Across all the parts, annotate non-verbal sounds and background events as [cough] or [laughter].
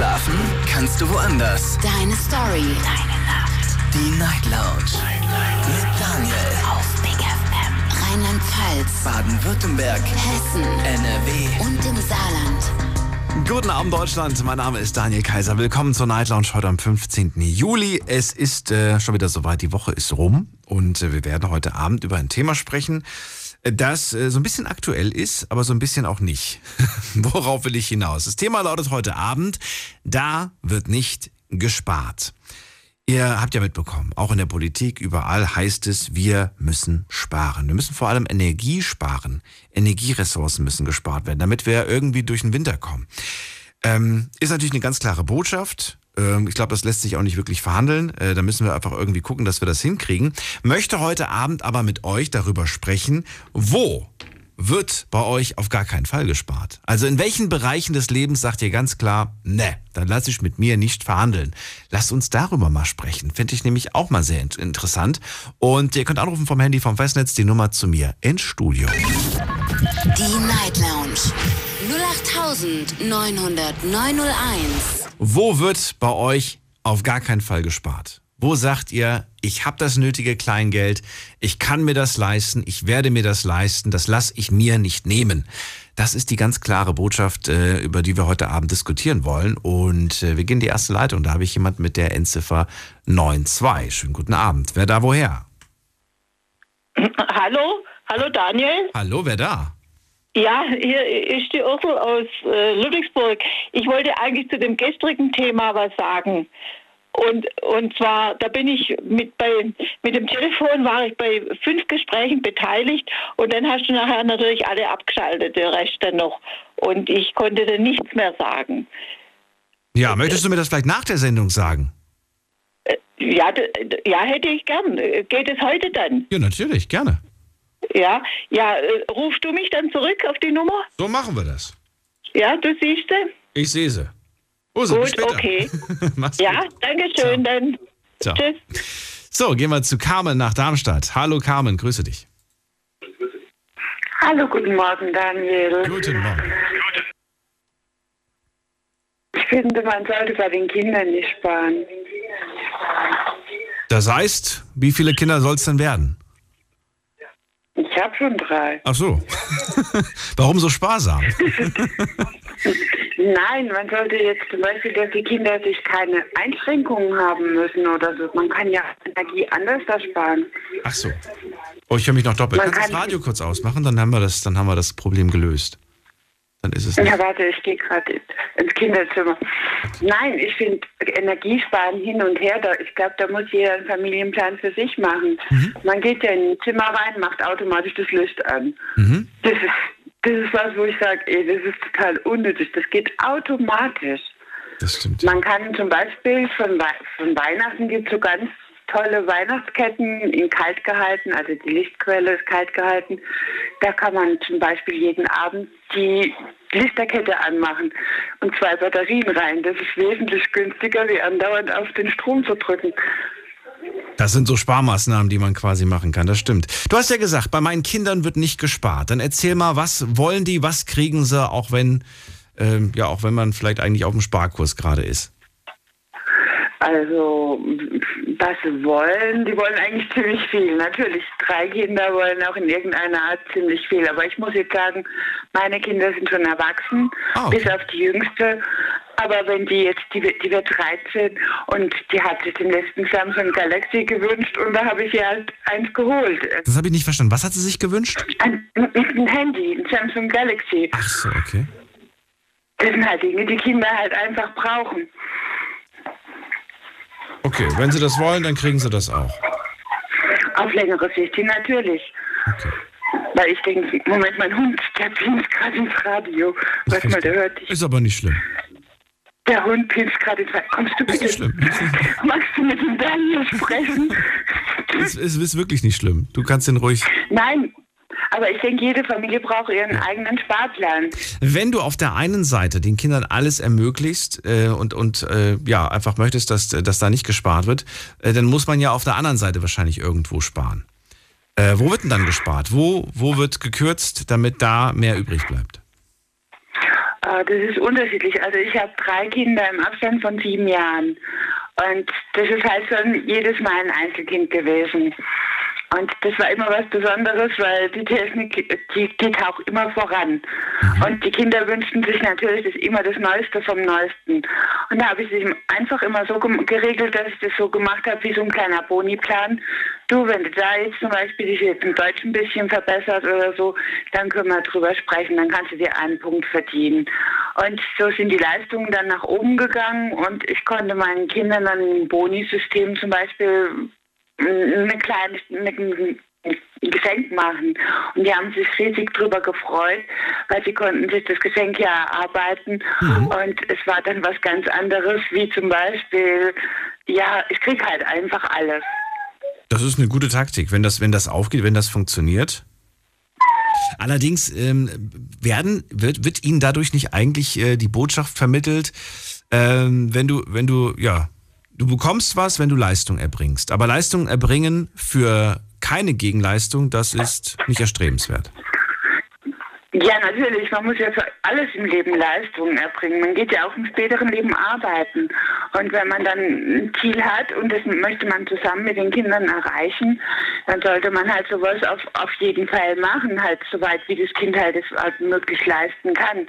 Schlafen kannst du woanders. Deine Story. Deine Nacht. Die Night Lounge. Mit Daniel. Auf Big FM. Rheinland-Pfalz. Baden-Württemberg. Hessen. NRW. Und im Saarland. Guten Abend Deutschland, mein Name ist Daniel Kaiser. Willkommen zur Night Lounge heute am 15. Juli. Es ist äh, schon wieder soweit, die Woche ist rum und äh, wir werden heute Abend über ein Thema sprechen, das äh, so ein bisschen aktuell ist, aber so ein bisschen auch nicht. [laughs] Worauf will ich hinaus? Das Thema lautet heute Abend, da wird nicht gespart. Ihr habt ja mitbekommen, auch in der Politik überall heißt es, wir müssen sparen. Wir müssen vor allem Energie sparen. Energieressourcen müssen gespart werden, damit wir irgendwie durch den Winter kommen. Ähm, ist natürlich eine ganz klare Botschaft. Ähm, ich glaube, das lässt sich auch nicht wirklich verhandeln. Äh, da müssen wir einfach irgendwie gucken, dass wir das hinkriegen. Möchte heute Abend aber mit euch darüber sprechen, wo wird bei euch auf gar keinen Fall gespart. Also in welchen Bereichen des Lebens sagt ihr ganz klar, ne, dann lasse ich mit mir nicht verhandeln. Lasst uns darüber mal sprechen. Finde ich nämlich auch mal sehr interessant. Und ihr könnt anrufen vom Handy vom Festnetz die Nummer zu mir ins Studio. Die Night Lounge. 08900901. Wo wird bei euch auf gar keinen Fall gespart? Wo sagt ihr, ich habe das nötige Kleingeld, ich kann mir das leisten, ich werde mir das leisten, das lasse ich mir nicht nehmen. Das ist die ganz klare Botschaft, äh, über die wir heute Abend diskutieren wollen. Und äh, wir gehen in die erste Leitung. Da habe ich jemand mit der Endziffer 92. Schönen guten Abend. Wer da woher? Hallo, hallo Daniel. Hallo, wer da? Ja, hier ist die Ursel aus äh, Ludwigsburg. Ich wollte eigentlich zu dem gestrigen Thema was sagen. Und, und zwar, da bin ich mit, bei, mit dem Telefon war ich bei fünf Gesprächen beteiligt und dann hast du nachher natürlich alle abgeschaltet, der Rest dann noch. Und ich konnte dann nichts mehr sagen. Ja, möchtest du mir das vielleicht nach der Sendung sagen? Äh, Ja, ja, hätte ich gern. Geht es heute dann? Ja, natürlich, gerne. Ja, ja, äh, rufst du mich dann zurück auf die Nummer? So machen wir das. Ja, du siehst sie? Ich sehe sie. Bis Gut, später. okay. [laughs] Mach's Ja, gut. danke schön, dann. Ciao. Tschüss. So, gehen wir zu Carmen nach Darmstadt. Hallo Carmen, grüße dich. Hallo, guten Morgen, Daniel. Guten Morgen. Ich finde, man sollte bei den Kindern nicht sparen. Das heißt, wie viele Kinder soll es denn werden? Ich habe schon drei. Ach so. [laughs] Warum so sparsam? [laughs] Nein, man sollte jetzt zum Beispiel, dass die Kinder sich keine Einschränkungen haben müssen oder so. Man kann ja Energie anders da sparen. Ach so. Oh, ich höre mich noch doppelt. Man Kannst du das kann- Radio kurz ausmachen? Dann haben wir das, dann haben wir das Problem gelöst. Dann ist es nicht. Ja, warte, ich gehe gerade ins Kinderzimmer. Nein, ich finde Energiesparen hin und her. Da, ich glaube, da muss jeder einen Familienplan für sich machen. Man geht ja in ein Zimmer rein, macht automatisch das Licht an. Mhm. Das ist, das ist was, wo ich sage, ey, das ist total unnötig. Das geht automatisch. Das stimmt. Man kann zum Beispiel von, von Weihnachten gibt es so ganz tolle Weihnachtsketten in kalt gehalten, also die Lichtquelle ist kalt gehalten. Da kann man zum Beispiel jeden Abend die Lichterkette anmachen und zwei Batterien rein. Das ist wesentlich günstiger, wie andauernd auf den Strom zu drücken. Das sind so Sparmaßnahmen, die man quasi machen kann. Das stimmt. Du hast ja gesagt, bei meinen Kindern wird nicht gespart. Dann erzähl mal, was wollen die, was kriegen sie, auch wenn, ähm, ja, auch wenn man vielleicht eigentlich auf dem Sparkurs gerade ist. Also, was wollen, die wollen eigentlich [laughs] ziemlich viel. Natürlich, drei Kinder wollen auch in irgendeiner Art ziemlich viel. Aber ich muss jetzt sagen, meine Kinder sind schon erwachsen, Ah, okay. bis auf die jüngste. Aber wenn die jetzt, die, wird- die wird 13 und die hat sich den letzten Samsung Galaxy gewünscht und da habe ich ihr halt eins geholt. Das habe ich nicht verstanden. Was hat sie sich gewünscht? Ein, ein Handy, ein Samsung Galaxy. Ach so, okay. Das sind halt Dinge, die Kinder halt einfach brauchen. Okay, wenn sie das wollen, dann kriegen sie das auch. Auf längere Sicht hin natürlich. Okay. Weil ich denke, Moment, mein Hund, der pinst gerade ins Radio. Warte mal, der hört dich. Ist aber nicht schlimm. Der Hund pinst gerade ins Radio. Kommst du Ist bitte? nicht schlimm. [laughs] Magst du mit dem Daniel sprechen? [laughs] Es ist, ist wirklich nicht schlimm. Du kannst den ruhig. Nein, aber ich denke, jede Familie braucht ihren eigenen Sparplan. Wenn du auf der einen Seite den Kindern alles ermöglicht äh, und, und äh, ja, einfach möchtest, dass, dass da nicht gespart wird, äh, dann muss man ja auf der anderen Seite wahrscheinlich irgendwo sparen. Äh, wo wird denn dann gespart? Wo, wo wird gekürzt, damit da mehr übrig bleibt? Ah, das ist unterschiedlich. Also ich habe drei Kinder im Abstand von sieben Jahren. Und das ist halt schon jedes Mal ein Einzelkind gewesen. Und das war immer was Besonderes, weil die Technik, die geht auch immer voran. Mhm. Und die Kinder wünschten sich natürlich das immer das Neueste vom Neuesten. Und da habe ich es einfach immer so geregelt, dass ich das so gemacht habe, wie so ein kleiner Boniplan. Du, wenn du da jetzt zum Beispiel dich jetzt im Deutsch ein bisschen verbessert oder so, dann können wir drüber sprechen, dann kannst du dir einen Punkt verdienen. Und so sind die Leistungen dann nach oben gegangen und ich konnte meinen Kindern dann ein Boni-System zum Beispiel eine kleine, eine, ein Geschenk machen. Und die haben sich riesig drüber gefreut, weil sie konnten sich das Geschenk ja erarbeiten. Mhm. Und es war dann was ganz anderes, wie zum Beispiel, ja, ich krieg halt einfach alles. Das ist eine gute Taktik, wenn das, wenn das aufgeht, wenn das funktioniert. Allerdings ähm, werden, wird, wird Ihnen dadurch nicht eigentlich äh, die Botschaft vermittelt, ähm, wenn du, wenn du, ja, Du bekommst was, wenn du Leistung erbringst. Aber Leistung erbringen für keine Gegenleistung, das ist nicht erstrebenswert. Ja, natürlich. Man muss ja für alles im Leben Leistungen erbringen. Man geht ja auch im späteren Leben arbeiten. Und wenn man dann ein Ziel hat und das möchte man zusammen mit den Kindern erreichen, dann sollte man halt sowas auf, auf jeden Fall machen, halt soweit wie das Kind halt es halt möglich leisten kann.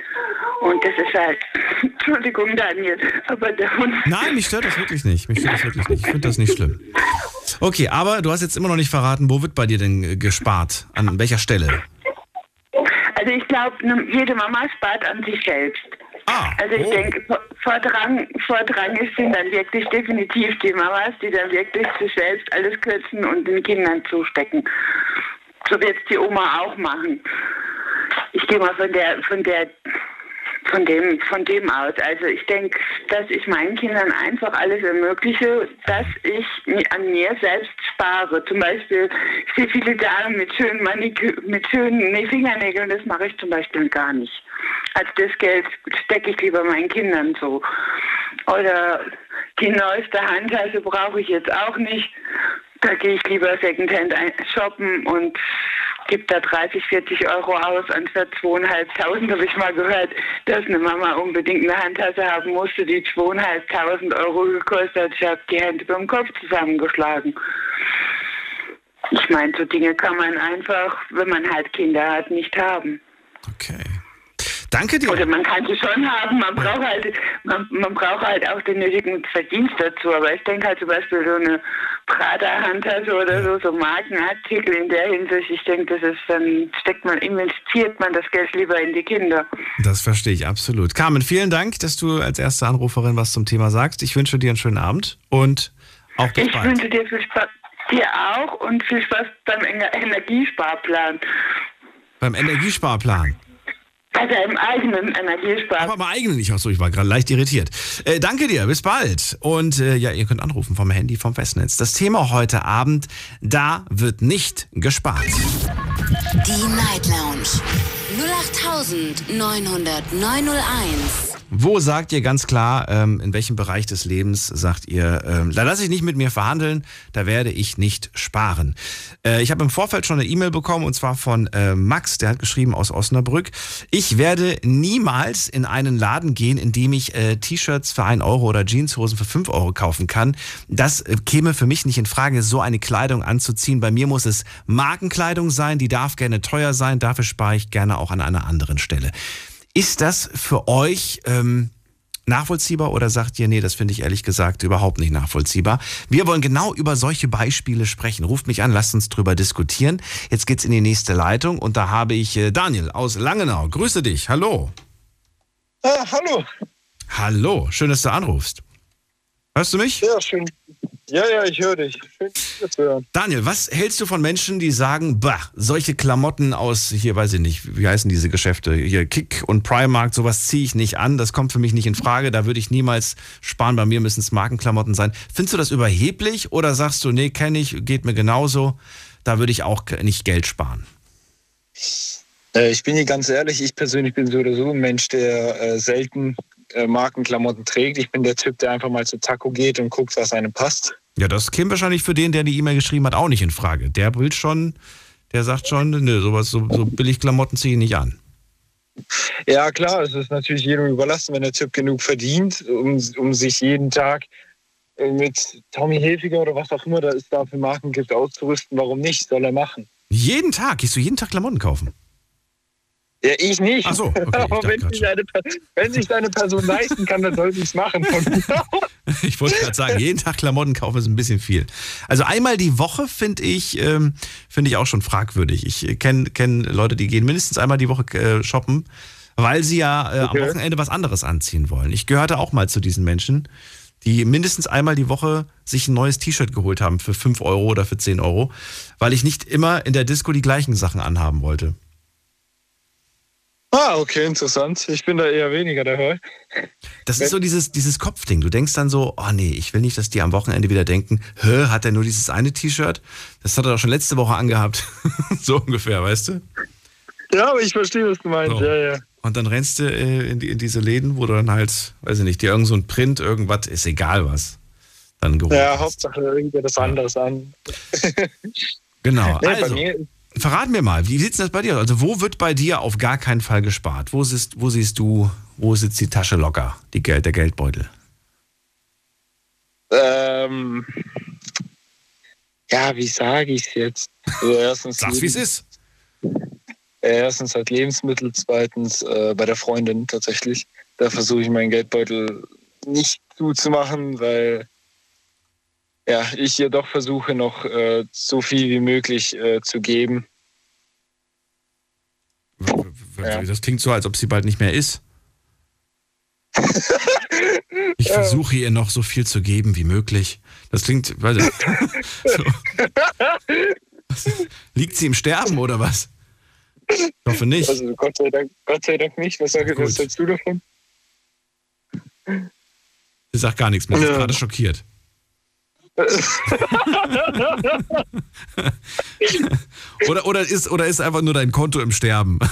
Und das ist halt, [laughs] Entschuldigung Daniel, aber der Hund... [laughs] Nein, mich stört das wirklich nicht. Mich stört das wirklich nicht. Ich finde das nicht schlimm. Okay, aber du hast jetzt immer noch nicht verraten, wo wird bei dir denn gespart? An welcher Stelle? Also ich glaube, jede Mama spart an sich selbst. Ah, also ich oh. denke, Vordrang, Vordrang sind dann wirklich definitiv die Mamas, die dann wirklich sich selbst alles kürzen und den Kindern zustecken. So wird es die Oma auch machen. Ich gehe mal von der, von der von dem, von dem aus. Also ich denke, dass ich meinen Kindern einfach alles ermögliche, dass ich an mir selbst spare. Zum Beispiel, ich sehe viele Damen mit schönen Manikü mit schönen nee, Fingernägeln, das mache ich zum Beispiel gar nicht. Also das Geld stecke ich lieber meinen Kindern so. Oder die neueste Handtasche brauche ich jetzt auch nicht. Da gehe ich lieber Secondhand shoppen und gebe da 30, 40 Euro aus, anstatt 2.500 habe ich mal gehört, dass eine Mama unbedingt eine Handtasse haben musste, die 2.500 Euro gekostet hat. Ich habe die Hände beim Kopf zusammengeschlagen. Ich meine, so Dinge kann man einfach, wenn man halt Kinder hat, nicht haben. Okay. Danke dir. Oder man kann sie schon haben, man braucht halt, man, man braucht halt auch den nötigen Verdienst dazu. Aber ich denke halt zum Beispiel so eine Prada-Handtasche oder so, so Markenartikel in der Hinsicht, ich denke, das ist dann steckt man, investiert man das Geld lieber in die Kinder. Das verstehe ich absolut. Carmen, vielen Dank, dass du als erste Anruferin was zum Thema sagst. Ich wünsche dir einen schönen Abend und auch bis ich bald. Ich wünsche dir viel Spaß. Dir auch und viel Spaß beim Energiesparplan. Beim Energiesparplan? Also im eigenen Energiesparplan. Aber im eigenen nicht. Achso, ich war gerade leicht irritiert. Äh, danke dir, bis bald. Und äh, ja, ihr könnt anrufen vom Handy, vom Festnetz. Das Thema heute Abend, da wird nicht gespart. Die Night Lounge 0890901. Wo sagt ihr ganz klar, ähm, in welchem Bereich des Lebens sagt ihr, ähm, da lasse ich nicht mit mir verhandeln, da werde ich nicht sparen. Äh, ich habe im Vorfeld schon eine E-Mail bekommen und zwar von äh, Max, der hat geschrieben aus Osnabrück. Ich werde niemals in einen Laden gehen, in dem ich äh, T-Shirts für einen Euro oder Jeanshosen für fünf Euro kaufen kann. Das äh, käme für mich nicht in Frage, so eine Kleidung anzuziehen. Bei mir muss es Markenkleidung sein, die darf gerne teuer sein, dafür spare ich gerne auch an einer anderen Stelle. Ist das für euch ähm, nachvollziehbar oder sagt ihr, nee, das finde ich ehrlich gesagt überhaupt nicht nachvollziehbar? Wir wollen genau über solche Beispiele sprechen. Ruft mich an, lasst uns drüber diskutieren. Jetzt geht's in die nächste Leitung und da habe ich äh, Daniel aus Langenau. Grüße dich. Hallo. Ah, hallo. Hallo, schön, dass du anrufst. Hörst du mich? Ja, schön. Ja, ja, ich höre dich. Schön, das zu hören. Daniel, was hältst du von Menschen, die sagen, bah, solche Klamotten aus, hier weiß ich nicht, wie heißen diese Geschäfte, hier Kick und Primark, sowas ziehe ich nicht an, das kommt für mich nicht in Frage, da würde ich niemals sparen, bei mir müssen es Markenklamotten sein. Findest du das überheblich oder sagst du, nee, kenne ich, geht mir genauso, da würde ich auch nicht Geld sparen? Äh, ich bin hier ganz ehrlich, ich persönlich bin so oder so ein Mensch, der äh, selten äh, Markenklamotten trägt. Ich bin der Typ, der einfach mal zu Taco geht und guckt, was einem passt. Ja, das käme wahrscheinlich für den, der die E-Mail geschrieben hat, auch nicht in Frage. Der will schon, der sagt schon, nö, sowas, so, so billig Klamotten ziehe ich nicht an. Ja, klar, es ist natürlich jedem überlassen, wenn der Typ genug verdient, um, um sich jeden Tag äh, mit Tommy Hilfiger oder was auch immer da es da für Marken gibt, auszurüsten. Warum nicht? Soll er machen. Jeden Tag? Gehst du jeden Tag Klamotten kaufen? Ja, ich nicht. Ach so, okay, Aber wenn sich, eine, wenn sich eine Person leisten kann, dann soll sie es machen. [laughs] [laughs] Ich wollte gerade sagen, jeden Tag Klamotten kaufen ist ein bisschen viel. Also einmal die Woche finde ich, ähm, finde ich auch schon fragwürdig. Ich kenne kenn Leute, die gehen mindestens einmal die Woche äh, shoppen, weil sie ja äh, Okay. am Wochenende was anderes anziehen wollen. Ich gehörte auch mal zu diesen Menschen, die mindestens einmal die Woche sich ein neues T-Shirt geholt haben für 5 Euro oder für 10 Euro, weil ich nicht immer in der Disco die gleichen Sachen anhaben wollte. Ah, okay, interessant. Ich bin da eher weniger der Hör. Das ist so dieses, dieses Kopfding. Du denkst dann so, oh nee, ich will nicht, dass die am Wochenende wieder denken, hä, hat er nur dieses eine T-Shirt? Das hat er doch schon letzte Woche angehabt. [laughs] so ungefähr, weißt du? Ja, aber ich verstehe, was du meinst. So. Ja, ja. Und dann rennst du äh, in, die, in diese Läden, wo du dann halt, weiß ich nicht, dir irgend so ein Print, irgendwas, ist egal was, dann geholt Ja, hast. Hauptsache irgendwie das anderes an. [laughs] Genau. Nee, also, verrat mir mal, wie sieht das bei dir? aus? Also, wo wird bei dir auf gar keinen Fall gespart? Wo siehst, wo siehst du, wo sitzt die Tasche locker, die Geld, der Geldbeutel? Ähm, ja, wie sage ich es jetzt? Also erstens, Sag's, wie es ist. Erstens halt Lebensmittel, zweitens äh, bei der Freundin tatsächlich. Da versuche ich meinen Geldbeutel nicht zuzumachen, weil ja, ich ihr doch versuche noch äh, so viel wie möglich äh, zu geben. Ja. Das klingt so, als ob sie bald nicht mehr ist. Ich versuche ihr noch so viel zu geben wie möglich. Das klingt, ich, [laughs] so. Liegt sie im Sterben oder was? Ich hoffe nicht. Also Gott sei Dank, Gott sei Dank nicht. Was, sag, was sagst du davon? Sie sagt gar nichts mehr. Sie ist Ja. gerade schockiert. [laughs] oder, oder, ist, oder ist einfach nur dein Konto im Sterben? [laughs]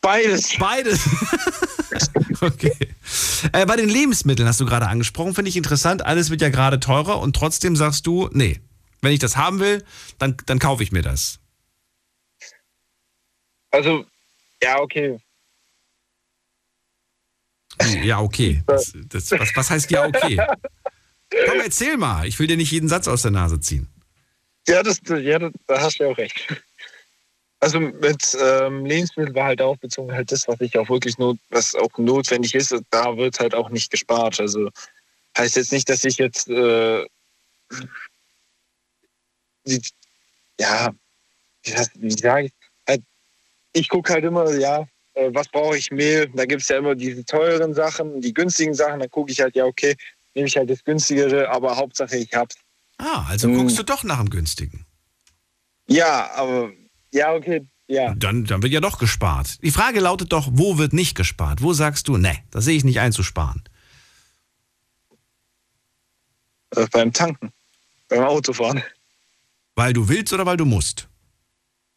Beides. Beides. [laughs] okay. Äh, bei den Lebensmitteln hast du gerade angesprochen, finde ich interessant. Alles wird ja gerade teurer und trotzdem sagst du, nee, wenn ich das haben will, dann, dann kaufe ich mir das. Also, ja, okay. Ja, okay. Das, das, was, was heißt ja, okay? Komm, erzähl mal. Ich will dir nicht jeden Satz aus der Nase ziehen. Ja, das, ja, da hast du ja auch recht. Also mit ähm, Lebensmitteln war halt auch bezogen halt das, was ich auch wirklich not, was auch notwendig ist, da wird halt auch nicht gespart. Also heißt jetzt nicht, dass ich jetzt äh, die, ja, wie sage ich, halt, ich gucke halt immer, ja, äh, was brauche ich Mehl? Da gibt es ja immer diese teuren Sachen, die günstigen Sachen, dann gucke ich halt, ja, okay, nehme ich halt das günstigere, aber Hauptsache ich hab's. Ah, also Hm. guckst du doch nach dem günstigen. Ja, aber ja, okay, ja. Dann, dann wird ja doch gespart. Die Frage lautet doch, wo wird nicht gespart? Wo sagst du, ne, da sehe ich nicht einzusparen? Äh, beim Tanken, beim Autofahren, Weil du willst oder weil du musst?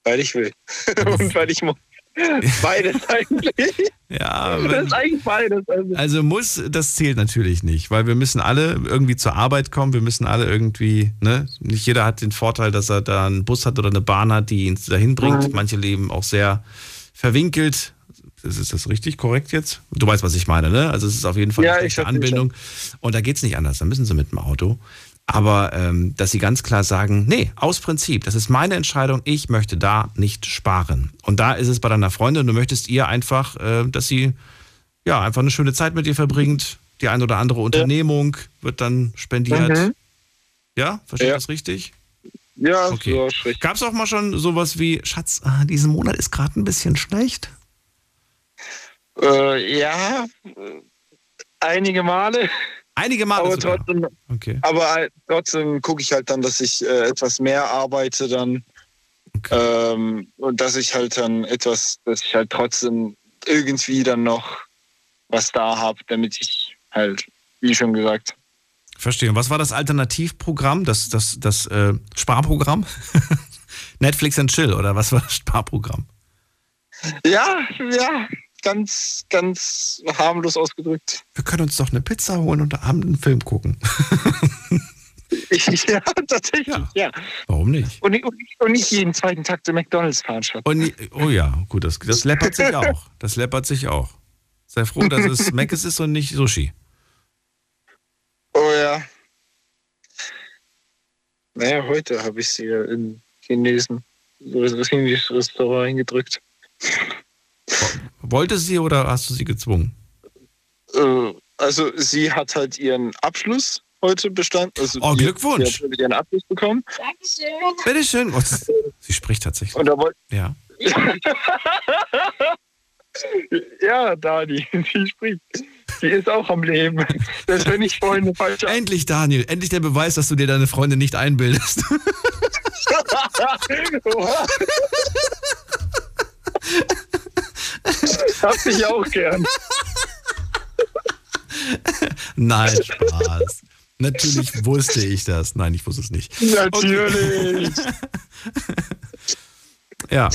weil ich will [laughs] und weil ich muss. [laughs] Beides eigentlich. Ja, Das wenn, ist eigentlich beides. Also, also muss, das zählt natürlich nicht, weil wir müssen alle irgendwie zur Arbeit kommen, wir müssen alle irgendwie, ne, nicht jeder hat den Vorteil, dass er da einen Bus hat oder eine Bahn hat, die ihn dahin bringt. Mhm. Manche leben auch sehr verwinkelt. Ist, ist das richtig korrekt jetzt? Du weißt, was ich meine, ne? Also es ist auf jeden Fall Ja, eine Anbindung. Und da geht's nicht anders, da müssen sie mit dem Auto. Aber ähm, dass sie ganz klar sagen, nee, aus Prinzip, das ist meine Entscheidung, ich möchte da nicht sparen. Und da ist es bei deiner Freundin, du möchtest ihr einfach, äh, dass sie ja einfach eine schöne Zeit mit dir verbringt. Die ein oder andere Unternehmung wird dann spendiert. Mhm. Ja, verstehe ich Ja. das richtig? ja, Okay. so richtig. Gab es auch mal schon sowas wie, Schatz, ah, diesen Monat ist gerade ein bisschen schlecht? Äh, ja, äh, einige Male, Einige Male aber sogar. trotzdem, Okay. aber halt trotzdem gucke ich halt dann, dass ich äh, etwas mehr arbeite dann okay. ähm, und dass ich halt dann etwas, dass ich halt trotzdem irgendwie dann noch was da habe, damit ich halt, wie schon gesagt, Verstehe. Und was war das Alternativprogramm, das, das, das äh, Sparprogramm? [laughs] Netflix and Chill oder was war das Sparprogramm? ja, ja, ganz, ganz harmlos ausgedrückt. Wir können uns doch eine Pizza holen und abend einen Film gucken. ja, tatsächlich, ja. Ja. Warum nicht? Und, nicht- und, und nicht jeden zweiten Tag zu McDonalds fahren, Schatz. Und, oh ja, gut, das, das läppert sich auch. Das läppert sich auch. Sei froh, dass es Mc's ist und nicht Sushi. Oh ja. Naja, heute habe ich sie ja in Chinesen, so das chinesische Restaurant eingedrückt. Wollte sie oder hast du sie gezwungen? Äh, also sie hat halt ihren Abschluss heute bestanden. Also Oh, die- Glückwunsch. Sie hat ihren Abschluss bekommen. Bitteschön. Oh, das- sie spricht tatsächlich. Und da wollte Ja. [laughs] ja, Dani, die spricht. Die ist auch am Leben. Das wenn ich vorhin eine falsche Endlich, Daniel. Endlich der Beweis, dass du dir deine Freundin nicht einbildest. [laughs] [laughs] Hab ich auch gern. [laughs] Nein, Spaß. Natürlich wusste ich das. Nein, ich wusste es nicht. Natürlich. [laughs] Ja.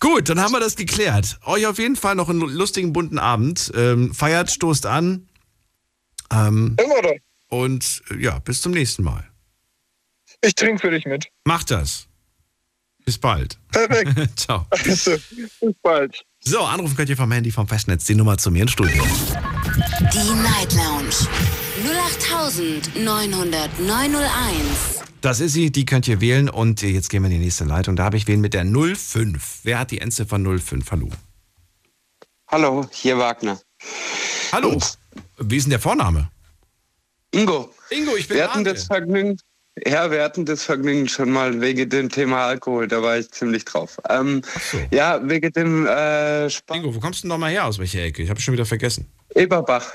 Gut, dann haben wir das geklärt. Euch auf jeden Fall noch einen lustigen, bunten Abend. Ähm, feiert, stoßt an. Ähm, Immer doch. und äh, ja, bis zum nächsten Mal. Ich trinke für dich mit. Macht das. Bis bald. Perfekt. [laughs] Ciao. Also, bis bald. So, anrufen könnt ihr vom Handy vom Festnetz die Nummer zu mir ins Studio. Die Night Lounge 0890901. Das ist sie, die könnt ihr wählen und jetzt gehen wir in die nächste Leitung. Da habe ich wen mit der 05. Wer hat die Endziffer 05? Hallo. Hallo, hier Wagner. Hallo. Wie ist denn der Vorname? Ingo, Ingo, ich bin wir hatten Arne. das Vergnügen, ja, wir hatten das Vergnügen schon mal wegen dem Thema Alkohol, da war ich ziemlich drauf. Ähm, so. Ja, wegen dem äh, Sp Ingo, wo kommst du denn noch mal her? Aus welcher Ecke? Ich habe schon wieder vergessen. Eberbach.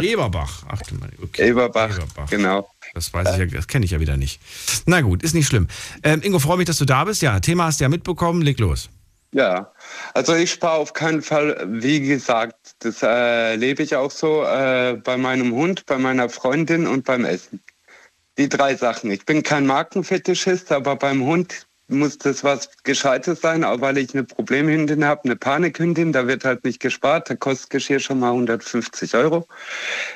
Eberbach. Ach du meine, okay. Eberbach, Eberbach. genau. Das weiß ich ja, das kenne ich ja wieder nicht. Na gut, ist nicht schlimm. Ähm, Ingo, freue mich, dass du da bist. Ja, Thema hast du ja mitbekommen. Leg los. Ja, also ich spare auf keinen Fall, wie gesagt, das äh, lebe ich auch so äh, bei meinem Hund, bei meiner Freundin und beim Essen. Die drei Sachen. Ich bin kein Markenfetischist, aber beim Hund muss das was Gescheites sein, auch weil ich eine Problemhündin habe, eine Panikhündin, da wird halt nicht gespart, da kostet Geschirr schon mal 150 Euro.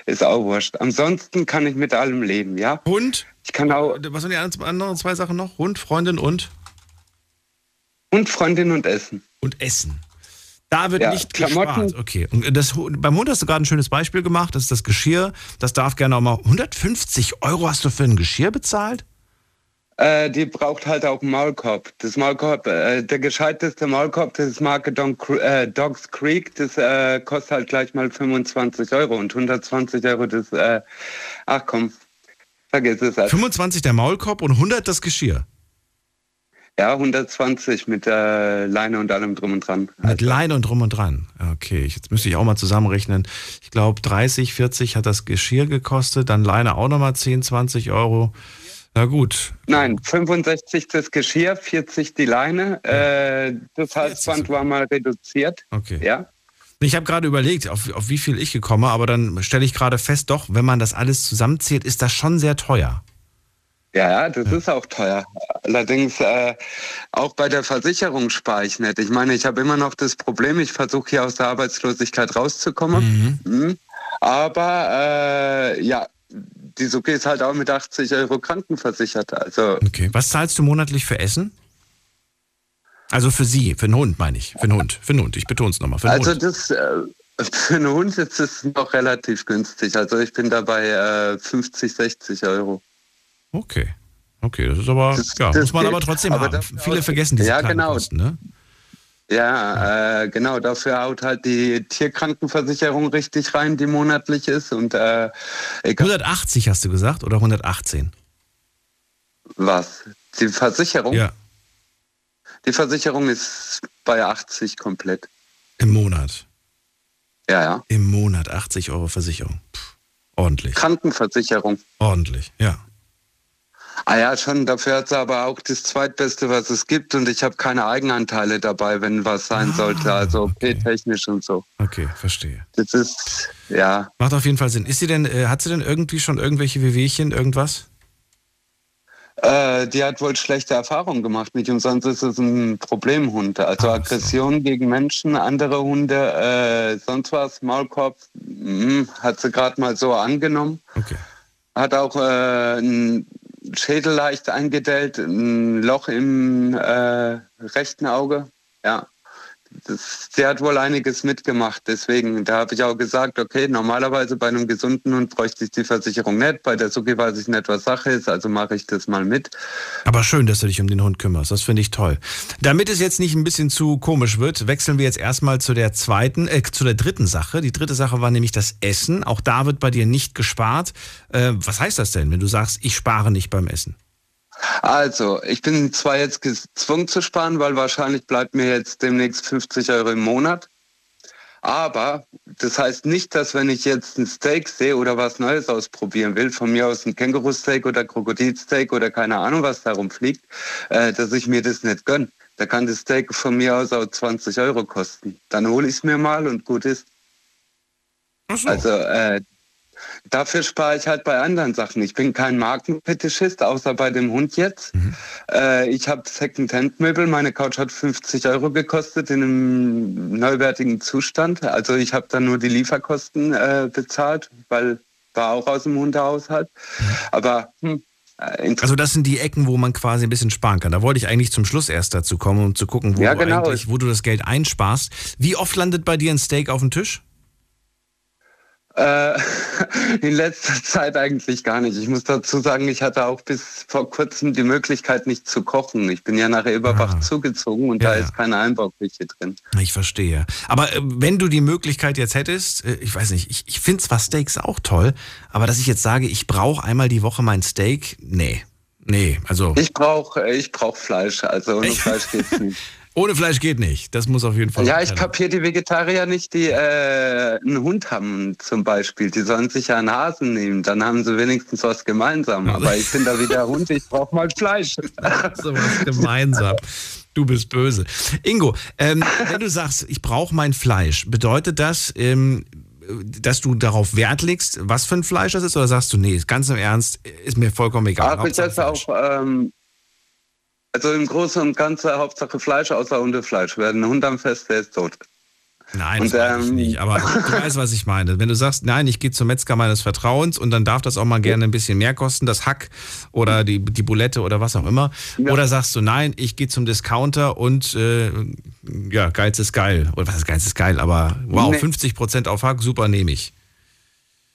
Ist auch wurscht. Ansonsten kann ich mit allem leben, ja. Hund? Ich kann auch Was sind die anderen- anderen zwei Sachen noch? Hund, Freundin und? Hund, Freundin und Essen. Und Essen. Da wird Ja, nicht Klamotten. gespart. Okay. Und das, beim Hund hast du gerade ein schönes Beispiel gemacht. Das ist das Geschirr. Das darf gerne auch mal. 150 Euro hast du für ein Geschirr bezahlt? Äh, die braucht halt auch einen Maulkorb. Das Maulkorb, äh, der gescheiteste Maulkorb, das ist Marke Don, äh, Dogs Creek, das äh, kostet halt gleich mal 25 Euro und 120 Euro das, äh, ach komm, vergiss es halt. 25 der Maulkorb und 100 das Geschirr. Ja, 120 mit äh, Leine und allem drum und dran. Mit Leine und drum und dran. Okay, jetzt müsste ich auch mal zusammenrechnen. Ich glaube, 30, 40 hat das Geschirr gekostet, dann Leine auch nochmal 10, 20 Euro. Na gut. Nein, 65 das Geschirr, 40 die Leine. Äh, das Halsband war mal reduziert. Okay. Ja. Ich habe gerade überlegt, auf, auf wie viel ich gekommen, aber dann stelle ich gerade fest, doch, wenn man das alles zusammenzählt, ist das schon sehr teuer. Ja, ja, das ist auch teuer. Allerdings äh, auch bei der Versicherung spare ich nicht. Ich meine, ich habe immer noch das Problem, ich versuche hier aus der Arbeitslosigkeit rauszukommen. Mhm. Aber äh, ja, die Suki ist halt auch mit 80 Euro krankenversichert. Also Okay. Was zahlst du monatlich für Essen? Also für sie, für einen Hund meine ich. Für einen Hund, für einen Hund. Ich betone es nochmal. Also Hund. das äh, für einen Hund ist es noch relativ günstig. Also ich bin dabei äh, 50, 60 Euro. Okay. Okay, das ist aber, Das- ja, das muss man geht. aber trotzdem Aber haben. dafür Viele vergessen diese Ja, genau. Kosten, ne? Ja, äh, genau. Dafür haut halt die Tierkrankenversicherung richtig rein, die monatlich ist. Und äh, egal 180 hast du gesagt oder 118? was. Die Versicherung? Ja, Die Versicherung ist bei 80 komplett. im Monat. Ja, ja. Im Monat 80 Euro Versicherung. Puh, ordentlich. Krankenversicherung. Ordentlich, ja. Ah ja, schon. Dafür hat sie aber auch das Zweitbeste, was es gibt. Und ich habe keine Eigenanteile dabei, wenn was sein Ah, sollte. Also okay. OP-technisch und so. Okay, verstehe. Das ist, ja. Macht auf jeden Fall Sinn. Ist sie denn, äh, hat sie denn irgendwie schon irgendwelche Wehwehchen, irgendwas? Äh, die hat wohl schlechte Erfahrungen gemacht. Nicht umsonst ist es ein Problemhund. Also Ach so. Aggression gegen Menschen, andere Hunde, äh, sonst was, Maulkorb, mh, hat sie gerade mal so angenommen. Okay. Hat auch äh, ein Schädel leicht eingedellt, ein Loch im äh, rechten Auge. Ja, das, der hat wohl einiges mitgemacht. Deswegen, da habe ich auch gesagt, okay, normalerweise bei einem gesunden Hund bräuchte ich die Versicherung nicht. Bei der Suki weiß ich nicht, was Sache ist, also mache ich das mal mit. Aber schön, dass du dich um den Hund kümmerst. Das finde ich toll. Damit es jetzt nicht ein bisschen zu komisch wird, wechseln wir jetzt erstmal zu der zweiten, äh, zu der dritten Sache. Die dritte Sache war nämlich das Essen. Auch da wird bei dir nicht gespart. Äh, was heißt das denn, wenn du sagst, ich spare nicht beim Essen? Also, ich bin zwar jetzt gezwungen zu sparen, weil wahrscheinlich bleibt mir jetzt demnächst 50 Euro im Monat. Aber das heißt nicht, dass wenn ich jetzt ein Steak sehe oder was Neues ausprobieren will, von mir aus ein Känguru-Steak oder Krokodilsteak oder keine Ahnung, was darum fliegt, äh, dass ich mir das nicht gönne. Da kann das Steak von mir aus auch 20 Euro kosten. Dann hole ich es mir mal und gut ist. So. Also äh, Dafür spare ich halt bei anderen Sachen. Ich bin kein Markenfetischist, außer bei dem Hund jetzt. Mhm. Äh, ich habe Second-Hand-Möbel. Meine Couch hat 50 Euro gekostet in einem neuwertigen Zustand. Also ich habe dann nur die Lieferkosten äh, bezahlt, weil war auch aus dem Hundehaushalt. Aber hm, äh, also das sind die Ecken, wo man quasi ein bisschen sparen kann. Da wollte ich eigentlich zum Schluss erst dazu kommen, um zu gucken, wo, ja, du, genau. eigentlich, wo du das Geld einsparst. Wie oft landet bei dir ein Steak auf dem Tisch? Äh, [laughs] in letzter Zeit eigentlich gar nicht. Ich muss dazu sagen, ich hatte auch bis vor kurzem die Möglichkeit, nicht zu kochen. Ich bin ja nach Eberbach ah. zugezogen und ja, da ist keine Einbauküche drin. Ich verstehe. Aber äh, wenn du die Möglichkeit jetzt hättest, äh, ich weiß nicht, ich, ich finde zwar Steaks auch toll, aber dass ich jetzt sage, ich brauche einmal die Woche mein Steak, nee. Nee, also. Ich brauche ich brauch Fleisch, also ohne Fleisch geht's [laughs] nicht. Ohne Fleisch geht nicht. Das muss auf jeden Fall. Ja, ich kapiere die Vegetarier nicht, die äh, einen Hund haben zum Beispiel. Die sollen sich ja einen Hasen nehmen. Dann haben sie wenigstens was gemeinsam. Aber ich bin da wieder Hund. Ich brauche mal Fleisch. [laughs] so was gemeinsam. Du bist böse. Ingo, ähm, wenn du sagst, ich brauche mein Fleisch, bedeutet das, ähm, dass du darauf Wert legst, was für ein Fleisch das ist? Oder sagst du, nee, ganz im Ernst, ist mir vollkommen egal. Ach, ich esse auch ähm, also im Großen und Ganzen Hauptsache Fleisch, außer Hundefleisch. Wer einen Hund am Fest, der ist tot. Nein, und, das ähm, ich nicht. Aber [laughs] du weißt, was ich meine. Wenn du sagst, nein, ich gehe zum Metzger meines Vertrauens und dann darf das auch mal gerne ein bisschen mehr kosten, das Hack oder die, die Bulette oder was auch immer. Ja. Oder sagst du, nein, ich gehe zum Discounter und äh, ja, Geiz ist geil. Oder was ist Geiz ist geil? Aber wow, nee. 50% auf Hack, super, nehme ich.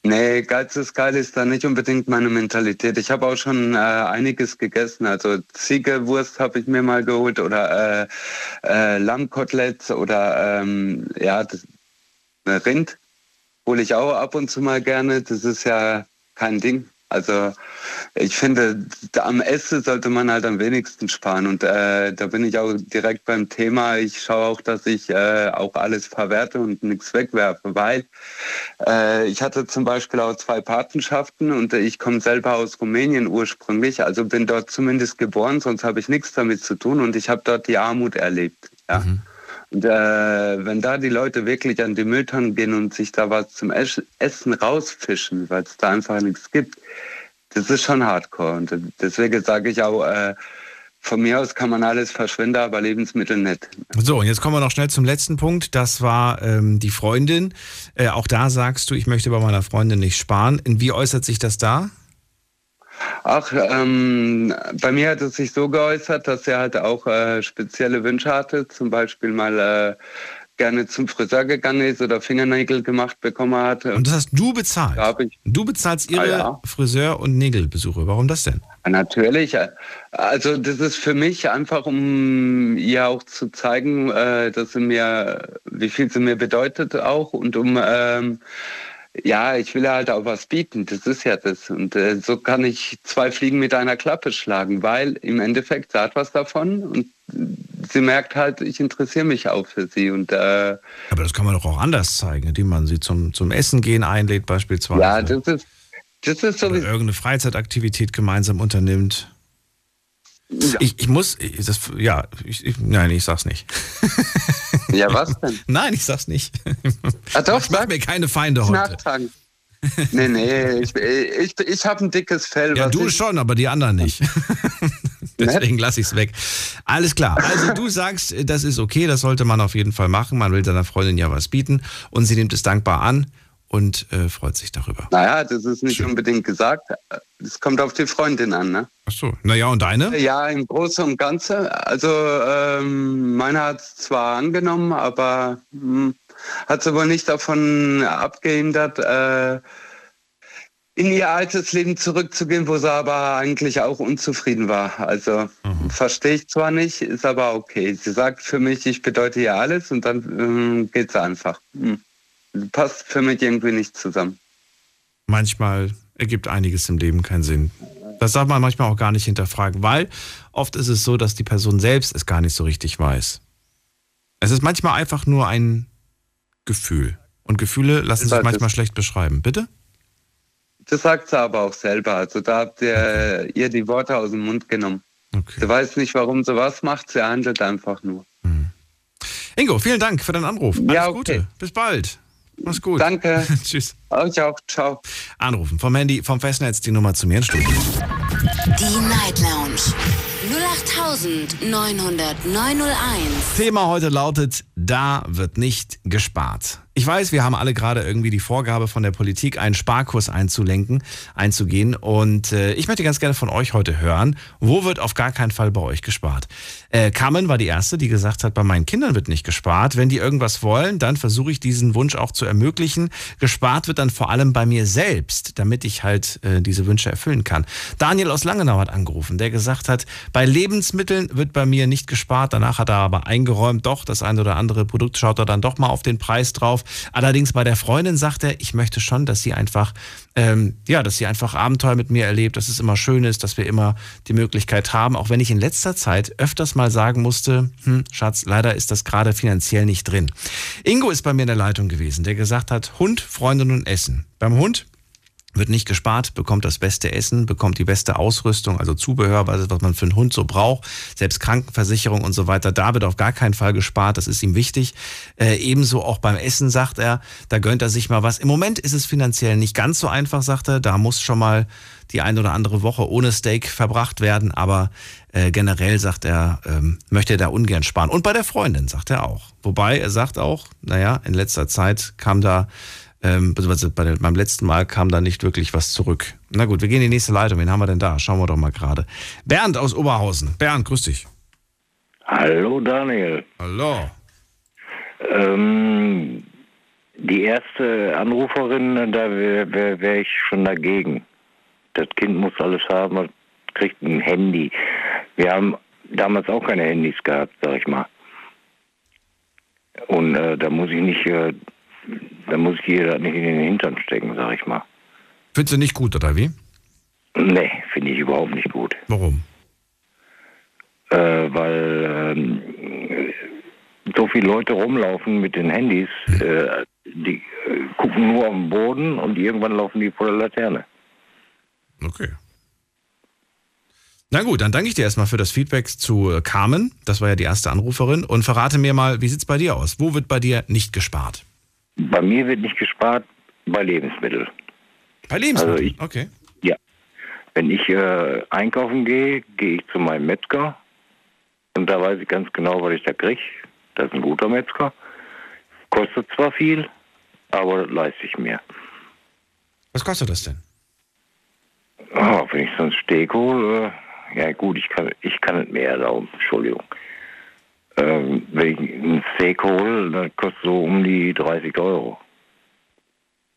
Nee, Geiz ist geil ist da nicht unbedingt meine Mentalität. Ich habe auch schon äh, einiges gegessen. Also Ziegewurst habe ich mir mal geholt oder äh, äh, Lammkoteletts oder ähm, ja, das, Rind hole ich auch ab und zu mal gerne. Das ist ja kein Ding. Also ich finde, am Essen sollte man halt am wenigsten sparen. Und äh, da bin ich auch direkt beim Thema. Ich schaue auch, dass ich äh, auch alles verwerte und nichts wegwerfe, weil äh, ich hatte zum Beispiel auch zwei Patenschaften und ich komme selber aus Rumänien ursprünglich. Also bin dort zumindest geboren, sonst habe ich nichts damit zu tun und ich habe dort die Armut erlebt. Ja. Mhm. Äh, wenn da die Leute wirklich an die Mülltonnen gehen und sich da was zum Essen rausfischen, weil es da einfach nichts gibt, das ist schon hardcore. Und deswegen sage ich auch, äh, von mir aus kann man alles verschwinden, aber Lebensmittel nicht. So, und jetzt kommen wir noch schnell zum letzten Punkt. Das war ähm, die Freundin. Äh, auch da sagst du, ich möchte bei meiner Freundin nicht sparen. Wie äußert sich das da? Ach, ähm, bei mir hat es sich so geäußert, dass er halt auch äh, spezielle Wünsche hatte. Zum Beispiel mal äh, gerne zum Friseur gegangen ist oder Fingernägel gemacht bekommen hatte. Und das hast du bezahlt? Da ich. Du bezahlst ihre ah, ja. Friseur- und Nägelbesuche. Warum das denn? Natürlich. Also das ist für mich einfach, um ihr auch zu zeigen, äh, dass sie mir, wie viel sie mir bedeutet auch und um ähm, ja, ich will halt auch was bieten. Das ist ja das. Und äh, so kann ich zwei Fliegen mit einer Klappe schlagen, weil im Endeffekt sie hat was davon und sie merkt halt, ich interessiere mich auch für sie. Und, äh, Aber das kann man doch auch anders zeigen, indem man sie zum, zum Essen gehen einlädt beispielsweise. Ja, das ist, das ist so. Oder irgendeine Freizeitaktivität gemeinsam unternimmt. Ja. Ich, ich muss, das, ja, ich, ich, nein, ich sag's nicht. [laughs] Ja, was denn? [laughs] nein, ich sag's nicht. Ah, doch, ich mach mir keine Feinde heute. Nachtragen. Nee, nee, ich, ich, ich habe ein dickes Fell. Ja, du ich... schon, aber die anderen nicht. [laughs] Deswegen lasse ich es weg. Alles klar. Also du sagst, das ist okay, das sollte man auf jeden Fall machen. Man will seiner Freundin ja was bieten und sie nimmt es dankbar an und äh, freut sich darüber. Naja, das ist nicht Schön. unbedingt gesagt. Es kommt auf die Freundin an, ne? Ach so, naja, und deine? Ja, im Großen und Ganzen. Also ähm, meine hat es zwar angenommen, aber hm, hat sie wohl nicht davon abgehindert, äh, in ihr altes Leben zurückzugehen, wo sie aber eigentlich auch unzufrieden war. Also mhm. verstehe ich zwar nicht, ist aber okay. Sie sagt für mich, ich bedeute ihr alles und dann ähm, geht es einfach. Hm. Passt für mich irgendwie nicht zusammen. Manchmal ergibt einiges im Leben keinen Sinn. Das darf man manchmal auch gar nicht hinterfragen, weil oft ist es so, dass die Person selbst es gar nicht so richtig weiß. Es ist manchmal einfach nur ein Gefühl. Und Gefühle lassen sich manchmal schlecht beschreiben. Bitte? Das sagt sie aber auch selber. Also da habt ihr okay. ihr die Worte aus dem Mund genommen. Okay. Sie weiß nicht, warum sie was macht, sie handelt einfach nur. Hm. Ingo, vielen Dank für deinen Anruf. Alles ja, okay. Gute. Bis bald. Mach's gut. Danke. [laughs] Tschüss. Euch auch. Ciao. Anrufen vom Handy, vom Festnetz die Nummer zu mir ins Studio. Die Night Lounge. 08901. Thema heute lautet, da wird nicht gespart. Ich weiß, wir haben alle gerade irgendwie die Vorgabe von der Politik, einen Sparkurs einzulenken, einzugehen. Und äh, ich möchte ganz gerne von euch heute hören, wo wird auf gar keinen Fall bei euch gespart? Äh, Carmen war die Erste, die gesagt hat, bei meinen Kindern wird nicht gespart. Wenn die irgendwas wollen, dann versuche ich diesen Wunsch auch zu ermöglichen. Gespart wird dann vor allem bei mir selbst, damit ich halt äh, diese Wünsche erfüllen kann. Daniel aus Langenau hat angerufen, der gesagt hat, bei Lebensmitteln wird bei mir nicht gespart. Danach hat er aber eingeräumt, doch, das eine oder andere Produkt schaut er dann doch mal auf den Preis drauf. Allerdings bei der Freundin sagt er, ich möchte schon, dass sie einfach, ähm, ja, dass sie einfach Abenteuer mit mir erlebt, dass es immer schön ist, dass wir immer die Möglichkeit haben, auch wenn ich in letzter Zeit öfters mal sagen musste, hm, Schatz, leider ist das gerade finanziell nicht drin. Ingo ist bei mir in der Leitung gewesen, der gesagt hat, Hund, Freundin und Essen. Beim Hund wird nicht gespart, bekommt das beste Essen, bekommt die beste Ausrüstung, also Zubehör, was man für einen Hund so braucht, selbst Krankenversicherung und so weiter. Da wird auf gar keinen Fall gespart, das ist ihm wichtig. Äh, ebenso auch beim Essen sagt er, da gönnt er sich mal was. Im Moment ist es finanziell nicht ganz so einfach, sagt er. Da muss schon mal die ein oder andere Woche ohne Steak verbracht werden, aber äh, generell sagt er, ähm, möchte er da ungern sparen. Und bei der Freundin sagt er auch. Wobei er sagt auch, naja, in letzter Zeit kam da ähm, beziehungsweise bei der, beim letzten Mal kam da nicht wirklich was zurück. Na gut, wir gehen in die nächste Leitung. Wen haben wir denn da? Schauen wir doch mal gerade. Bernd aus Oberhausen. Bernd, grüß dich. Hallo Daniel. Hallo. Ähm, die erste Anruferin, da wäre wär, wär ich schon dagegen. Das Kind muss alles haben und kriegt ein Handy. Wir haben damals auch keine Handys gehabt, sag ich mal. Und äh, da muss ich nicht äh, da muss ich das nicht in den Hintern stecken, sag ich mal. Findest du nicht gut, oder wie? Nee, finde ich überhaupt nicht gut. Warum? Äh, weil ähm, so viele Leute rumlaufen mit den Handys, hm. äh, die äh, gucken nur auf den Boden und irgendwann laufen die vor der Laterne. Okay. Na gut, dann danke ich dir erstmal für das Feedback zu äh, Carmen. Das war ja die erste Anruferin. Und verrate mir mal, wie sieht es bei dir aus? Wo wird bei dir nicht gespart? Bei mir wird nicht gespart bei Lebensmitteln. Bei Lebensmitteln? Also ich, okay. Ja. Wenn ich äh, einkaufen gehe, gehe ich zu meinem Metzger und da weiß ich ganz genau, was ich da kriege. Das ist ein guter Metzger. Kostet zwar viel, aber das leiste ich mir. Was kostet das denn? Oh, wenn ich so ein Steak hole, äh, ja gut, ich kann, ich kann nicht mehr erlauben, Entschuldigung. Ähm, wenn ich ein Steak hole, dann kostet so um die 30 Euro.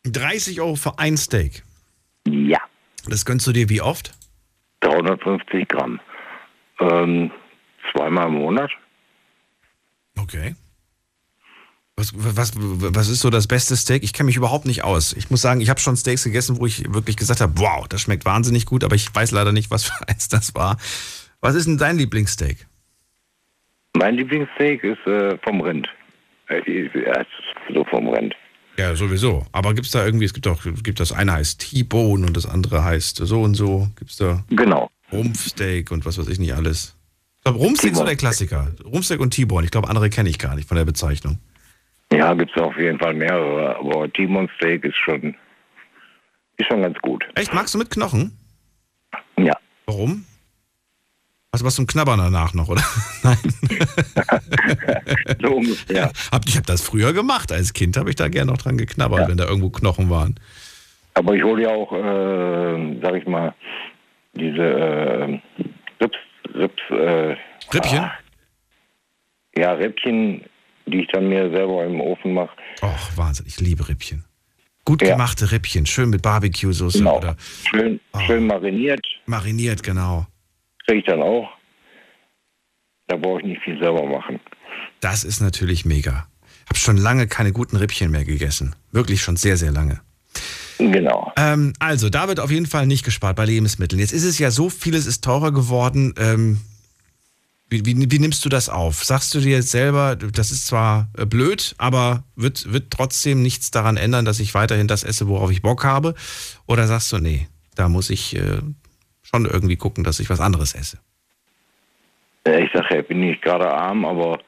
30 Euro für ein Steak? Ja. Das gönnst du dir wie oft? 350 Gramm. Ähm, zweimal im Monat. Okay. Was, was, was ist so das beste Steak? Ich kenne mich überhaupt nicht aus. Ich muss sagen, ich habe schon Steaks gegessen, wo ich wirklich gesagt habe, wow, das schmeckt wahnsinnig gut, aber ich weiß leider nicht, was für eins das war. Was ist denn dein Lieblingssteak? Mein Lieblingssteak ist äh, vom Rind. Äh, so vom Rind. Ja, sowieso. Aber gibt es da irgendwie, es gibt auch, gibt das eine heißt T-Bone und das andere heißt so und so. Gibt es da genau. Rumpfsteak und was weiß ich nicht alles. Ich glaube, Rumpfsteak ist so der Klassiker. Rumpfsteak und T-Bone. Ich glaube, andere kenne ich gar nicht von der Bezeichnung. Ja, gibt es auf jeden Fall mehrere. Aber T-Bone Steak ist schon, ist schon ganz gut. Echt? Magst du mit Knochen? Ja. Warum? Hast du was zum Knabbern danach noch, oder? [laughs] Nein. [laughs] so ja. Ich habe das früher gemacht. Als Kind habe ich da gerne noch dran geknabbert, ja. wenn da irgendwo Knochen waren. Aber ich hole ja auch, äh, sag ich mal, diese äh, Rips, Rips, äh, Rippchen? ah, ja, Rippchen, die ich dann mir selber im Ofen mache. Och, Wahnsinn, ich liebe Rippchen. Gut Ja. gemachte Rippchen, schön mit Barbecue-Soße Genau. oder Schön, Oh. schön mariniert, mariniert, genau. Kriege ich dann auch. Da brauche ich nicht viel selber machen. Das ist natürlich mega. Hab schon lange keine guten Rippchen mehr gegessen. Wirklich schon sehr, sehr lange. Genau. Ähm, also, da wird auf jeden Fall nicht gespart bei Lebensmitteln. Jetzt ist es ja so, vieles ist teurer geworden. Ähm, wie, wie, wie nimmst du das auf? Sagst du dir jetzt selber, das ist zwar äh, blöd, aber wird, wird trotzdem nichts daran ändern, dass ich weiterhin das esse, worauf ich Bock habe? Oder sagst du, nee, da muss ich äh, schon irgendwie gucken, dass ich was anderes esse? Äh, Ich sage, ja, bin nicht gerade arm, aber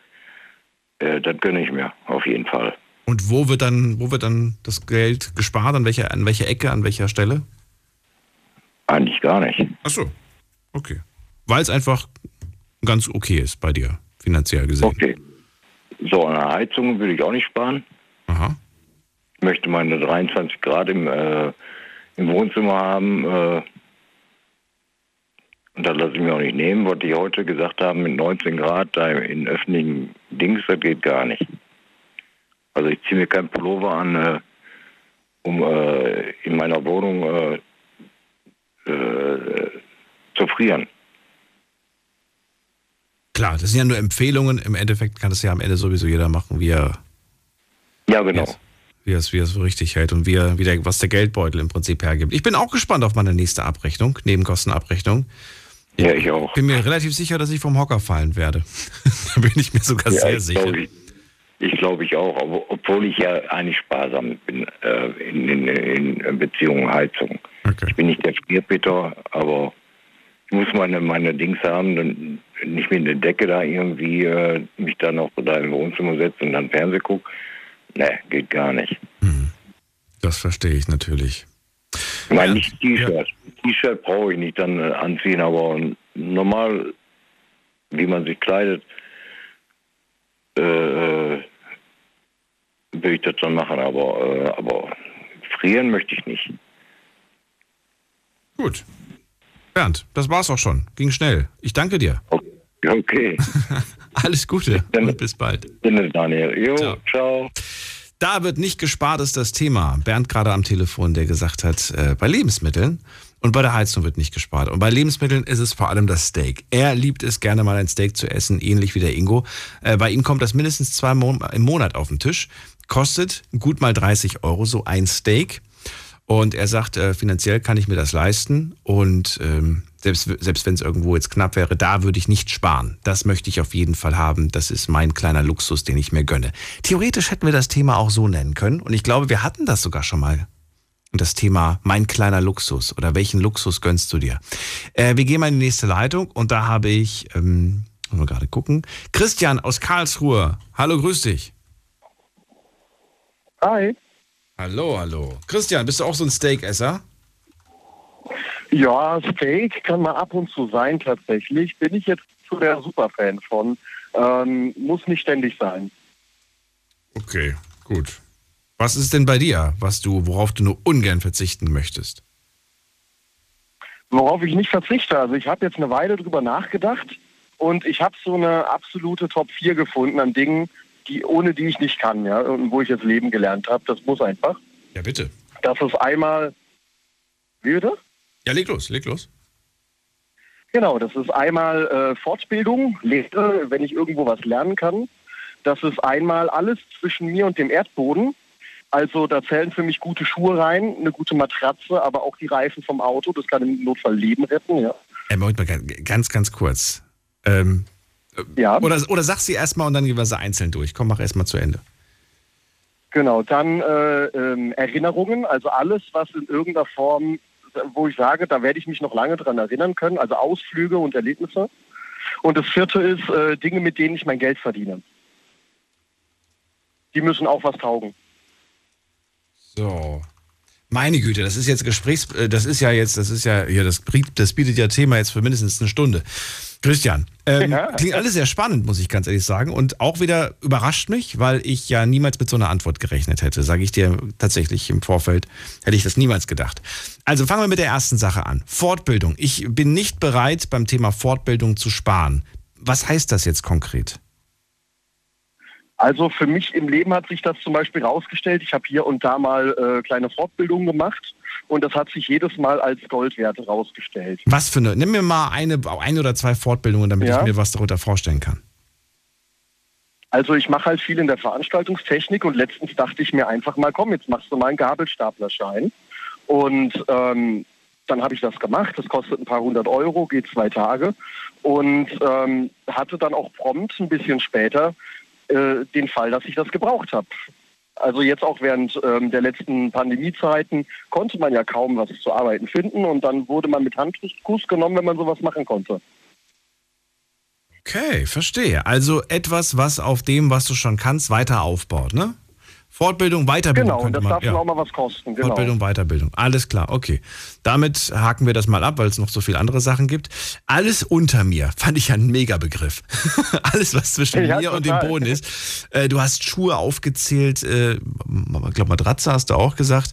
äh, das gönne ich mir auf jeden Fall. Und wo wird dann, wo wird dann das Geld gespart? An welcher, an welcher Ecke, an welcher Stelle? Eigentlich gar nicht. Ach so, okay. Weil es einfach ganz okay ist bei dir, finanziell gesehen. Okay. So, an der Heizung würde ich auch nicht sparen. Aha. Ich möchte meine 23 Grad im, äh, im Wohnzimmer haben. Äh, und das lasse ich mir auch nicht nehmen, was die heute gesagt haben, mit 19 Grad da in öffentlichen Dings, das geht gar nicht. Also ich ziehe mir kein Pullover an, äh, um äh, in meiner Wohnung äh, äh, zu frieren. Klar, das sind ja nur Empfehlungen. Im Endeffekt kann es ja am Ende sowieso jeder machen, wie er, Ja, genau. wie er es, wie es für richtig hält und wie er, wie der, was der Geldbeutel im Prinzip hergibt. Ich bin auch gespannt auf meine nächste Abrechnung, Nebenkostenabrechnung. Ja, ich auch. Bin mir relativ sicher, dass ich vom Hocker fallen werde. [laughs] da bin ich mir sogar Ja, sehr ich sicher. glaube, ich, ich glaube ich auch, obwohl ich ja eigentlich sparsam bin äh, in, in, in Beziehungen Heizung. Okay. Ich bin nicht der Spierpeter, aber ich muss meine, meine Dings haben, dann nicht mit der Decke da irgendwie äh, mich dann noch da im Wohnzimmer setzen und dann Fernseh gucken. Ne, geht gar nicht. Das verstehe ich natürlich. Ich meine, Ja, nicht T-Shirt. T-Shirt brauche ich nicht dann äh, anziehen, aber normal, wie man sich kleidet, äh, äh, will ich das dann machen, aber, äh, aber frieren möchte ich nicht. Gut. Bernd, das war's auch schon. Ging schnell. Ich danke dir. Okay, [laughs] Alles Gute und bis bald. Daniel. Jo, Ciao. ciao. Da wird nicht gespart, ist das Thema. Bernd gerade am Telefon, der gesagt hat, äh, bei Lebensmitteln und bei der Heizung wird nicht gespart. Und bei Lebensmitteln ist es vor allem das Steak. Er liebt es gerne mal ein Steak zu essen, ähnlich wie der Ingo. Äh, bei ihm kommt das mindestens zwei Mon im Monat auf den Tisch. Kostet gut mal 30 Euro so ein Steak. Und er sagt, äh, finanziell kann ich mir das leisten. Und ähm, selbst, selbst wenn es irgendwo jetzt knapp wäre, da würde ich nicht sparen. Das möchte ich auf jeden Fall haben. Das ist mein kleiner Luxus, den ich mir gönne. Theoretisch hätten wir das Thema auch so nennen können. Und ich glaube, wir hatten das sogar schon mal. Das Thema mein kleiner Luxus oder welchen Luxus gönnst du dir? Äh, wir gehen mal in die nächste Leitung und da habe ich, ähm, mal gerade gucken, Christian aus Karlsruhe. Hallo, grüß dich. Hi. Hallo, hallo. Christian, bist du auch so ein Steakesser? Ja, Steak kann mal ab und zu sein tatsächlich. Bin ich jetzt zu der Superfan von. Ähm, muss nicht ständig sein. Okay, gut. Was ist denn bei dir, was du, worauf du nur ungern verzichten möchtest? Worauf ich nicht verzichte. Also ich habe jetzt eine Weile drüber nachgedacht und ich habe so eine absolute Top 4 gefunden an Dingen, die ohne die ich nicht kann, ja, und wo ich jetzt leben gelernt habe. Das muss einfach. Ja, bitte. Das ist einmal. Wie bitte? Ja, leg los, leg los. Genau, das ist einmal äh, Fortbildung, Lehre, wenn ich irgendwo was lernen kann. Das ist einmal alles zwischen mir und dem Erdboden. Also da zählen für mich gute Schuhe rein, eine gute Matratze, aber auch die Reifen vom Auto. Das kann im Notfall Leben retten, ja. Äh, Moment mal, ganz, ganz kurz. Ähm, Ja, oder, oder sag sie erstmal und dann gehen wir sie einzeln durch. Komm, mach erstmal zu Ende. genau. Dann äh, ähm, Erinnerungen, also alles, was in irgendeiner Form, wo ich sage, da werde ich mich noch lange dran erinnern können, also Ausflüge und Erlebnisse. Und das vierte ist äh, Dinge, mit denen ich mein Geld verdiene. Die müssen auch was taugen. So. Meine Güte, das ist jetzt Gesprächs, äh, das ist ja jetzt, das ist ja, ja das, das bietet ja Thema jetzt für mindestens eine Stunde. Christian, ähm, Ja. klingt alles sehr spannend, muss ich ganz ehrlich sagen. Und auch wieder überrascht mich, weil ich ja niemals mit so einer Antwort gerechnet hätte. Sage ich dir tatsächlich im Vorfeld, hätte ich das niemals gedacht. Also fangen wir mit der ersten Sache an. Fortbildung. Ich bin nicht bereit, beim Thema Fortbildung zu sparen. Was heißt das jetzt konkret? Also für mich im Leben hat sich das zum Beispiel rausgestellt. Ich habe hier und da mal äh, kleine Fortbildungen gemacht und das hat sich jedes Mal als Goldwert rausgestellt. Was für eine? Nimm mir mal eine, eine oder zwei Fortbildungen, damit Ja. ich mir was darunter vorstellen kann. Also ich mache halt viel in der Veranstaltungstechnik und letztens dachte ich mir einfach mal, komm, jetzt machst du mal einen Gabelstaplerschein. Und ähm, dann habe ich das gemacht. Das kostet ein paar hundert Euro, geht zwei Tage. Und ähm, hatte dann auch prompt ein bisschen später äh, den Fall, dass ich das gebraucht habe. Also jetzt auch während ähm, der letzten Pandemiezeiten konnte man ja kaum was zu arbeiten finden und dann wurde man mit Handkuss genommen, wenn man sowas machen konnte. Okay, verstehe. Also etwas, was auf dem, was du schon kannst, weiter aufbaut, ne? Fortbildung, Weiterbildung Genau, könnte das man. darf dann auch mal was kosten. Genau. Fortbildung, Weiterbildung. Alles klar, okay. Damit haken wir das mal ab, weil es noch so viele andere Sachen gibt. Alles unter mir fand ich ja ein Mega-Begriff. [laughs] Alles, was zwischen Ja, mir und dem total. Boden ist. Äh, du hast Schuhe aufgezählt, äh, ich glaube Matratze hast du auch gesagt.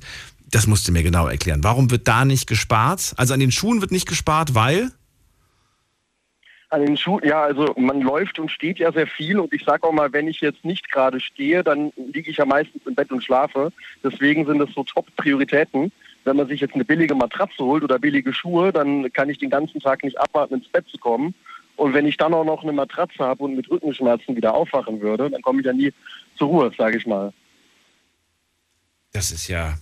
Das musst du mir genau erklären. Warum wird da nicht gespart? Also an den Schuhen wird nicht gespart, weil? An den Schuhen, ja, also man läuft und steht ja sehr viel und ich sage auch mal, wenn ich jetzt nicht gerade stehe, dann liege ich ja meistens im Bett und schlafe. Deswegen sind es so Top-Prioritäten. Wenn man sich jetzt eine billige Matratze holt oder billige Schuhe, dann kann ich den ganzen Tag nicht abwarten, ins Bett zu kommen. Und wenn ich dann auch noch eine Matratze habe und mit Rückenschmerzen wieder aufwachen würde, dann komme ich ja nie zur Ruhe, sage ich mal. Das ist ja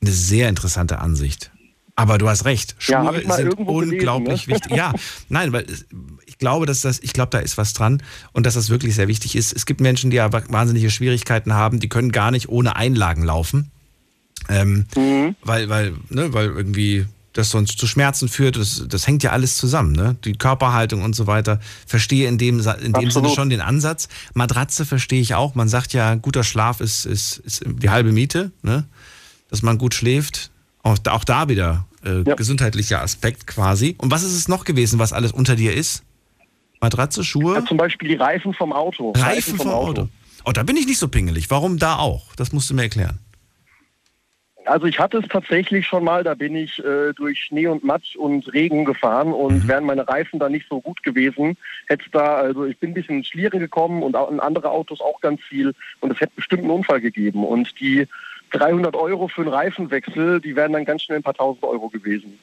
eine sehr interessante Ansicht. Aber du hast recht. Schuhe Ja, sind irgendwo gelesen, unglaublich ne? wichtig. Ja, [laughs] nein, weil ich glaube, dass das, ich glaube, da ist was dran und dass das wirklich sehr wichtig ist. Es gibt Menschen, die ja wahnsinnige Schwierigkeiten haben, die können gar nicht ohne Einlagen laufen. Ähm, Mhm. weil, weil, ne, weil irgendwie das sonst zu Schmerzen führt. Das, das hängt ja alles zusammen, ne? Die Körperhaltung und so weiter. Verstehe in dem, in dem Sinne schon den Ansatz. Matratze verstehe ich auch. Man sagt ja, guter Schlaf ist, ist, ist die halbe Miete, ne? Dass man gut schläft. Auch, da- auch da wieder äh, Ja. gesundheitlicher Aspekt quasi. Und was ist es noch gewesen, was alles unter dir ist? Matratze, Schuhe? Ja, zum Beispiel die Reifen vom Auto. Reifen vom Auto. Oh, da bin ich nicht so pingelig. Warum da auch? Das musst du mir erklären. Also ich hatte es tatsächlich schon mal, da bin ich äh, durch Schnee und Matsch und Regen gefahren und wären meine Reifen da nicht so gut gewesen, hätte da, also ich bin ein bisschen ins Schlieren gekommen und auch in andere Autos auch ganz viel und es hätte bestimmt einen Unfall gegeben und die 300 Euro für einen Reifenwechsel, die wären dann ganz schnell ein paar tausend Euro gewesen.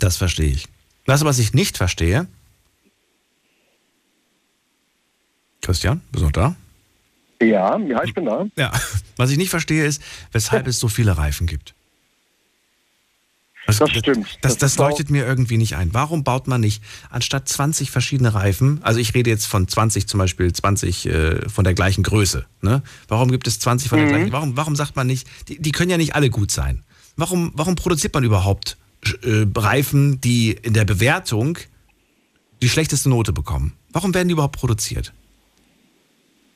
Das verstehe ich. Du, was ich nicht verstehe? Christian, bist du noch da? Ja, ja, ich bin da. Ja. [laughs] Was ich nicht verstehe, ist, weshalb [laughs] es so viele Reifen gibt. Also, Das stimmt. Das, Das das leuchtet mir irgendwie nicht ein. Warum baut man nicht anstatt 20 verschiedene Reifen, also ich rede jetzt von 20 zum Beispiel, 20 äh, von der gleichen Größe, ne? Warum gibt es 20 von der Mhm. gleichen? Warum, warum sagt man nicht, die, die können ja nicht alle gut sein. Warum, warum produziert man überhaupt äh, Reifen, die in der Bewertung die schlechteste Note bekommen? Warum werden die überhaupt produziert?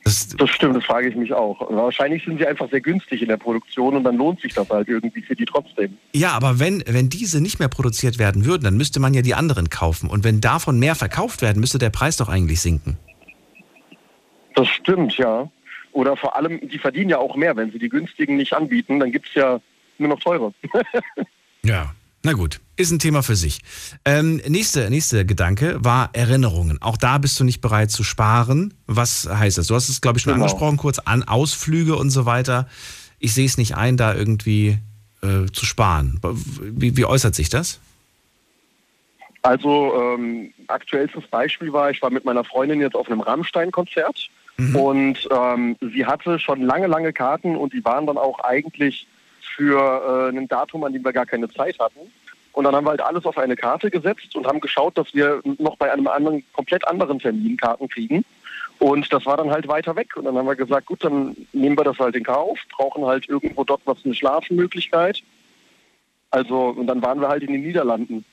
Das, Das stimmt, das frage ich mich auch. Wahrscheinlich sind sie einfach sehr günstig in der Produktion und dann lohnt sich das halt irgendwie für die trotzdem. Ja, aber wenn, wenn diese nicht mehr produziert werden würden, dann müsste man ja die anderen kaufen. Und wenn davon mehr verkauft werden, müsste der Preis doch eigentlich sinken. Das stimmt, ja. Oder vor allem, die verdienen ja auch mehr. Wenn sie die günstigen nicht anbieten, dann gibt es ja nur noch teure. [laughs] Ja. Na gut, ist ein Thema für sich. Ähm, nächste, nächste Gedanke war Erinnerungen. Auch da bist du nicht bereit zu sparen. Was heißt das? Du hast es, glaube ich, schon Genau. angesprochen, kurz an Ausflüge und so weiter. Ich sehe es nicht ein, da irgendwie äh, zu sparen. Wie, wie äußert sich das? Also ähm, aktuellstes Beispiel war, ich war mit meiner Freundin jetzt auf einem Rammstein-Konzert und ähm, sie hatte schon lange, lange Karten und die waren dann auch eigentlich für äh, ein Datum, an dem wir gar keine Zeit hatten. Und dann haben wir halt alles auf eine Karte gesetzt und haben geschaut, dass wir noch bei einem anderen, komplett anderen Termin Karten kriegen. Und das war dann halt weiter weg. Und dann haben wir gesagt, gut, dann nehmen wir das halt in Kauf, brauchen halt irgendwo dort was eine Schlafenmöglichkeit. Also, und dann waren wir halt in den Niederlanden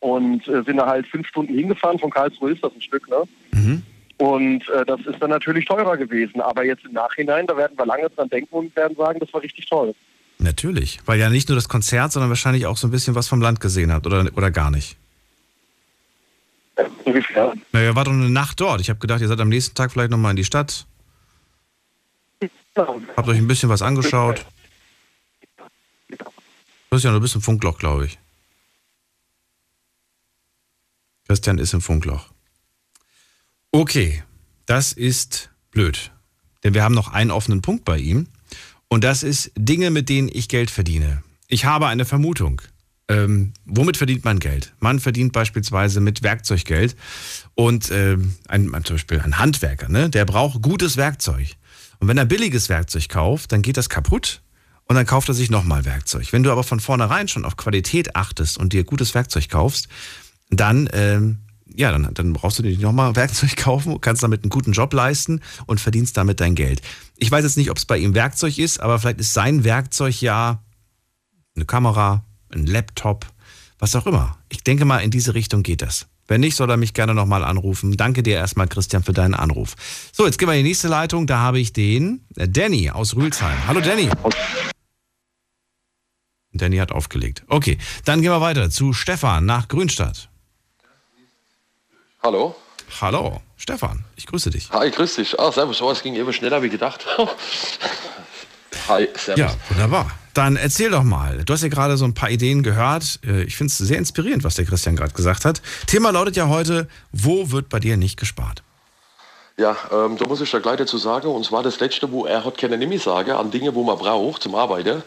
und äh, sind da halt fünf Stunden hingefahren. Von Karlsruhe ist das ein Stück, ne? Mhm. Und äh, das ist dann natürlich teurer gewesen. Aber jetzt im Nachhinein, da werden wir lange dran denken und werden sagen, das war richtig toll. Natürlich, weil ja nicht nur das Konzert, sondern wahrscheinlich auch so ein bisschen was vom Land gesehen habt oder, oder gar nicht. Inwiefern? Naja, war doch eine Nacht dort. Ich habe gedacht, ihr seid am nächsten Tag vielleicht nochmal in die Stadt. Habt euch ein bisschen was angeschaut. Christian, du bist im Funkloch, glaube ich. Christian ist im Funkloch. Okay, das ist blöd. Denn wir haben noch einen offenen Punkt bei ihm. Und das ist Dinge, mit denen ich Geld verdiene. Ich habe eine Vermutung. Ähm, womit verdient man Geld? Man verdient beispielsweise mit Werkzeuggeld. Und ähm, ein, zum Beispiel ein Handwerker, ne? der braucht gutes Werkzeug. Und wenn er billiges Werkzeug kauft, dann geht das kaputt und dann kauft er sich nochmal Werkzeug. Wenn du aber von vornherein schon auf Qualität achtest und dir gutes Werkzeug kaufst, dann, ähm, ja, dann, dann brauchst du dir nochmal Werkzeug [laughs] kaufen, kannst damit einen guten Job leisten und verdienst damit dein Geld. Ich weiß jetzt nicht, ob es bei ihm Werkzeug ist, aber vielleicht ist sein Werkzeug ja eine Kamera, ein Laptop, was auch immer. Ich denke mal, in diese Richtung geht das. Wenn nicht, soll er mich gerne nochmal anrufen. Danke dir erstmal, Christian, für deinen Anruf. So, jetzt gehen wir in die nächste Leitung. Da habe ich den äh, Danny aus Rülsheim. Hallo Danny. Danny hat aufgelegt. Okay, dann gehen wir weiter zu Stefan nach Grünstadt. Hallo. Hallo, Stefan, ich grüße dich. Hi, grüß dich. Ah, servus. So, es ging eben schneller wie gedacht. [laughs] Hi, servus. Ja, wunderbar. Dann erzähl doch mal. Du hast ja gerade so ein paar Ideen gehört. Äh, Ich finde es sehr inspirierend, was der Christian gerade gesagt hat. Thema lautet ja heute, wo wird bei dir nicht gespart? Ja, ähm, da muss ich da gleich dazu sagen, und zwar das Letzte, wo er hat keine nämlich sagen, an Dinge, wo man braucht zum Arbeiten.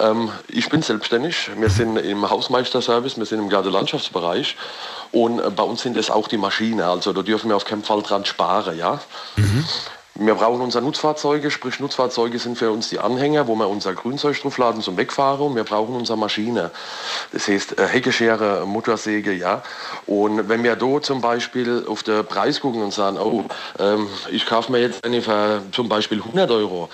Ähm, ich bin selbstständig, wir sind im Hausmeisterservice, wir sind im Gartenlandschaftsbereich und äh, bei uns sind es auch die Maschinen, also da dürfen wir auf keinen Fall dran sparen, ja. Wir brauchen unsere Nutzfahrzeuge, sprich Nutzfahrzeuge sind für uns die Anhänger, wo wir unser Grünzeug draufladen zum Wegfahren und wir brauchen unsere Maschine. Das heißt äh, Heckeschere, Muttersäge, ja. Und wenn wir da zum Beispiel auf den Preis gucken und sagen, oh, ähm, ich kaufe mir jetzt eine für zum Beispiel 100 Euro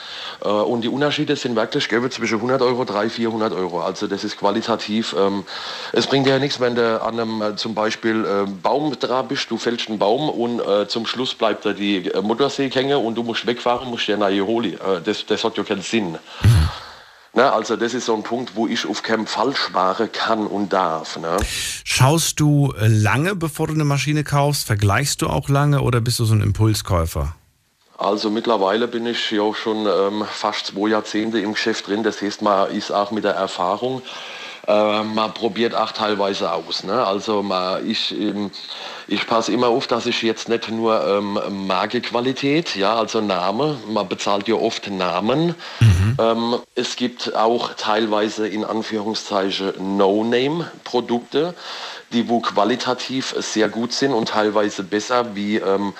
äh, und die Unterschiede sind wirklich gäbe zwischen 100 Euro, 300, 400 Euro. Also das ist qualitativ. Ähm, es bringt ja nichts, wenn du an einem äh, zum Beispiel äh, Baum dran bist, du fällst einen Baum und äh, zum Schluss bleibt da die äh, Muttersäge hängen und du musst wegfahren, musst dir neue holen. Äh, das, das hat ja keinen Sinn. Ne, also das ist so ein Punkt, wo ich auf keinen Fall sparen kann und darf. Ne? Schaust du äh, lange, bevor du eine Maschine kaufst? Vergleichst du auch lange oder bist du so ein Impulskäufer? Also mittlerweile bin ich ja schon ähm, fast zwei Jahrzehnte im Geschäft drin. Das heißt, man ist auch mit der Erfahrung, äh, man probiert auch teilweise aus. Ne? Also man, ich, ähm, ich passe immer auf, dass ich jetzt nicht nur ähm, Markequalität, ja, also Name, man bezahlt ja oft Namen. Ähm, es gibt auch teilweise in Anführungszeichen No-Name-Produkte, die wo qualitativ sehr gut sind und teilweise besser wie ähm,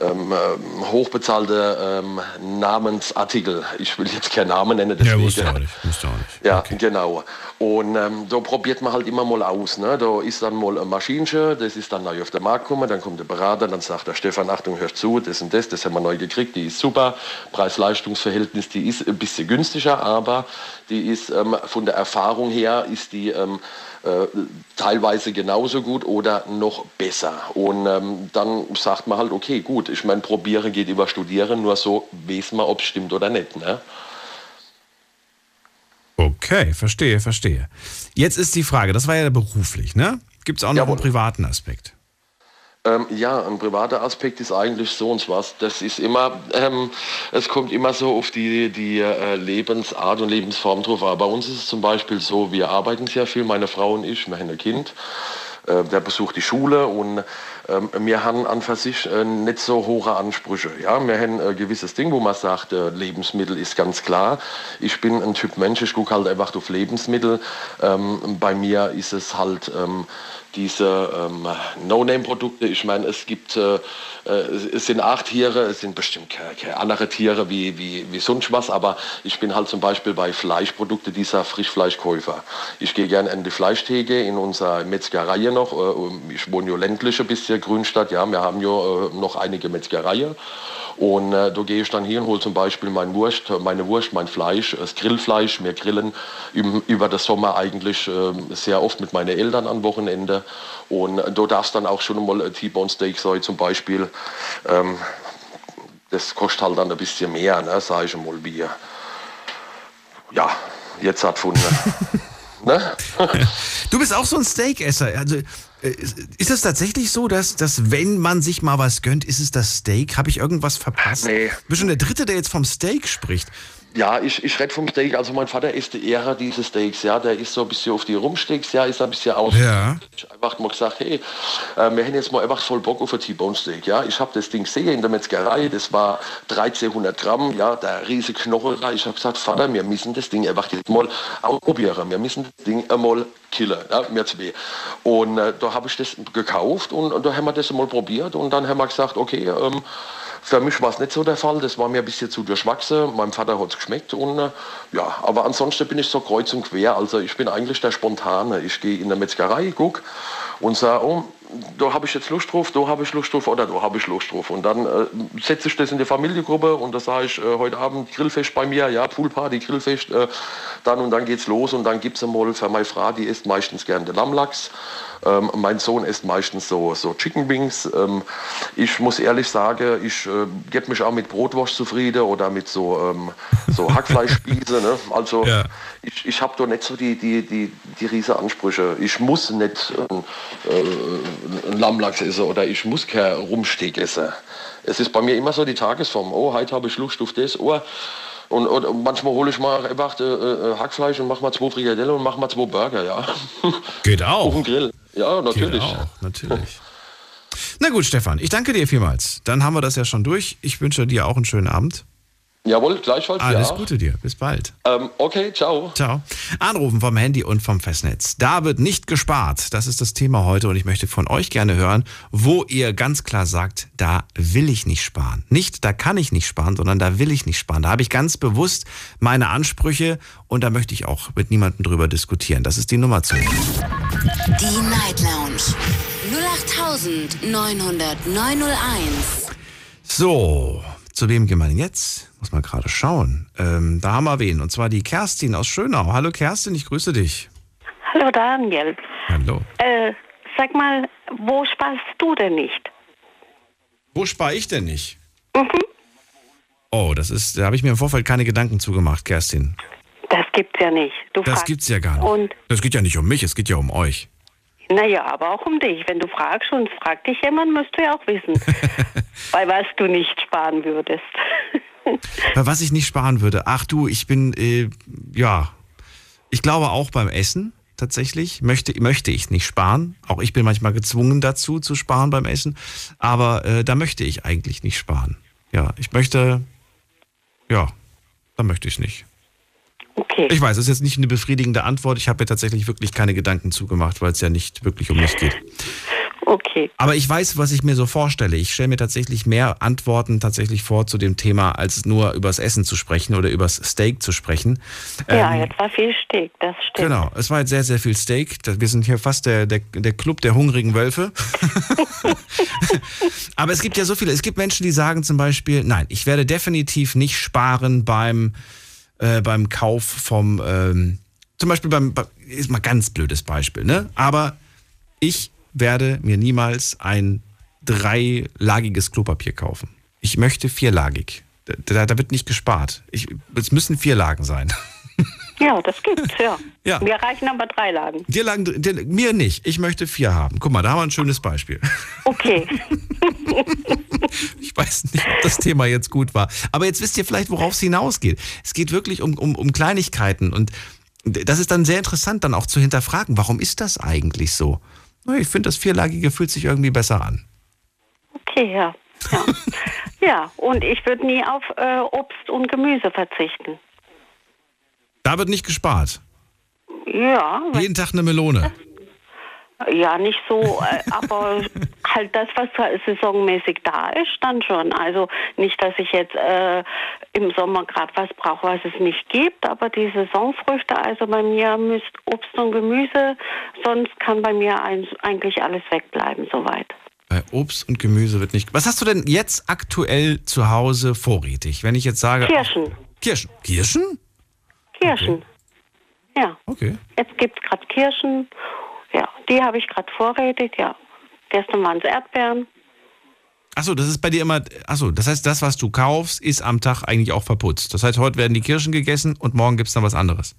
ähm, ähm, hochbezahlte ähm, Namensartikel. Ich will jetzt keinen Namen nennen, Ja, deswegen. musst du auch nicht. Musst du auch nicht. Ja, genau. Und ähm, da probiert man halt immer mal aus. Ne? Da ist dann mal ein Maschinchen, das ist dann neu auf den Markt gekommen, dann kommt der Berater, dann sagt der Stefan, Achtung, hör zu, das und das, das haben wir neu gekriegt, die ist super. Preis-Leistungs-Verhältnis, die ist ein bisschen günstiger, aber die ist ähm, von der Erfahrung her, ist die ähm, äh, teilweise genauso gut oder noch besser. Und ähm, dann sagt man halt, okay, gut, ich meine, probieren geht über studieren, nur so weiß man, ob es stimmt oder nicht. Ne? Okay, verstehe, verstehe. Jetzt ist die Frage, das war ja beruflich, ne? Gibt es auch noch einen privaten Aspekt? Ähm, ja, ein privater Aspekt ist eigentlich so und was. Das ist immer, ähm, es kommt immer so auf die, die äh, Lebensart und Lebensform drauf an. Bei uns ist es zum Beispiel so, wir arbeiten sehr viel, meine Frau und ich, wir haben ein Kind, äh, der besucht die Schule und wir haben an für sich äh, nicht so hohe Ansprüche. Ja? Wir haben ein gewisses Ding, wo man sagt, äh, Lebensmittel ist ganz klar. Ich bin ein Typ Mensch, ich gucke halt einfach auf Lebensmittel. Ähm, bei mir ist es halt ähm, diese ähm, No-Name-Produkte. Ich meine, es gibt, äh, äh, es sind acht Tiere, es sind bestimmt keine, andere Tiere wie, wie, wie sonst was, aber ich bin halt zum Beispiel bei Fleischprodukte dieser Frischfleischkäufer. Ich gehe gerne in die Fleischtheke in unserer Metzgerei noch. Äh, ich wohne ja ländlich ein bisschen Grünstadt, ja, wir haben ja äh, noch einige Metzgereien. Und äh, da gehe ich dann hier und hole zum Beispiel mein Wurst, meine Wurst, mein Fleisch, das Grillfleisch. Wir grillen im, über den Sommer eigentlich äh, sehr oft mit meinen Eltern am Wochenende. Und äh, da darf es dann auch schon mal ein T-Bone Steak sein zum Beispiel. Ähm, das kostet halt dann ein bisschen mehr, ne, sage ich mal, wie ja, jetzt hat von. [laughs] ne? Du bist auch so ein Steakesser. Also äh, ist es tatsächlich so, dass, dass wenn man sich mal was gönnt, ist es das Steak? Habe ich irgendwas verpasst? Nee. Du bist schon der Dritte, der jetzt vom Steak spricht. Ja, ich, ich rede vom Steak. Also mein Vater isst eher diese Steaks, ja. Der ist so ein bisschen auf die Rumsteaks, ja, ist ein bisschen aus. Ja. Ich einfach mal gesagt, hey, äh, wir hätten jetzt mal einfach voll Bock auf ein T-Bone Steak, ja. Ich habe das Ding gesehen in der Metzgerei, das war 1300 Gramm, ja, der riesige Knochen. Ich habe gesagt, Vater, wir müssen das Ding einfach jetzt mal ausprobieren. Wir müssen das Ding einmal killen, ja, mir zwei. Und äh, da habe ich das gekauft und, und da haben wir das mal probiert und dann haben wir gesagt, okay, ähm, für mich war es nicht so der Fall, das war mir ein bisschen zu durchwachsen. Meinem Vater hat es geschmeckt und äh, ja, aber ansonsten bin ich so kreuz und quer. Also ich bin eigentlich der Spontane. Ich gehe in der Metzgerei, guck und sage, oh, da habe ich jetzt Lust drauf, da habe ich Lust drauf oder da habe ich Lust drauf. Und dann äh, setze ich das in die Familiengruppe und da sage ich, äh, heute Abend Grillfest bei mir, ja, Poolparty, Grillfest, äh, dann und dann geht's los und dann gibt es einmal für meine Frau, die isst meistens gerne den Lammlachs. Ähm, mein Sohn isst meistens so, so Chicken Wings. Ähm, ich muss ehrlich sagen, ich äh, gebe mich auch mit Brotwurst zufrieden oder mit so, ähm, so Hackfleischspieße. Ne? Also Ja. ich, ich habe da nicht so die, die, die, die riesen Ansprüche. Ich muss nicht äh, äh, Lammlachs essen oder ich muss kein Rumsteak essen. Es ist bei mir immer so die Tagesform. Oh, heute habe ich Lust auf das. Oh, und, und, und manchmal hole ich mal einfach äh, äh, Hackfleisch und mache mal zwei Frikadelle und mache mal zwei Burger, ja. [laughs] Geht Auf auch. dem Grill. Ja, natürlich. Geht auch, natürlich. Na gut, Stefan, ich danke dir vielmals. Dann haben wir das ja schon durch. Ich wünsche dir auch einen schönen Abend. Jawohl, gleichfalls. Alles ja. Gute dir. Bis bald. Ähm, okay, ciao. Ciao. Anrufen vom Handy und vom Festnetz. Da wird nicht gespart. Das ist das Thema heute und ich möchte von euch gerne hören, wo ihr ganz klar sagt, da will ich nicht sparen. Nicht, da kann ich nicht sparen, sondern da will ich nicht sparen. Da habe ich ganz bewusst meine Ansprüche und da möchte ich auch mit niemandem drüber diskutieren. Das ist die Nummer zu. Die Night Lounge 0890901. So, zu wem gehen wir denn jetzt? Muss man gerade schauen. Ähm, da haben wir wen. Und zwar die Kerstin aus Schönau. Hallo Kerstin, ich grüße dich. Hallo Daniel. Hallo. Äh, sag mal, wo sparst du denn nicht? Wo spare ich denn nicht? Oh, das ist, da habe ich mir im Vorfeld keine Gedanken zugemacht, Kerstin. Das gibt's ja nicht. Du Das fragst- gibt's ja gar nicht. Und Das geht ja nicht um mich, es geht ja um euch. Naja, aber auch um dich. Wenn du fragst und fragt dich jemand, musst du ja auch wissen, [laughs] bei was du nicht sparen würdest. [laughs] Bei was ich nicht sparen würde. Ach du, ich bin, äh, ja, ich glaube auch beim Essen tatsächlich möchte, möchte ich nicht sparen. Auch ich bin manchmal gezwungen dazu zu sparen beim Essen. Aber äh, da möchte ich eigentlich nicht sparen. Ja, ich möchte, ja, da möchte ich nicht. Okay. Ich weiß, das ist jetzt nicht eine befriedigende Antwort. Ich habe mir tatsächlich wirklich keine Gedanken zugemacht, weil es ja nicht wirklich um mich geht. Okay. Aber ich weiß, was ich mir so vorstelle. Ich stelle mir tatsächlich mehr Antworten tatsächlich vor zu dem Thema, als nur übers Essen zu sprechen oder übers Steak zu sprechen. Ja, Ähm, jetzt war viel Steak, das stimmt. Genau, es war jetzt sehr, sehr viel Steak. Wir sind hier fast der, der, der Club der hungrigen Wölfe. [laughs] Aber es gibt ja so viele. Es gibt Menschen, die sagen zum Beispiel, nein, ich werde definitiv nicht sparen beim, äh, beim Kauf vom, ähm, zum Beispiel beim, bei- ist mal ganz blödes Beispiel, ne? Aber ich werde mir niemals ein dreilagiges Klopapier kaufen. Ich möchte vierlagig. Da, da wird nicht gespart. Ich, es müssen vier Lagen sein. [laughs] Ja, das gibt's, ja. [laughs] Ja. Wir reichen aber drei Lagen. Dir lagen, dir, mir nicht. Ich möchte vier haben. Guck mal, da haben wir ein schönes Beispiel. [laughs] Okay. Ich weiß nicht, ob das Thema jetzt gut war. Aber jetzt wisst ihr vielleicht, worauf es hinausgeht. Es geht wirklich um, um, um Kleinigkeiten. Und das ist dann sehr interessant, dann auch zu hinterfragen, warum ist das eigentlich so? Ich finde, das Vierlagige fühlt sich irgendwie besser an. Okay, ja. Ja, [laughs] ja und ich würde nie auf äh, Obst und Gemüse verzichten. Da wird nicht gespart. Ja, Jeden Tag eine Melone. ja, nicht so, äh, aber [laughs] halt das, was saisonmäßig da ist, dann schon. Also nicht, dass ich jetzt äh, im Sommer gerade was brauche, was es nicht gibt, aber die Saisonfrüchte, also bei mir müsst Obst und Gemüse, sonst kann bei mir ein, eigentlich alles wegbleiben, soweit. Bei Obst und Gemüse wird nicht. Was hast du denn jetzt aktuell zu Hause vorrätig? Wenn ich jetzt sage. Kirschen. Kirschen. Kirschen? Kirschen. Ja. Okay. Jetzt gibt es gerade Kirschen. Ja, die habe ich gerade vorrätig, ja. Gestern waren es Erdbeeren. Achso, das ist bei dir immer. Achso, das heißt, das, was du kaufst, ist am Tag eigentlich auch verputzt. Das heißt, heute werden die Kirschen gegessen und morgen gibt es dann was anderes.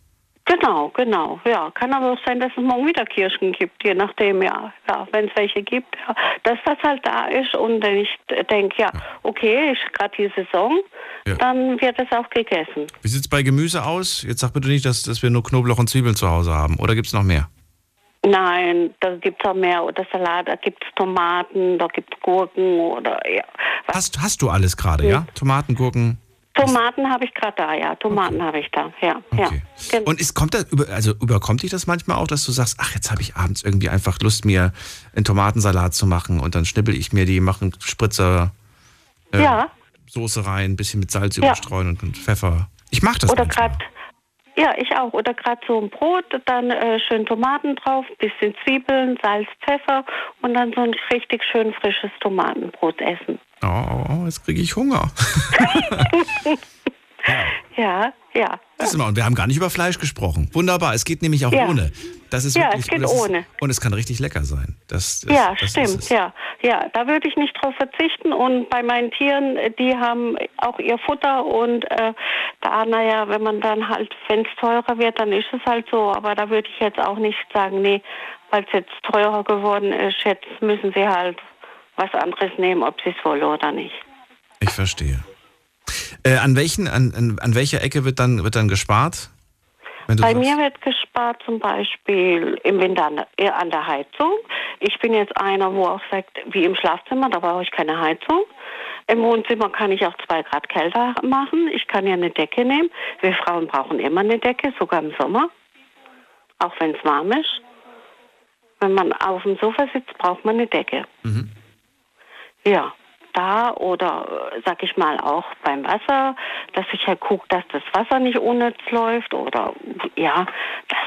Genau, genau. Ja, kann aber auch sein, dass es morgen wieder Kirschen gibt, je nachdem, ja. Ja, wenn es welche gibt, ja. Dass das halt da ist und wenn ich denke, ja, okay, ist gerade die Saison, Ja. dann wird es auch gegessen. Wie sieht es bei Gemüse aus? Jetzt sag bitte nicht, dass, dass wir nur Knoblauch und Zwiebeln zu Hause haben. Oder gibt es noch mehr? Nein, da gibt es auch mehr. Oder Salat, da gibt es Tomaten, da gibt es Gurken oder ja. Hast, hast du alles gerade, ja? Tomaten, Gurken. Tomaten habe ich gerade da, ja. Tomaten habe ich da, ja. ja. Genau. Und ist, kommt das über, also überkommt dich das manchmal auch, dass du sagst, ach, jetzt habe ich abends irgendwie einfach Lust, mir einen Tomatensalat zu machen und dann schnippel ich mir die, mache einen Spritzer äh, ja. Soße rein, ein bisschen mit Salz Ja. überstreuen und, und Pfeffer. Ich mache das Oder gerade, ja, ich auch. Oder gerade so ein Brot, dann äh, schön Tomaten drauf, bisschen Zwiebeln, Salz, Pfeffer und dann so ein richtig schön frisches Tomatenbrot essen. Oh, jetzt kriege ich Hunger. [laughs] Ja, ja. Das ist immer, und wir haben gar nicht über Fleisch gesprochen. Wunderbar, es geht nämlich auch Ja. ohne. Das ist Ja, wirklich, es geht und ist, ohne. Und es kann richtig lecker sein. Das, das, ja, das ist stimmt, ja. Ja, da würde ich nicht drauf verzichten. Und bei meinen Tieren, die haben auch ihr Futter und äh, da, naja, wenn man dann halt, wenn es teurer wird, dann ist es halt so. Aber da würde ich jetzt auch nicht sagen, nee, weil es jetzt teurer geworden ist, jetzt müssen sie halt was anderes nehmen, ob sie es wollen oder nicht. Ich verstehe. Äh, an, welchen, an, an, welcher Ecke wird dann, wird dann gespart? Bei sagst- mir wird gespart zum Beispiel im Winter an der, eher an der Heizung. Ich bin jetzt einer, wo auch sagt, wie im Schlafzimmer, da brauche ich keine Heizung. Im Wohnzimmer kann ich auch zwei Grad kälter machen. Ich kann ja eine Decke nehmen. Wir Frauen brauchen immer eine Decke, sogar im Sommer. Auch wenn es warm ist. Wenn man auf dem Sofa sitzt, braucht man eine Decke. Ja, da oder äh, sag ich mal auch beim Wasser, dass ich halt gucke, dass das Wasser nicht unnütz läuft oder ja, dass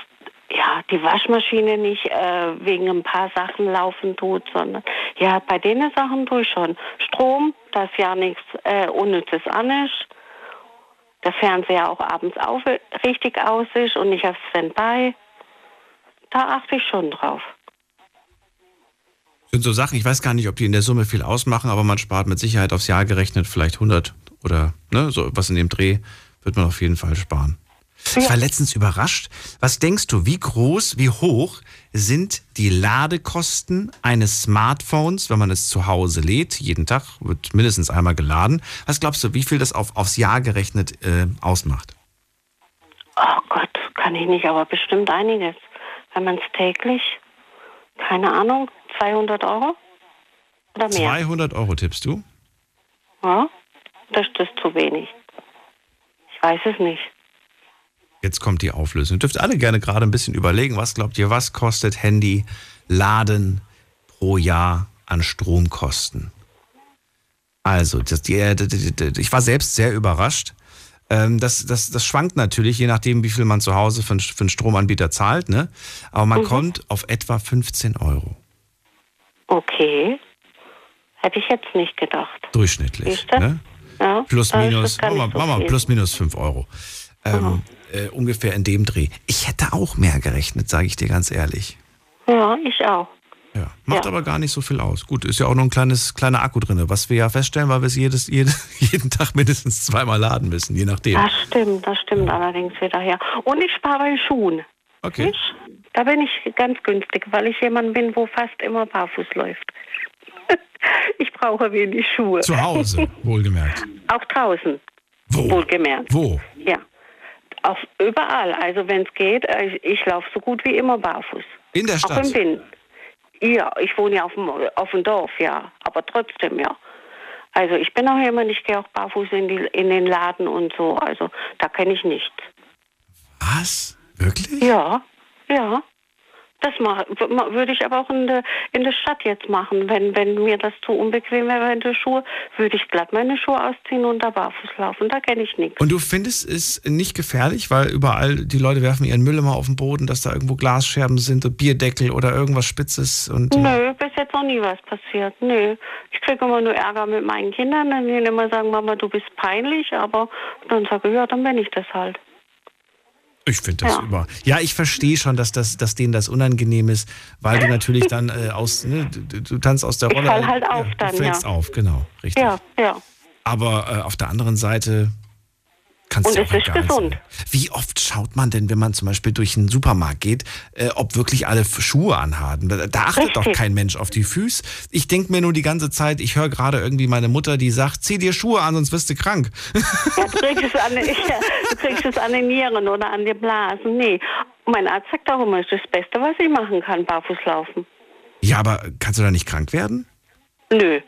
ja die Waschmaschine nicht äh, wegen ein paar Sachen laufen tut, sondern ja bei den Sachen tue ich schon Strom, dass ja nichts äh, Unnützes an ist. Der Fernseher auch abends auf, richtig aus ist und nicht auf Standby. Da achte ich schon drauf. Sind so Sachen, ich weiß gar nicht, ob die in der Summe viel ausmachen, aber man spart mit Sicherheit aufs Jahr gerechnet vielleicht 100 oder ne, so was in dem Dreh wird man auf jeden Fall sparen. Ich war letztens überrascht. Was denkst du, wie groß, wie hoch sind die Ladekosten eines Smartphones, wenn man es zu Hause lädt? Jeden Tag wird mindestens einmal geladen. Was glaubst du, wie viel das auf, aufs Jahr gerechnet äh, ausmacht? Oh Gott, kann ich nicht, aber bestimmt einiges. Wenn man es täglich, keine Ahnung, 200 Euro oder mehr. 200 Euro tippst du? Ja, das ist zu wenig. Ich weiß es nicht. Jetzt kommt die Auflösung. Ihr dürft alle gerne gerade ein bisschen überlegen, was glaubt ihr, was kostet Handy laden pro Jahr an Stromkosten? Also, das, die, äh, die, die, die, ich war selbst sehr überrascht. Ähm, das, das, das schwankt natürlich, je nachdem, wie viel man zu Hause für, einen- für einen Stromanbieter zahlt. Ne? Aber man Mhm. kommt auf etwa 15 Euro Okay. Hätte ich jetzt nicht gedacht. durchschnittlich. Ne? Ja, Plus, minus, machen wir, so machen wir plus, minus 5 Euro. Ähm, äh, ungefähr in dem Dreh. Ich hätte auch mehr gerechnet, sage ich dir ganz ehrlich. Ja, ich auch. Ja, macht aber gar nicht so viel aus. Gut, ist ja auch nur ein kleines, kleiner Akku drin, was wir ja feststellen, weil wir es jedes, jede, [laughs] jeden Tag mindestens zweimal laden müssen, je nachdem. Das stimmt, das stimmt allerdings wieder, ja. Und ich spare bei Schuhen. Okay. Ich, da bin ich ganz günstig, weil ich jemand bin, wo fast immer barfuß läuft. [laughs] ich brauche wenig Schuhe. Zu Hause, [laughs] wohlgemerkt. Auch draußen. Wohlgemerkt. Wo? Ja. Auf überall. Also wenn es geht, äh, ich, ich laufe so gut wie immer barfuß. In der Auch Stadt? im Wind. Ja, ich wohne ja auf dem, auf dem Dorf, ja. Aber trotzdem, ja. Also ich bin auch jemand, ich gehe auch barfuß in, die, in den Laden und so. Also da kenne ich nichts. Was? Wirklich? Ja, ja. Das würde ich aber auch in der, in der Stadt jetzt machen. Wenn, wenn mir das zu unbequem wäre in der Schuhe, würde ich glatt meine Schuhe ausziehen und da barfuß laufen. Da kenne ich nichts. Und du findest es nicht gefährlich, weil überall die Leute werfen ihren Müll immer auf den Boden, dass da irgendwo Glasscherben sind, und Bierdeckel oder irgendwas Spitzes und. Nö, bis jetzt jetzt noch nie was passiert. Nö. Ich kriege immer nur Ärger mit meinen Kindern, dann die immer sagen, Mama, du bist peinlich, aber dann sage ich, ja, dann bin ich das halt. Ich finde das Ja. über. Ja, ich verstehe schon, dass, das, dass denen das unangenehm ist, weil du natürlich dann äh, aus, ne, du, du tanzt aus der Ich Rolle. fall halt ja, auf du dann, fällst ja. auf, genau, richtig. Ja, ja. Aber äh, auf der anderen Seite kannst Und du es ist gesund. sein. Wie oft schaut man denn, wenn man zum Beispiel durch einen Supermarkt geht, äh, ob wirklich alle Schuhe anhaben? Da, da achtet doch Richtig. kein Mensch auf die Füße. Ich denke mir nur die ganze Zeit, ich höre gerade irgendwie meine Mutter, die sagt, zieh dir Schuhe an, sonst wirst du krank. Ja, du kriegst es an, [laughs] ja, du kriegst es an den Nieren oder an den Blasen. Nee. Mein Arzt sagt auch immer, es ist das Beste, was ich machen kann, barfuß laufen. Ja, aber kannst du da nicht krank werden? Nö.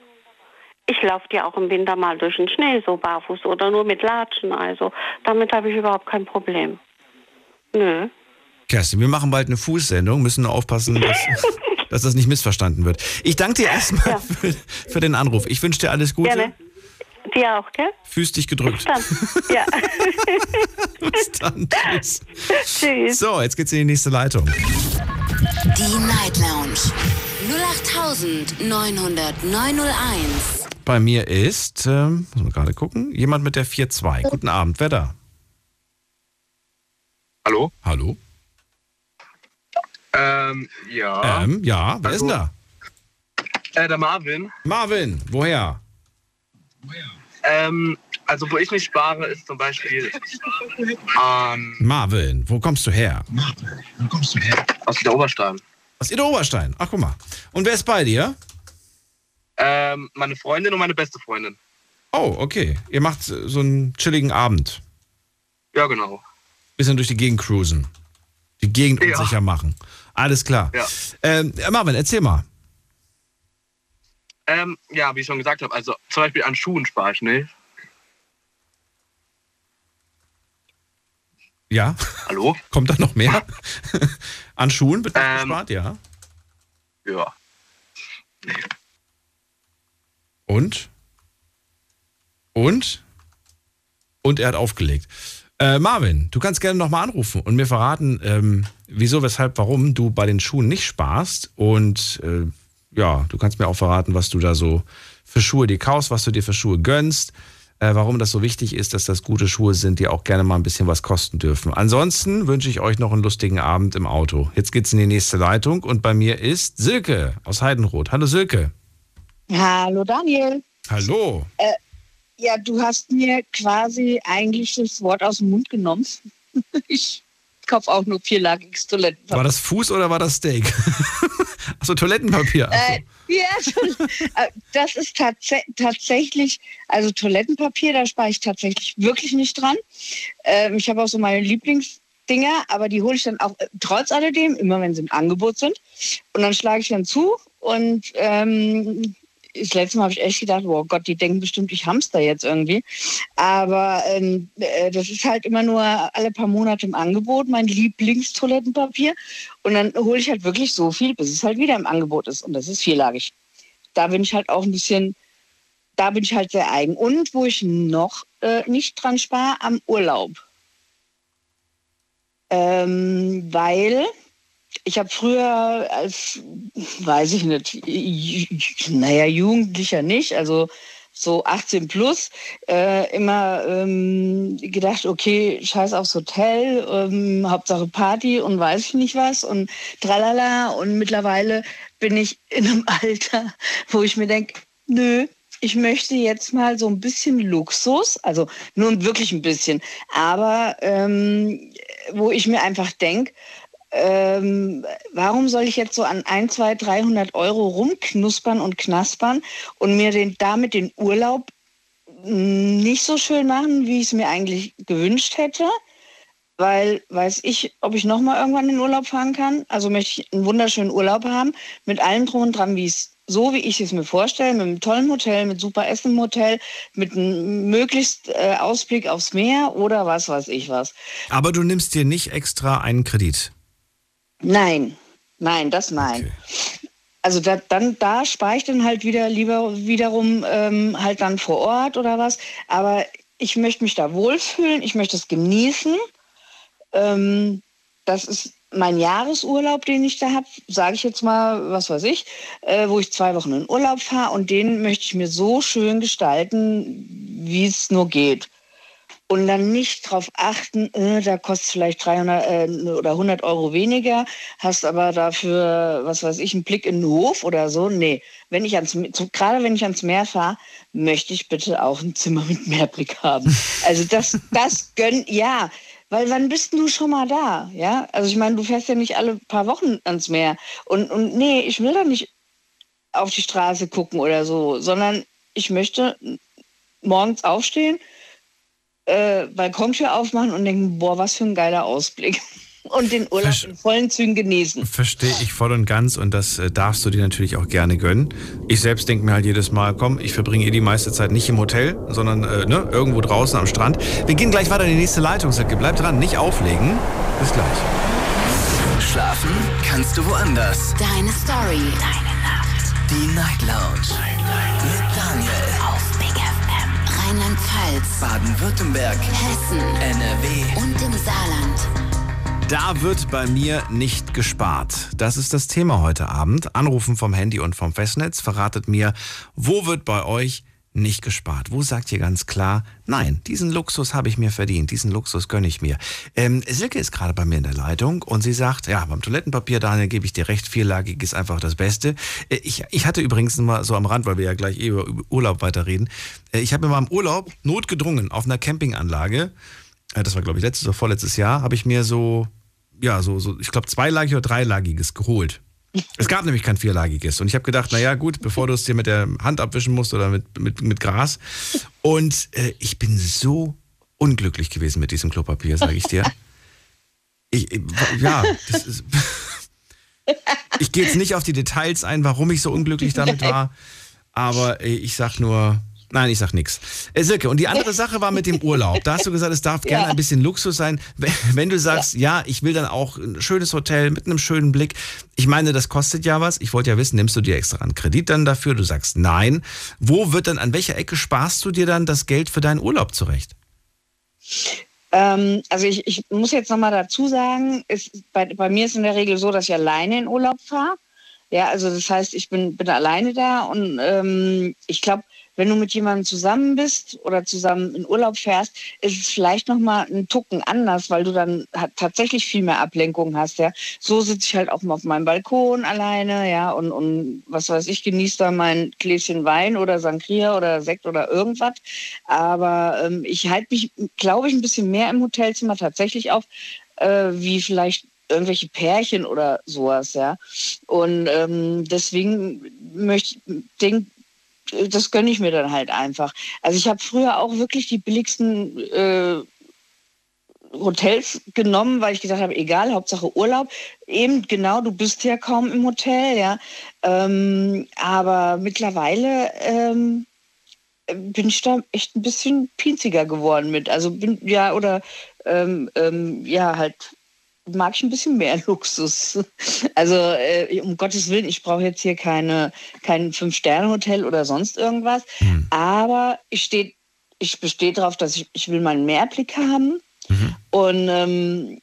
Ich laufe ja auch im Winter mal durch den Schnee so barfuß oder nur mit Latschen. Also damit habe ich überhaupt kein Problem. Nö. Kerstin, wir machen bald eine Fußsendung, müssen nur aufpassen, dass, [laughs] dass das nicht missverstanden wird. Ich danke dir erstmal für, für den Anruf. Ich wünsche dir alles Gute. Gerne. Dir auch, gell? Füß dich gedrückt. Dann. [laughs] Ja. Bis dann. Tschüss. Tschüss. So, jetzt geht's in die nächste Leitung. Die Night Lounge 0890901. Bei mir ist, ähm, muss man gerade gucken, jemand mit der 4-2. Guten Abend, wer da? Hallo? Hallo? Ähm, ja. Ähm, ja, wer ist denn da? Äh, der Marvin. Marvin, woher? Ähm, also wo ich mich spare, ist zum Beispiel ähm, Marvin, wo kommst du her? wo kommst du her? Aus der Oberstein. Aus Ida Oberstein. Ach, guck mal. Und wer ist bei dir? Ähm, meine Freundin und meine beste Freundin. Oh, okay. Ihr macht so einen chilligen Abend. Ja, genau. Bisschen durch die Gegend cruisen. Die Gegend Ja. unsicher machen. Alles klar. Ja. Ähm, Marvin, erzähl mal. Ähm, ja, wie ich schon gesagt habe, also zum Beispiel an Schuhen spare ich nicht. Ja? Hallo? [laughs] Kommt da noch mehr? [laughs] An Schuhen wird Ähm, gespart, ja. Ja. Und? Und? Und er hat aufgelegt. Äh, Marvin, du kannst gerne nochmal anrufen und mir verraten, ähm, wieso, weshalb, warum du bei den Schuhen nicht sparst. Und äh, ja, du kannst mir auch verraten, was du da so für Schuhe dir kaufst, was du dir für Schuhe gönnst, äh, warum das so wichtig ist, dass das gute Schuhe sind, die auch gerne mal ein bisschen was kosten dürfen. Ansonsten wünsche ich euch noch einen lustigen Abend im Auto. Jetzt geht's in die nächste Leitung und bei mir ist Silke aus Heidenroth. Hallo Silke. Hallo Daniel. Hallo. Äh, ja, du hast mir quasi eigentlich das Wort aus dem Mund genommen. [laughs] Ich kaufe auch nur vierlagiges Toilettenpapier. War das Fuß oder war das Steak? [laughs] Achso, Toilettenpapier. Ach so. Äh, ja, [laughs] äh, das ist tats tatsächlich, also Toilettenpapier, da spare ich tatsächlich wirklich nicht dran. Ähm, ich habe auch so meine Lieblingsdinger, aber die hole ich dann auch äh, trotz alledem, immer wenn sie im Angebot sind. Und dann schlage ich dann zu und ähm, das letzte Mal habe ich echt gedacht, oh Gott, die denken bestimmt, ich hamster jetzt irgendwie. Aber ähm, äh, das ist halt immer nur alle paar Monate im Angebot, mein Lieblingstoilettenpapier. Und dann hole ich halt wirklich so viel, bis es halt wieder im Angebot ist. Und das ist vierlagig. Da bin ich halt auch ein bisschen, da bin ich halt sehr eigen. Und wo ich noch äh, nicht dran spare, am Urlaub. Ähm, weil ich habe früher als, weiß ich nicht, naja, Jugendlicher nicht, also so 18 plus, äh, immer ähm, gedacht, okay, scheiß aufs Hotel, ähm, Hauptsache Party und weiß ich nicht was und tralala. Und mittlerweile bin ich in einem [laughs] Alter, wo ich mir denke, nö, ich möchte jetzt mal so ein bisschen Luxus, also nur wirklich ein bisschen, aber ähm, wo ich mir einfach denke, ähm, warum soll ich jetzt so an 1, 2, 300 Euro rumknuspern und knaspern und mir den, damit den Urlaub nicht so schön machen, wie ich es mir eigentlich gewünscht hätte? Weil weiß ich, ob ich noch mal irgendwann in den Urlaub fahren kann. Also möchte ich einen wunderschönen Urlaub haben, mit allem drum und dran, wie es so wie ich es mir vorstelle, mit einem tollen Hotel, mit super Essen im Hotel, mit einem möglichst äh, Ausblick aufs Meer oder was weiß ich was. Aber du nimmst dir nicht extra einen Kredit. Nein, nein, das nein. Also da, dann da spare ich dann halt wieder lieber wiederum ähm, halt dann vor Ort oder was. Aber ich möchte mich da wohlfühlen, ich möchte es genießen. Ähm, das ist mein Jahresurlaub, den ich da habe, sage ich jetzt mal, was weiß ich, äh, wo ich zwei Wochen in Urlaub fahre und den möchte ich mir so schön gestalten, wie es nur geht. Und dann nicht darauf achten, äh, da kostet vielleicht 300 äh, oder 100 Euro weniger, hast aber dafür, was weiß ich, einen Blick in den Hof oder so. Nee, wenn ich ans, so, gerade wenn ich ans Meer fahre, möchte ich bitte auch ein Zimmer mit Meerblick haben. Also das, das [laughs] gönn, ja, weil wann bist du schon mal da? Ja, also ich meine, du fährst ja nicht alle paar Wochen ans Meer. Und, und nee, ich will da nicht auf die Straße gucken oder so, sondern ich möchte morgens aufstehen, äh, Balkontür aufmachen und denken, boah, was für ein geiler Ausblick. [laughs] Und den Urlaub Versch- in vollen Zügen genießen. Verstehe ich voll und ganz und das äh, darfst du dir natürlich auch gerne gönnen. Ich selbst denke mir halt jedes Mal, komm, ich verbringe eh die meiste Zeit nicht im Hotel, sondern äh, ne, irgendwo draußen am Strand. Wir gehen gleich weiter in die nächste Leitung. Bleib dran, nicht auflegen. Bis gleich. Schlafen kannst du woanders. Deine Story. Deine Nacht. Die Night Lounge. Mit Daniel. Rheinland-Pfalz. Baden-Württemberg. Hessen. NRW. Und im Saarland. Da wird bei mir nicht gespart. Das ist das Thema heute Abend. Anrufen vom Handy und vom Festnetz verratet mir, wo wird bei euch nicht gespart? Wo sagt ihr ganz klar, nein, diesen Luxus habe ich mir verdient, diesen Luxus gönne ich mir. Ähm, Silke ist gerade bei mir in der Leitung und sie sagt, ja, beim Toilettenpapier, Daniel, gebe ich dir recht, vierlagig ist einfach das Beste. Äh, Ich, ich hatte übrigens mal so am Rand, weil wir ja gleich eh über Urlaub weiterreden, äh, ich habe mir mal im Urlaub notgedrungen auf einer Campinganlage, äh, das war glaube ich letztes oder vorletztes Jahr, habe ich mir so, ja, so, so ich glaube zweilagig oder dreilagiges geholt. Es gab nämlich kein vierlagiges. Und ich habe gedacht, naja, gut, bevor du es dir mit der Hand abwischen musst oder mit, mit, mit Gras. Und äh, ich bin so unglücklich gewesen mit diesem Klopapier, sage ich dir. Ich, ja, das ist. [laughs] Ich gehe jetzt nicht auf die Details ein, warum ich so unglücklich damit war. Aber äh, ich sag nur. Nein, ich sag nichts. Äh, Silke, und die andere [laughs] Sache war mit dem Urlaub. Da hast du gesagt, es darf gerne Ja. ein bisschen Luxus sein. Wenn- du sagst, ja. ich will dann auch ein schönes Hotel mit einem schönen Blick. Ich meine, das kostet ja was. Ich wollte ja wissen, nimmst du dir extra einen Kredit dann dafür? Du sagst nein. Wo wird dann, an welcher Ecke sparst du dir dann das Geld für deinen Urlaub zurecht? Ähm, also ich, ich muss jetzt nochmal dazu sagen, es, bei, bei mir ist in der Regel so, dass ich alleine in Urlaub fahre. Ja, also das heißt, ich bin, bin alleine da und ähm, ich glaube, wenn du mit jemandem zusammen bist oder zusammen in Urlaub fährst, ist es vielleicht nochmal ein Tucken anders, weil du dann tatsächlich viel mehr Ablenkung hast, ja. So sitze ich halt auch mal auf meinem Balkon alleine, ja, und, und was weiß ich, genieße da mein Gläschen Wein oder Sangria oder Sekt oder irgendwas. Aber ähm, ich halte mich, glaube ich, ein bisschen mehr im Hotelzimmer tatsächlich auf, äh, wie vielleicht irgendwelche Pärchen oder sowas, ja. Und ähm, deswegen möchte ich denk, das gönne ich mir dann halt einfach. Also ich habe früher auch wirklich die billigsten äh, Hotels genommen, weil ich gesagt habe, egal, Hauptsache Urlaub. Eben genau, du bist ja kaum im Hotel, ja. Ähm, aber mittlerweile ähm, bin ich da echt ein bisschen pinziger geworden mit. Also bin ja oder ähm, ähm, ja halt mag ich ein bisschen mehr [laughs] Luxus. Also äh, um Gottes Willen, ich brauche jetzt hier keine kein Fünf Sterne Hotel oder sonst irgendwas. Aber ich stehe ich bestehe darauf, dass ich ich will meinen Mehrblick haben und ähm,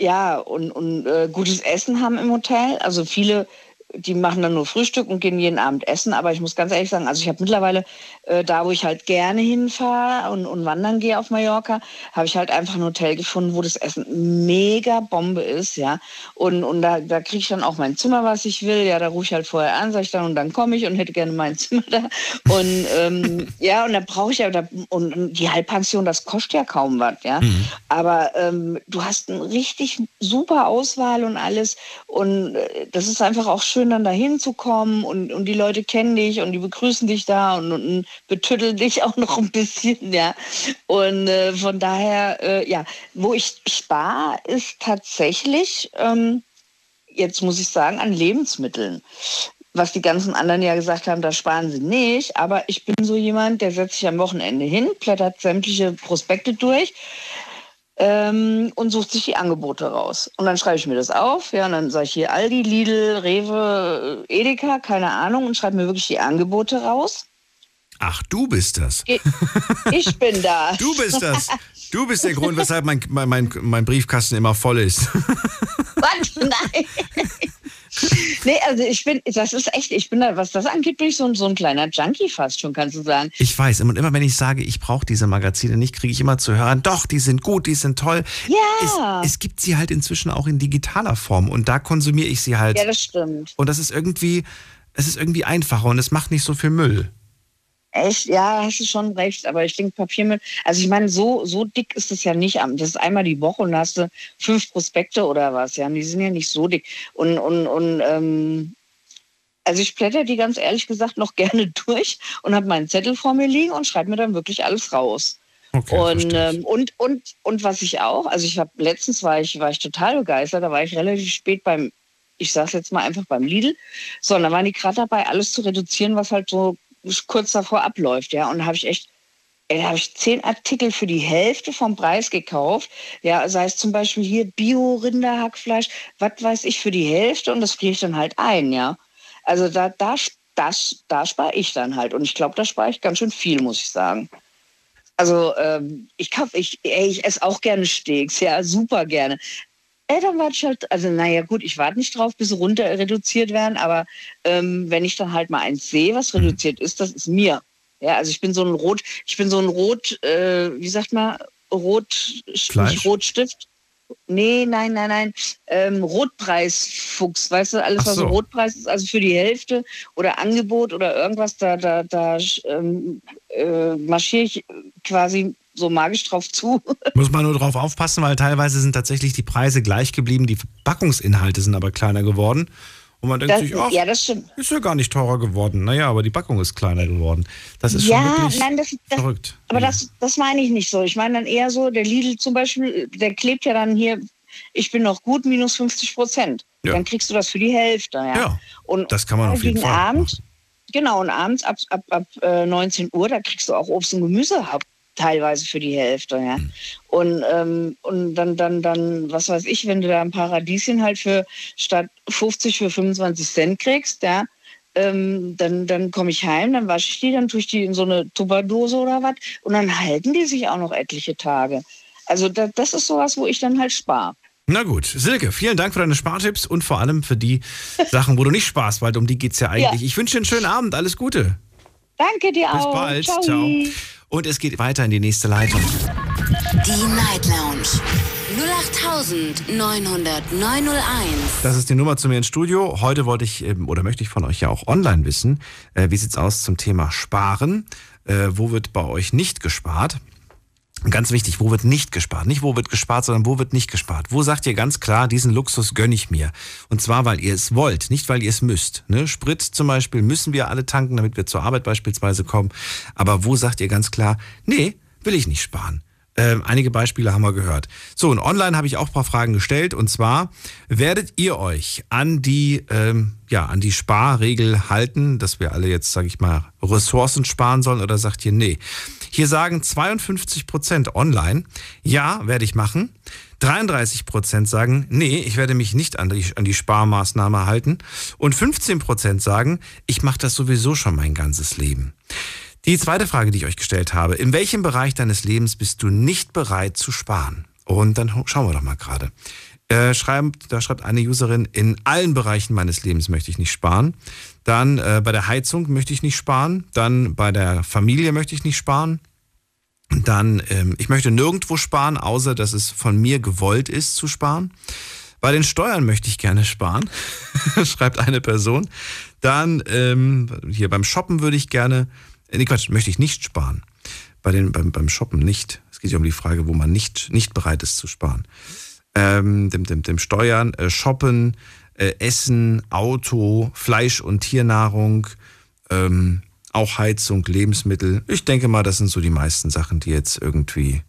ja und, und äh, gutes Essen haben im Hotel. Also viele die machen dann nur Frühstück und gehen jeden Abend essen. Aber ich muss ganz ehrlich sagen, also ich habe mittlerweile äh, da, wo ich halt gerne hinfahre und, und wandern gehe auf Mallorca, habe ich halt einfach ein Hotel gefunden, wo das Essen mega Bombe ist, ja. Und, und da, da kriege ich dann auch mein Zimmer, was ich will. Ja, da rufe ich halt vorher an, sage ich dann, und dann komme ich und hätte gerne mein [laughs] Zimmer da. Und ähm, [laughs] ja, und da brauche ich ja, da, und, und die Halbpension, das kostet ja kaum was, ja. Aber ähm, du hast eine richtig super Auswahl und alles. Und äh, das ist einfach auch schön, dann da hinzukommen und, und die Leute kennen dich und die begrüßen dich da und, und betütteln dich auch noch ein bisschen, ja. Und äh, von daher, äh, ja, wo ich spare, ist tatsächlich, ähm, jetzt muss ich sagen, an Lebensmitteln was die ganzen anderen ja gesagt haben, da sparen sie nicht. Aber ich bin so jemand, der setzt sich am Wochenende hin, blättert sämtliche Prospekte durch ähm, und sucht sich die Angebote raus. Und dann schreibe ich mir das auf. Ja, und dann sage ich hier Aldi, Lidl, Rewe, äh, Edeka, keine Ahnung, und schreibe mir wirklich die Angebote raus. Ach, du bist das. Ich, ich bin da. [laughs] Du bist das. Du bist der Grund, weshalb mein, mein, mein, Briefkasten immer voll ist. Quatsch, nein. [laughs] [laughs] nee, also ich bin, das ist echt, ich bin da, was das angeht, bin ich so, ein- so ein kleiner Junkie fast schon, kannst du sagen. Ich weiß, und immer wenn ich sage, ich brauche diese Magazine nicht, kriege ich immer zu hören, doch, die sind gut, die sind toll. Ja. Es, es gibt sie halt inzwischen auch in digitaler Form und da konsumiere ich sie halt. Ja, das stimmt. und das ist irgendwie, es ist irgendwie einfacher und es macht nicht so viel Müll. Echt, ja, hast du schon recht, aber ich denke Papiermüll, also ich meine, so, so dick ist es ja nicht. Das ist einmal die Woche und da hast du fünf Prospekte oder was, ja, und die sind ja nicht so dick. Und, und, und ähm, also ich blätter die ganz ehrlich gesagt noch [laughs] gerne durch und habe meinen Zettel vor mir liegen und schreibe mir dann wirklich alles raus. und, ähm, und, und, und was ich auch, also ich habe letztens war ich, war ich total begeistert, da war ich relativ spät beim, ich sag's jetzt mal einfach beim Lidl, so, und da waren die gerade dabei, alles zu reduzieren, was halt so kurz davor abläuft, ja. Und da habe ich echt, ey, da habe ich zehn Artikel für die Hälfte vom Preis gekauft. Ja, sei es zum Beispiel hier Bio-Rinderhackfleisch, was weiß ich, für die Hälfte und das friere ich dann halt ein, ja. Also da, da, das, da spare ich dann halt. Und ich glaube, da spare ich ganz schön viel, muss ich sagen. Also ähm, ich, kauf, ich, ich esse auch gerne Steaks, ja, super gerne. Halt, also naja gut, ich warte nicht drauf, bis sie runter reduziert werden, aber ähm, wenn ich dann halt mal eins sehe, was reduziert ist, das ist mir. Ja, also ich bin so ein Rot, ich bin so ein Rot, äh, wie sagt man, Rot, Fleisch? nicht Rotstift. Nee, nein, nein, nein. Ähm, Rotpreisfuchs, weißt du, alles, was so. Rotpreis ist, also für die Hälfte oder Angebot oder irgendwas, da, da, da ähm, äh, marschiere ich quasi so magisch drauf zu. [laughs] Muss man nur drauf aufpassen, weil teilweise sind tatsächlich die Preise gleich geblieben, die Verpackungsinhalte sind aber kleiner geworden. Und man denkt Das, sich, ach, ja, das stimmt. ist ja gar nicht teurer geworden. Naja, aber die Packung ist kleiner geworden. Das ist ja, schon wirklich nein, das, das, verrückt. aber das, das meine ich nicht so. Ich meine dann eher so, der Lidl zum Beispiel, der klebt ja dann hier, ich bin noch gut, minus 50 Prozent. Ja. Dann kriegst du das für die Hälfte. Ja. Ja, und das kann man auf jeden Fall Abend, Genau, und abends ab, ab, ab äh, 19 Uhr, da kriegst du auch Obst und Gemüse hab, teilweise für die Hälfte. Ja. Hm. Und, ähm, und dann, dann, dann, was weiß ich, wenn du da ein paar Radieschen halt für statt 50 für 25 Cent kriegst, ja, ähm, dann, dann komme ich heim, dann wasche ich die, dann tue ich die in so eine Tupperdose oder was und dann halten die sich auch noch etliche Tage. Also da, das ist sowas, wo ich dann halt spare. Na gut, Silke, vielen Dank für deine Spartipps und vor allem für die [laughs] Sachen, wo du nicht sparst, weil um die geht es ja eigentlich. Ja. Ich wünsche dir einen schönen Abend, alles Gute. Danke dir Bis auch. bald. Ciao. Ciao. Und es geht weiter in die nächste Leitung. Die Night Lounge 0890901. Das ist die Nummer zu mir ins Studio. Heute wollte ich ähm, oder möchte ich von euch ja auch online wissen, äh, wie sieht's aus zum Thema Sparen? Äh, wo wird bei euch nicht gespart? Ganz wichtig, wo wird nicht gespart? Nicht wo wird gespart, sondern wo wird nicht gespart? Wo sagt ihr ganz klar, diesen Luxus gönne ich mir? Und zwar, weil ihr es wollt, nicht weil ihr es müsst. Ne? Sprit zum Beispiel müssen wir alle tanken, damit wir zur Arbeit beispielsweise kommen. Aber wo sagt ihr ganz klar, nee, will ich nicht sparen? Ähm, einige Beispiele haben wir gehört. So, und online habe ich auch ein paar Fragen gestellt. Und zwar, werdet ihr euch an die, ähm, ja, an die Sparregel halten, dass wir alle jetzt, sage ich mal, Ressourcen sparen sollen? Oder sagt ihr, nee? Hier sagen 52 Prozent online, ja, werde ich machen. 33 Prozent sagen, nee, ich werde mich nicht an die, an die Sparmaßnahme halten. Und 15 Prozent sagen, ich mache das sowieso schon mein ganzes Leben. Die zweite Frage, die ich euch gestellt habe, in welchem Bereich deines Lebens bist du nicht bereit zu sparen? Und dann schauen wir doch mal gerade. Äh, schreibt, da schreibt eine Userin, in allen Bereichen meines Lebens möchte ich nicht sparen. Dann äh, bei der Heizung möchte ich nicht sparen. Dann bei der Familie möchte ich nicht sparen. Dann, ähm, ich möchte nirgendwo sparen, außer dass es von mir gewollt ist zu sparen. Bei den Steuern möchte ich gerne sparen, [laughs] schreibt eine Person. Dann ähm, hier beim Shoppen würde ich gerne, nee Quatsch, möchte ich nicht sparen. Bei den, beim, beim Shoppen nicht. Es geht ja um die Frage, wo man nicht, nicht bereit ist zu sparen. Ähm, dem, dem, dem Steuern, äh, Shoppen, äh, Essen, Auto, Fleisch und Tiernahrung, ähm, auch Heizung, Lebensmittel. Ich denke mal, das sind so die meisten Sachen, die jetzt irgendwie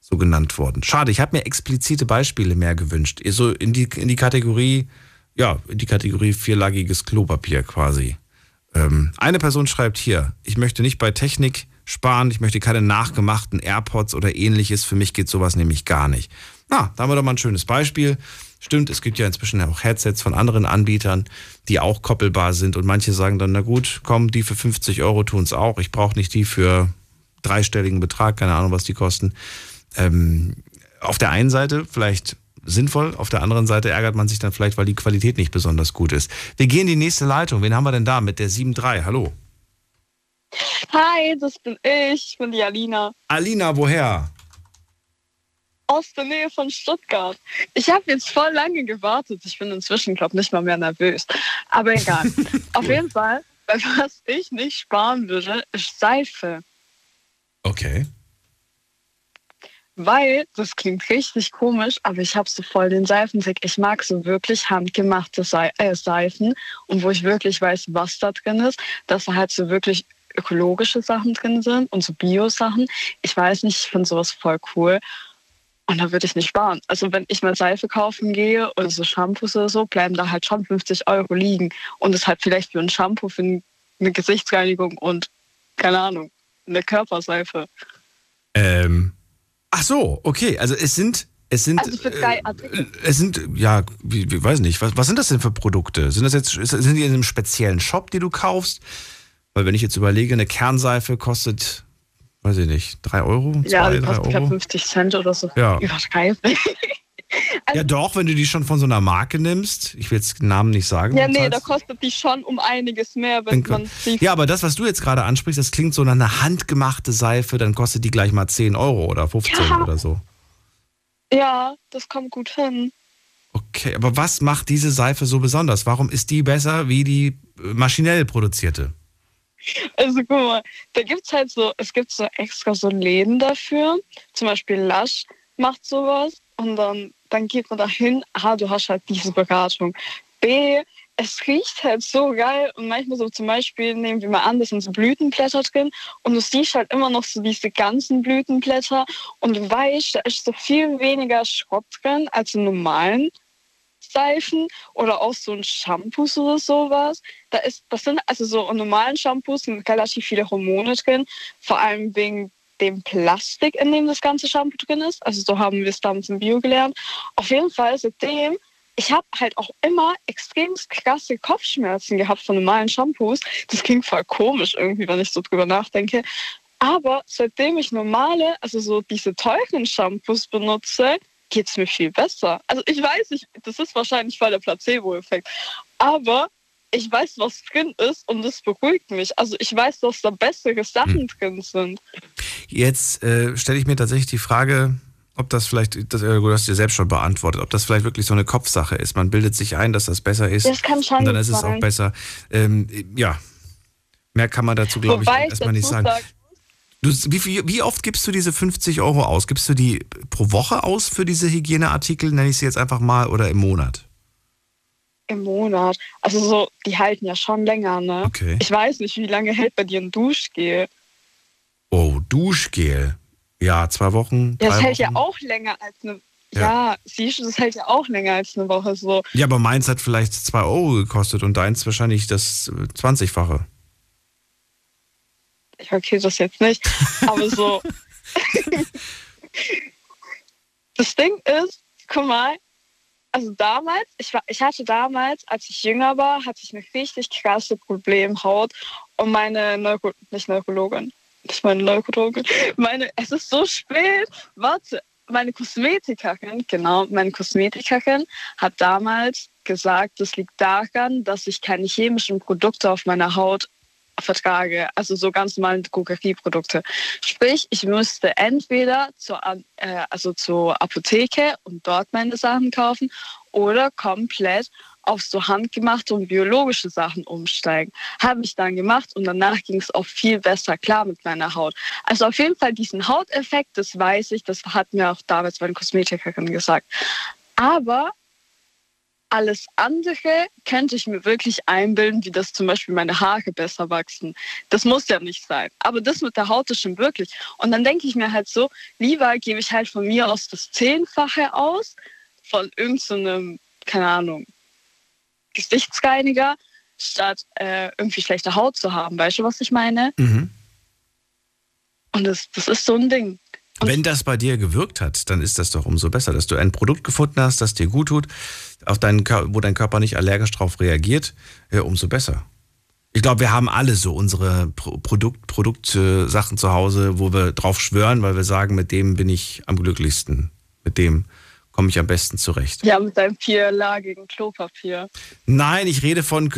so genannt wurden. Schade, ich habe mir explizite Beispiele mehr gewünscht. So in die, in die Kategorie, ja, in die Kategorie vierlagiges Klopapier quasi. Ähm, eine Person schreibt hier, ich möchte nicht bei Technik sparen, ich möchte keine nachgemachten AirPods oder ähnliches. Für mich geht sowas nämlich gar nicht. Na, da haben wir doch mal ein schönes Beispiel. Stimmt, es gibt ja inzwischen auch Headsets von anderen Anbietern, die auch koppelbar sind. Und manche sagen dann, na gut, komm, die für 50 Euro tun's auch. Ich brauche nicht die für dreistelligen Betrag, keine Ahnung, was die kosten. Ähm, auf der einen Seite vielleicht sinnvoll. Auf der anderen Seite ärgert man sich dann vielleicht, weil die Qualität nicht besonders gut ist. Wir gehen in die nächste Leitung. Wen haben wir denn da mit der 7.3? Hallo. Hi, das bin ich. Ich bin die Alina. Alina, woher? Aus der Nähe von Stuttgart. Ich habe jetzt voll lange gewartet. Ich bin inzwischen, glaube nicht mal mehr nervös. Aber egal. [laughs] Auf jeden Fall, [laughs] was ich nicht sparen würde, ist Seife. Okay. Weil, das klingt richtig komisch, aber ich habe so voll den Seifensick. Ich mag so wirklich handgemachte äh, Seifen und wo ich wirklich weiß, was da drin ist, dass da halt so wirklich ökologische Sachen drin sind und so Bio-Sachen. Ich weiß nicht, ich finde sowas voll cool. Und da würde ich nicht sparen. Also wenn ich mal Seife kaufen gehe oder so Shampoos oder so, bleiben da halt schon 50 Euro liegen. Und es halt vielleicht für ein Shampoo, für eine Gesichtsreinigung und keine Ahnung, eine Körperseife. Ähm, ach so, okay. Also es sind, es sind, Also äh, es sind, ja, wie, wie weiß nicht, was, was sind das denn für Produkte? Sind das jetzt, sind die in einem speziellen Shop, die du kaufst? Weil wenn ich jetzt überlege, eine Kernseife kostet, weiß ich nicht, drei Euro, zwei, Ja, die kostet Euro. 50 Cent oder so. Ja. Übertreiben. Ja doch, wenn du die schon von so einer Marke nimmst. Ich will jetzt den Namen nicht sagen. Ja, nee, da kostet die schon um einiges mehr, wenn man sie. Ja, aber das, was du jetzt gerade ansprichst, das klingt so nach einer handgemachte Seife, dann kostet die gleich mal 10 Euro oder 15 Ja. oder so. Ja, das kommt gut hin. Okay, aber was macht diese Seife so besonders? Warum ist die besser wie die äh, maschinell produzierte? Also guck mal, da gibt's halt so, es gibt so extra so Läden dafür. Zum Beispiel Lush macht sowas und dann, dann geht man dahin, ah, du hast halt diese Beratung. B, es riecht halt so geil und manchmal so zum Beispiel nehmen wir mal an, das sind so Blütenblätter drin und du siehst halt immer noch so diese ganzen Blütenblätter und du weißt, da ist so viel weniger Schrott drin als in normalen Seifen oder auch so ein Shampoos oder sowas. Da ist, das sind also so in normalen Shampoos sind relativ viele Hormone drin, vor allem wegen dem Plastik, in dem das ganze Shampoo drin ist. Also so haben wir es damals im Bio gelernt. Auf jeden Fall seitdem, ich habe halt auch immer extrem krasse Kopfschmerzen gehabt von normalen Shampoos. Das klingt voll komisch irgendwie, wenn ich so drüber nachdenke. Aber seitdem ich normale, also so diese teuren Shampoos benutze, geht es mir viel besser. Also ich weiß nicht, das ist wahrscheinlich voll der Placebo-Effekt. Aber ich weiß, was drin ist und das beruhigt mich. Also ich weiß, dass da bessere Sachen drin sind. Jetzt äh, stelle ich mir tatsächlich die Frage, ob das vielleicht, das, äh, du hast dir selbst schon beantwortet, ob das vielleicht wirklich so eine Kopfsache ist. Man bildet sich ein, dass das besser ist. Das kann schon Und dann ist es sein. auch besser. Ähm, ja, mehr kann man dazu, glaube ich, erstmal nicht sagen. sag, Du, wie, wie oft gibst du diese 50 Euro aus? Gibst du die pro Woche aus für diese Hygieneartikel, nenne ich sie jetzt einfach mal, oder im Monat? im Monat. Also so, die halten ja schon länger, ne? Okay. Ich weiß nicht, wie lange hält bei dir ein Duschgel. Oh, Duschgel. Ja, zwei Wochen. Ja, das hält Wochen. ja auch länger als eine. Ja. Ja. siehst du, das hält ja auch länger als eine Woche so. Ja, aber meins hat vielleicht zwei Euro gekostet und deins wahrscheinlich das äh, 20-fache. Ich markiere das jetzt nicht, aber so. [laughs] das Ding ist, guck mal, also damals, ich, war, ich hatte damals, als ich jünger war, hatte ich eine richtig krasse Problemhaut und meine Neuro, nicht Neurologin, nicht meine Neurologin, meine, es ist so spät, warte, meine Kosmetikerin, genau, meine Kosmetikerin hat damals gesagt, das liegt daran, dass ich keine chemischen Produkte auf meiner Haut vertrage, also so ganz normale Drogerieprodukte. Sprich, ich müsste entweder zur, äh, also zur Apotheke und dort meine Sachen kaufen oder komplett auf so handgemachte und biologische Sachen umsteigen. Habe ich dann gemacht und danach ging es auch viel besser klar mit meiner Haut. Also auf jeden Fall diesen Hauteffekt, das weiß ich, das hat mir auch damals meine Kosmetikerin gesagt. Aber alles andere könnte ich mir wirklich einbilden, wie das zum Beispiel meine Haare besser wachsen. Das muss ja nicht sein. Aber das mit der Haut ist schon wirklich. Und dann denke ich mir halt so, lieber gebe ich halt von mir aus das Zehnfache aus von irgendeinem, keine Ahnung, Gesichtsreiniger, statt äh, irgendwie schlechte Haut zu haben. Weißt du, was ich meine? Mhm. Und das, das ist so ein Ding. Wenn das bei dir gewirkt hat, dann ist das doch umso besser, dass du ein Produkt gefunden hast, das dir gut tut, auf deinen, wo dein Körper nicht allergisch drauf reagiert, ja, umso besser. Ich glaube, wir haben alle so unsere Pro Produkt, Produktsachen zu Hause, wo wir drauf schwören, weil wir sagen, mit dem bin ich am glücklichsten. Mit dem komme ich am besten zurecht. Ja, mit deinem vierlagigen Klopapier. Nein, ich rede von,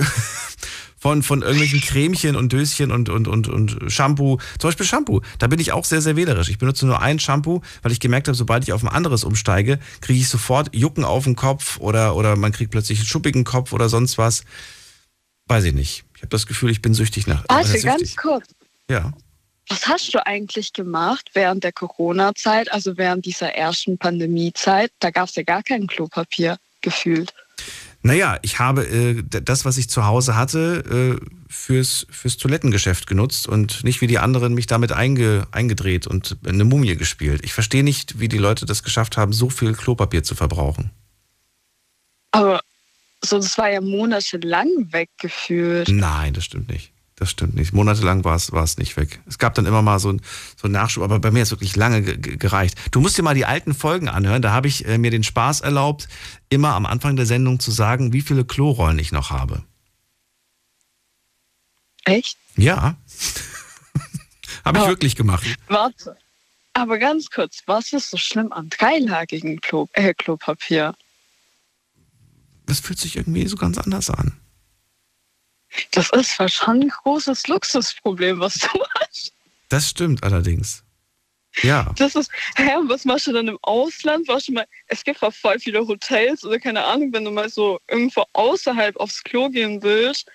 [laughs] von, von irgendwelchen Cremchen und Döschen und, und, und, und Shampoo. Zum Beispiel Shampoo. Da bin ich auch sehr, sehr wählerisch. Ich benutze nur ein Shampoo, weil ich gemerkt habe, sobald ich auf ein anderes umsteige, kriege ich sofort Jucken auf den Kopf oder, oder man kriegt plötzlich einen schuppigen Kopf oder sonst was. Weiß ich nicht. Ich habe das Gefühl, ich bin süchtig nach. Warte, süchtig. ganz kurz. Ja. Was hast du eigentlich gemacht während der Corona-Zeit, also während dieser ersten Pandemie-Zeit? Da gab es ja gar kein Klopapier gefühlt. Naja, ich habe äh, das, was ich zu Hause hatte, äh, fürs, fürs Toilettengeschäft genutzt und nicht wie die anderen mich damit einge, eingedreht und eine Mumie gespielt. Ich verstehe nicht, wie die Leute das geschafft haben, so viel Klopapier zu verbrauchen. Aber so, das war ja monatelang weggefühlt. Nein, das stimmt nicht. Das stimmt nicht. Monatelang war es, war es nicht weg. Es gab dann immer mal so ein, so einen Nachschub, aber bei mir hat es wirklich lange ge- ge- gereicht. Du musst dir mal die alten Folgen anhören. Da habe ich äh, mir den Spaß erlaubt, immer am Anfang der Sendung zu sagen, wie viele Klorollen ich noch habe. Echt? Ja. [laughs] habe ich wirklich gemacht. Warte. Aber ganz kurz, was ist so schlimm am dreilagigen Klo äh, Klopapier? Das fühlt sich irgendwie so ganz anders an. Das ist wahrscheinlich ein großes Luxusproblem, was du [laughs] hast. Das stimmt allerdings. Ja. Das ist, hä, was machst du dann im Ausland? Warst du mal, es gibt auch voll viele Hotels oder keine Ahnung, wenn du mal so irgendwo außerhalb aufs Klo gehen willst.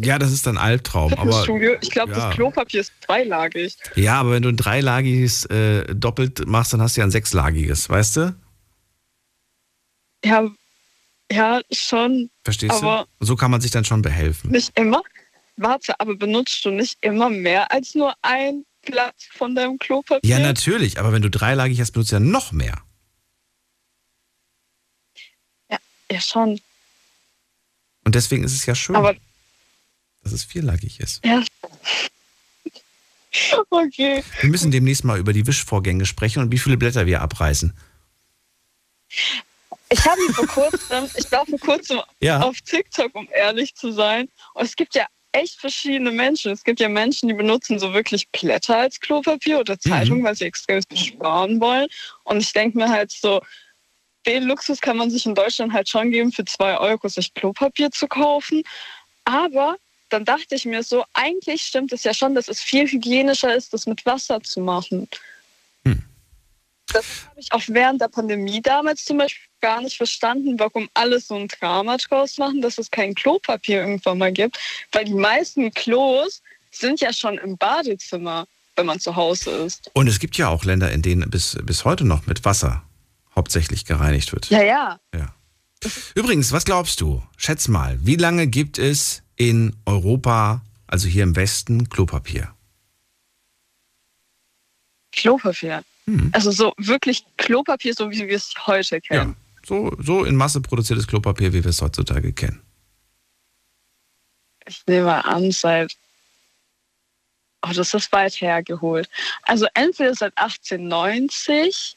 Ja, das ist ein Albtraum. Aber, ich glaube, ja. das Klopapier ist dreilagig. ja, aber wenn du ein dreilagiges äh, doppelt machst, dann hast du ja ein sechslagiges, weißt du? Ja, ja, schon. Verstehst du? So kann man sich dann schon behelfen. nicht immer. Warte, aber benutzt du nicht immer mehr als nur ein Blatt von deinem Klopapier? Ja, natürlich, aber wenn du dreilagig hast, benutzt du ja noch mehr. Ja, schon. Und deswegen ist es ja schön, Aber dass es vierlagig ist. ja. [laughs] Okay. Wir müssen demnächst mal über die Wischvorgänge sprechen und wie viele Blätter wir abreißen. Ich habe ihn vor kurzem, ich war vor kurzem Ja. auf TikTok, um ehrlich zu sein. Und es gibt ja echt verschiedene Menschen. Es gibt ja Menschen, die benutzen so wirklich Blätter als Klopapier oder Zeitung, weil sie extrem sparen wollen. Und ich denke mir halt so, den Luxus kann man sich in Deutschland halt schon geben, für zwei Euro sich Klopapier zu kaufen. Aber dann dachte ich mir so, eigentlich stimmt es ja schon, dass es viel hygienischer ist, das mit Wasser zu machen. Das habe ich auch während der Pandemie damals zum Beispiel gar nicht verstanden, warum alle so ein Drama draus machen, dass es kein Klopapier irgendwann mal gibt. Weil die meisten Klos sind ja schon im Badezimmer, wenn man zu Hause ist. Und es gibt ja auch Länder, in denen bis, bis heute noch mit Wasser hauptsächlich gereinigt wird. Ja, ja. Übrigens, was glaubst du? Schätz mal, wie lange gibt es in Europa, also hier im Westen, Klopapier? Klopapier. Also so wirklich Klopapier, so wie wir es heute kennen. So, so in Masse produziertes Klopapier, wie wir es heutzutage kennen. Ich nehme mal an, seit. Oh, das ist weit hergeholt. Also entweder seit 1890,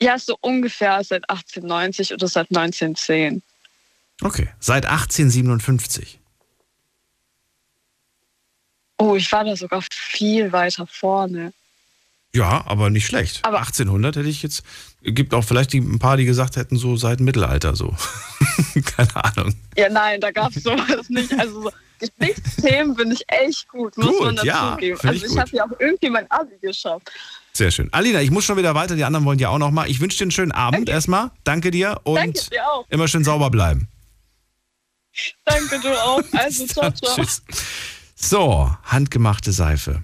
ja, so ungefähr seit 1890 oder seit 1910. Okay, seit 1857. Oh, ich war da sogar viel weiter vorne. Ja, aber nicht schlecht. Aber- 1800 hätte ich jetzt, gibt auch vielleicht die, ein paar, die gesagt hätten, so seit dem Mittelalter so. [laughs] Keine Ahnung. Ja, nein, da gab es sowas nicht. Also so Geschichtsthemen bin ich echt gut, muss Gut, man ja, dazugeben. find also ich ich habe ja auch irgendwie mein Abi geschafft. Sehr schön. Alina, ich muss schon wieder weiter, die anderen wollen ja auch noch mal. Ich wünsche dir einen schönen Abend erstmal. Danke dir und Danke dir auch. immer schön sauber bleiben. Danke, du auch. Also, [laughs] ciao, ciao. Tschüss. So, handgemachte Seife.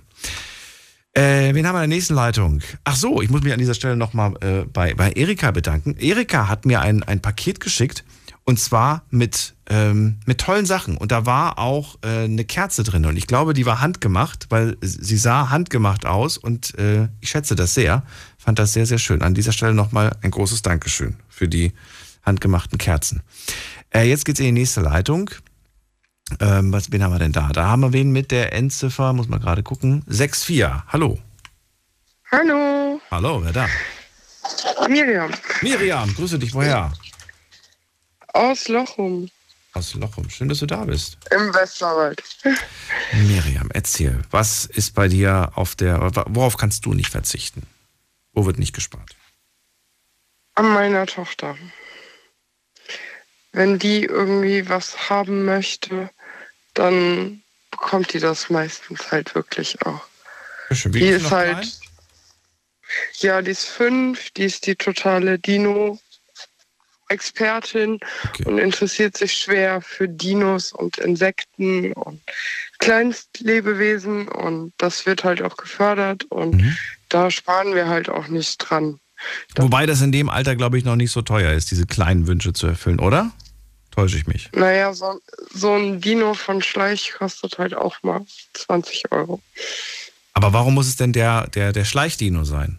Äh, wen haben wir in der nächsten Leitung? Ach so, ich muss mich an dieser Stelle nochmal äh, bei, bei Erika bedanken. Erika hat mir ein, ein Paket geschickt und zwar mit, ähm, mit tollen Sachen. Und da war auch äh, eine Kerze drin und ich glaube, die war handgemacht, weil sie sah handgemacht aus und äh, ich schätze das sehr. Fand das sehr, sehr schön. An dieser Stelle nochmal ein großes Dankeschön für die handgemachten Kerzen. Äh, jetzt geht's in die nächste Leitung. Ähm, was, wen haben wir denn da? Da haben wir wen mit der Endziffer, muss man gerade gucken. 6-4. Hallo. Hallo, Hallo, wer da? Miriam Miriam, grüße dich, woher? aus Lochum Aus Lochum. Schön, dass du da bist. im Westerwald. Miriam, erzähl, was ist bei dir auf der, worauf kannst du nicht verzichten? Wo wird nicht gespart? An meiner Tochter. Wenn die irgendwie was haben möchte, dann bekommt die das meistens halt wirklich auch. Schön, Die ist halt, klein? ja, die ist fünf, die ist die totale Dino-Expertin und interessiert sich schwer für Dinos und Insekten und Kleinstlebewesen und das wird halt auch gefördert und Mhm. da sparen wir halt auch nicht dran. Wobei das in dem Alter, glaube ich, noch nicht so teuer ist, diese kleinen Wünsche zu erfüllen, oder? Täusche ich mich. Naja, so, so ein Dino von Schleich kostet halt auch mal 20 Euro. Aber warum muss es denn der, der, der Schleichdino sein?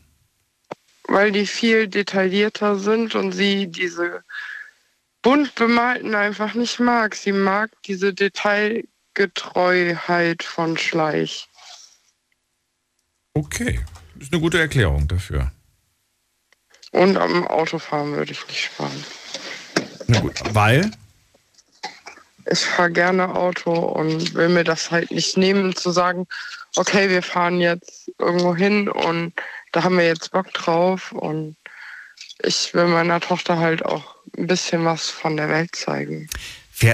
weil die viel detaillierter sind und sie diese bunt bemalten einfach nicht mag. Sie mag diese Detailgetreuheit von Schleich. Okay, das ist eine gute Erklärung dafür. Und am Autofahren würde ich nicht sparen. Na gut, weil? Ich fahre gerne Auto und will mir das halt nicht nehmen, zu sagen, okay, wir fahren jetzt irgendwo hin und da haben wir jetzt Bock drauf und ich will meiner Tochter halt auch ein bisschen was von der Welt zeigen.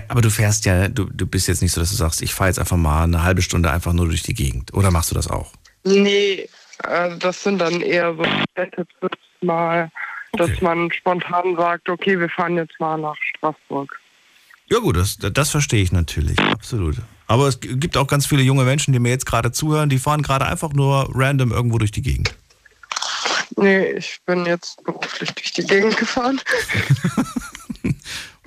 Aber du fährst ja, du, du bist jetzt nicht so, dass du sagst, ich fahre jetzt einfach mal eine halbe Stunde einfach nur durch die Gegend. Oder machst du das auch? Nee, äh, das sind dann eher so Städtetrips mal, dass man spontan sagt, okay, wir fahren jetzt mal nach Straßburg. Ja gut, das, das verstehe ich natürlich, absolut. Aber es gibt auch ganz viele junge Menschen, die mir jetzt gerade zuhören, die fahren gerade einfach nur random irgendwo durch die Gegend. Nee, ich bin jetzt beruflich durch die Gegend gefahren. [laughs]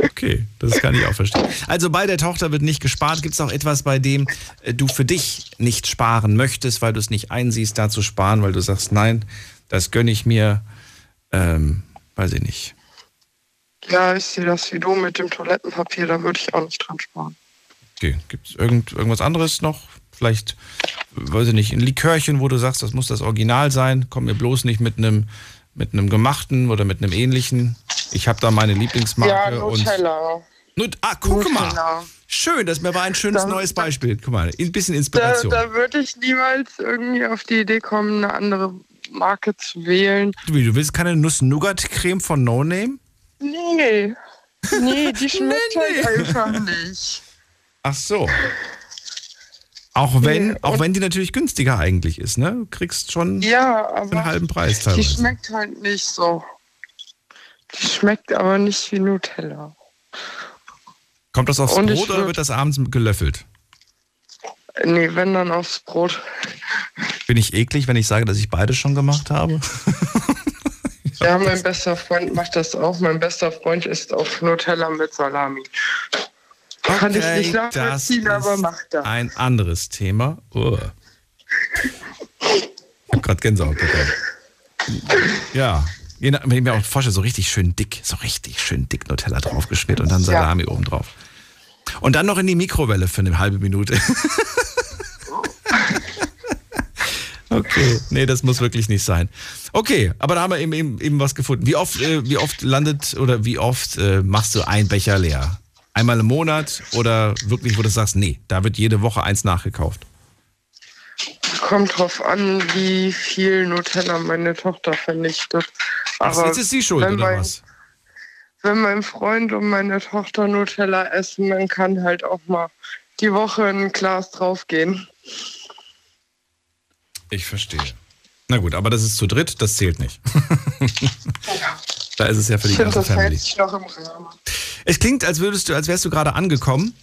Okay, das kann ich auch verstehen. Also bei der Tochter wird nicht gespart. Gibt es auch etwas, bei dem äh, du für dich nicht sparen möchtest, weil du es nicht einsiehst, da zu sparen, weil du sagst, nein, das gönne ich mir, ähm, weiß ich nicht. Ja, ich sehe das wie du mit dem Toilettenpapier, da würde ich auch nicht dran sparen. Okay, gibt es irgend, irgendwas anderes noch? Vielleicht, weiß ich nicht, ein Likörchen, wo du sagst, das muss das Original sein. Komm mir bloß nicht mit einem mit einem gemachten oder mit einem ähnlichen. Ich habe da meine Lieblingsmarke ja, und Nutella. Nut ah, guck mal. Nutella. Schön, das war ein schönes Da- neues Beispiel. Guck mal, ein bisschen Da, Inspiration. da würde ich niemals irgendwie auf die Idee kommen, eine andere Marke zu wählen. Du, wie, du willst keine Nuss-Nougat-Creme von No Name? Nee. Nee, die [laughs] schmeckt halt einfach nicht. Ach so. Auch wenn, auch wenn die natürlich günstiger eigentlich ist, ne? Du kriegst schon Ja, einen halben Preis die teilweise. schmeckt halt nicht so. Die schmeckt aber nicht wie Nutella. Kommt das aufs Und Brot oder wird das abends gelöffelt? Nee, wenn dann aufs Brot. Bin ich eklig, wenn ich sage, dass ich beides schon gemacht habe? [laughs] Ja, mein bester Freund macht das auch. Mein bester Freund isst auf Nutella mit Salami. Kann ich nicht das nachvollziehen, aber ist macht er. ein anderes Thema. Oh. Ich habe gerade Gänsehaut bekommen. Ja, je nach- wenn ich mir auch vorstelle, so richtig schön dick, so richtig schön dick Nutella draufgeschmiert und dann Salami oben drauf. Und dann noch in die Mikrowelle für eine halbe Minute. [laughs] Okay, [laughs] nee, das muss wirklich nicht sein. Okay, aber da haben wir eben, eben, eben was gefunden. Wie oft, äh, wie oft landet oder wie oft äh, machst du einen Becher leer? Einmal im Monat oder wirklich, wo du sagst, nee, da wird jede Woche eins nachgekauft? Kommt drauf an, wie viel Nutella meine Tochter vernichtet. Ach, Aber jetzt ist sie schuld, wenn oder mein, was? Wenn mein Freund und meine Tochter Nutella essen, dann kann halt auch mal die Woche ein Glas draufgehen. Ich verstehe. Na gut, aber das ist zu dritt, das zählt nicht. [laughs] da ist es ja für die Ich finde, ganze das hält Family. sich noch im Rahmen. Es klingt, als würdest du, als wärst du gerade angekommen.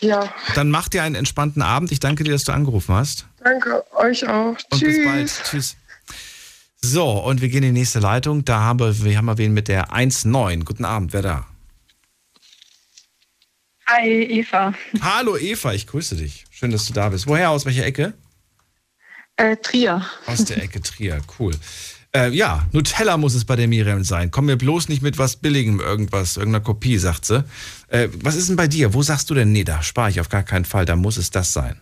Ja, Dann mach dir einen entspannten Abend. Ich danke dir, dass du angerufen hast. danke euch auch. Und Tschüss. bis bald. Tschüss. So, und wir gehen in die nächste Leitung. Da haben wir, wir haben wir wen mit der 1.9. Guten Abend, wer da? Hi, Eva. Hallo Eva, ich grüße dich. Schön, dass du da bist. Woher, aus welcher Ecke? Äh, Trier. Aus der Ecke Trier, cool. Äh, ja, Nutella muss es bei der Miriam sein. Komm mir bloß nicht mit was Billigem, irgendwas, irgendeiner Kopie, sagt sie. Äh, was ist denn bei dir? Wo sagst du denn, nee, da spare ich auf gar keinen Fall, da muss es das sein?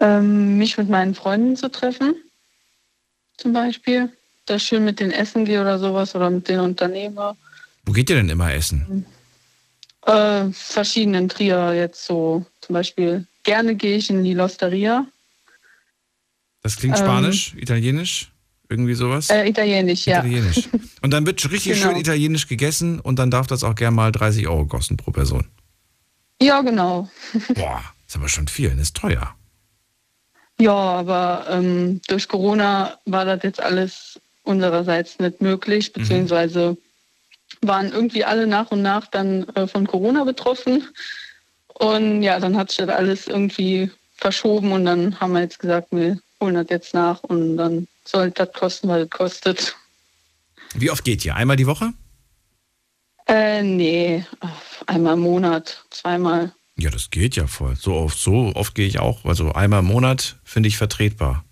Ähm, mich mit meinen Freunden zu treffen, zum Beispiel. Da schön mit denen essen gehe oder sowas oder mit den Unternehmer. Wo geht ihr denn immer essen? Äh, verschiedenen Trier jetzt so. Zum Beispiel gerne gehe ich in die Losteria. Das klingt Ähm, Spanisch, Italienisch? Irgendwie sowas? Äh, Italienisch, ja. Italienisch. Und dann wird richtig Genau. schön italienisch gegessen und dann darf das auch gern mal 30 Euro kosten pro Person. Ja, genau. Boah, ist aber schon viel, das ist teuer. Ja, aber ähm, durch Corona war das jetzt alles unsererseits nicht möglich, beziehungsweise waren irgendwie alle nach und nach dann äh, von Corona betroffen. Und ja, dann hat sich das alles irgendwie verschoben und dann haben wir jetzt gesagt, wir holen das jetzt nach und dann soll das kosten, was es kostet. Wie oft geht ihr? Einmal die Woche? Äh, nee, einmal im Monat, zweimal. Ja, das geht ja voll. So oft, so oft gehe ich auch. Also einmal im Monat finde ich vertretbar.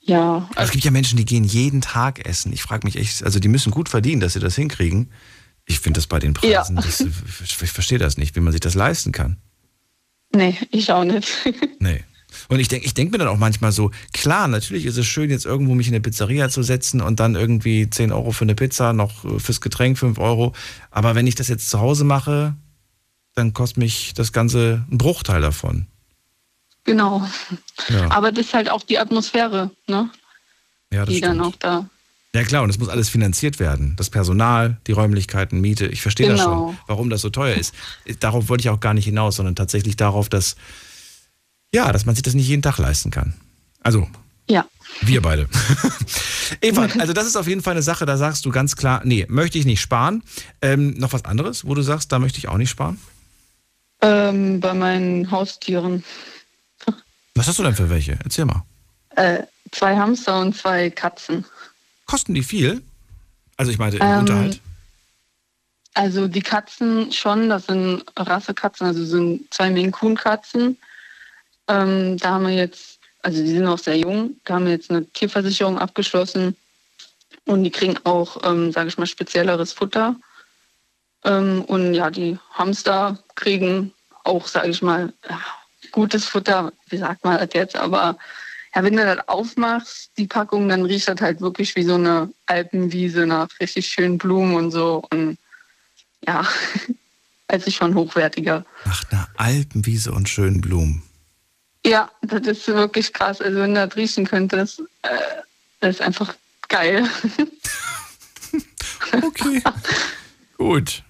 Ja, Aber es gibt ja Menschen, die gehen jeden Tag essen. Ich frage mich echt, also die müssen gut verdienen, dass sie das hinkriegen. Ich finde das bei den Preisen, Ja. das, ich verstehe das nicht, wie man sich das leisten kann. nee, ich auch nicht. Nee. Und ich denke ich denk mir dann auch manchmal so, klar, natürlich ist es schön, jetzt irgendwo mich in eine Pizzeria zu setzen und dann irgendwie 10 Euro für eine Pizza, noch äh, fürs Getränk 5 Euro. Aber wenn ich das jetzt zu Hause mache, dann kostet mich das Ganze einen Bruchteil davon. genau. Ja, Aber das ist halt auch die Atmosphäre, ne? ja das die dann stimmt. auch da. Ja klar, und es muss alles finanziert werden. Das Personal, die Räumlichkeiten, Miete. Ich verstehe das Genau. schon, warum das so teuer ist. Darauf wollte ich auch gar nicht hinaus, sondern tatsächlich darauf, dass, ja, dass man sich das nicht jeden Tag leisten kann. Also, Ja. wir beide. [laughs] Eva, also das ist auf jeden Fall eine Sache, da sagst du ganz klar, nee, möchte ich nicht sparen. Ähm, noch was anderes, wo du sagst, da möchte ich auch nicht sparen? Ähm, bei meinen Haustieren. [laughs] Was hast du denn für welche? Erzähl mal. Äh, zwei Hamster und zwei Katzen. Kosten die viel? Also ich meinte im Ähm, Unterhalt. Also die Katzen schon, das sind Rassekatzen, also sind zwei Maine Coon Katzen. Ähm, da haben wir jetzt, also die sind noch sehr jung, da haben wir jetzt eine Tierversicherung abgeschlossen und die kriegen auch, ähm, sage ich mal, spezielleres Futter. Ähm, und ja, die Hamster kriegen auch, sage ich mal, ja, gutes Futter, wie sagt man das jetzt, aber ja, wenn du das aufmachst, die Packung, dann riecht das halt wirklich wie so eine Alpenwiese nach richtig schönen Blumen und so. Und ja, [laughs] also schon hochwertiger. Nach einer Alpenwiese und schönen Blumen. Ja, das ist wirklich krass. Also wenn du das riechen könntest, äh, das ist einfach geil. [laughs] Okay. Gut.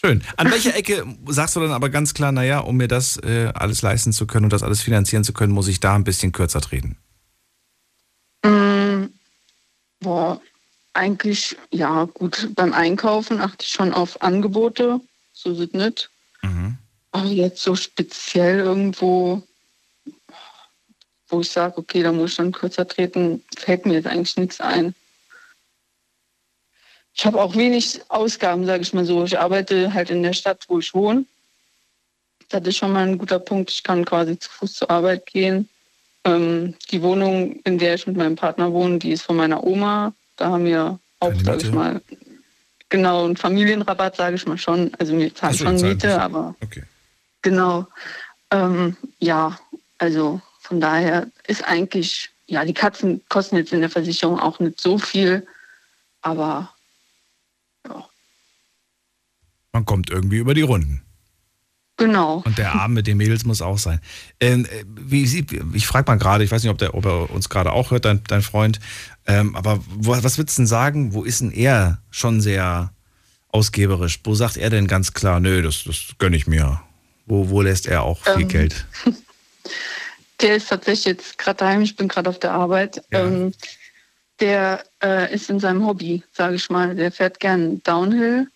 Schön. An welcher Ecke sagst du dann aber ganz klar, naja, um mir das äh, alles leisten zu können und das alles finanzieren zu können, muss ich da ein bisschen kürzer treten? Mm, boah, eigentlich, ja, gut, beim Einkaufen achte ich schon auf Angebote. So sind nicht. Aber jetzt so speziell irgendwo, wo ich sage, okay, da muss ich dann kürzer treten, fällt mir jetzt eigentlich nichts ein. Ich habe auch wenig Ausgaben, sage ich mal so. Ich arbeite halt in der Stadt, wo ich wohne. Das ist schon mal ein guter Punkt. Ich kann quasi zu Fuß zur Arbeit gehen. Ähm, die Wohnung, in der ich mit meinem Partner wohne, die ist von meiner Oma. Da haben wir auch, sage ich mal, genau einen Familienrabatt, sage ich mal schon. Also wir zahlen so, schon Miete, aber Okay. Genau. Ähm, ja, also von daher ist eigentlich, ja, die Katzen kosten jetzt in der Versicherung auch nicht so viel, aber Man kommt irgendwie über die Runden. genau. Und der Abend mit den Mädels muss auch sein. Ähm, äh, wie sieht, ich frage mal gerade, ich weiß nicht, ob, der, ob er uns gerade auch hört, dein, dein Freund, ähm, aber wo, was würdest du denn sagen, wo ist denn er schon sehr ausgeberisch? Wo sagt er denn ganz klar, nö, das, das gönne ich mir? Wo, wo lässt er auch viel Ähm, Geld? [laughs] Der ist tatsächlich jetzt gerade daheim, ich bin gerade auf der Arbeit. Ähm, der äh, ist in seinem Hobby, sage ich mal. Der fährt gern Downhill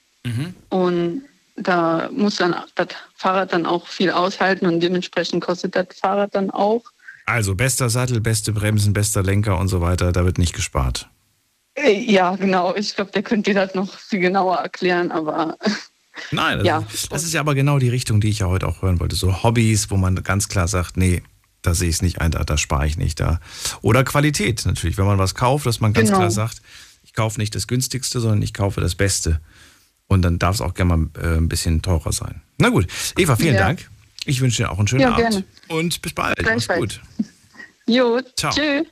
und da muss dann das Fahrrad dann auch viel aushalten und dementsprechend kostet das Fahrrad dann auch. Also bester Sattel, beste Bremsen, bester Lenker und so weiter, da wird nicht gespart. Äh, Ja, genau. Ich glaube, der könnte dir das noch viel genauer erklären, aber Nein, [laughs] das, Ja. das ist ja aber genau die Richtung, die ich ja heute auch hören wollte. So Hobbys, wo man ganz klar sagt, nee, da sehe ich es nicht ein, da, da spare ich nicht da. Oder Qualität natürlich, wenn man was kauft, dass man ganz Genau. klar sagt, ich kaufe nicht das günstigste, sondern ich kaufe das Beste. Und dann darf es auch gerne mal äh, ein bisschen teurer sein. Na gut, Eva, vielen Ja. Dank. Ich wünsche dir auch einen schönen Ja, Abend. gerne. Und bis bald. Mach's gut. [laughs] Jo, Ciao. tschüss.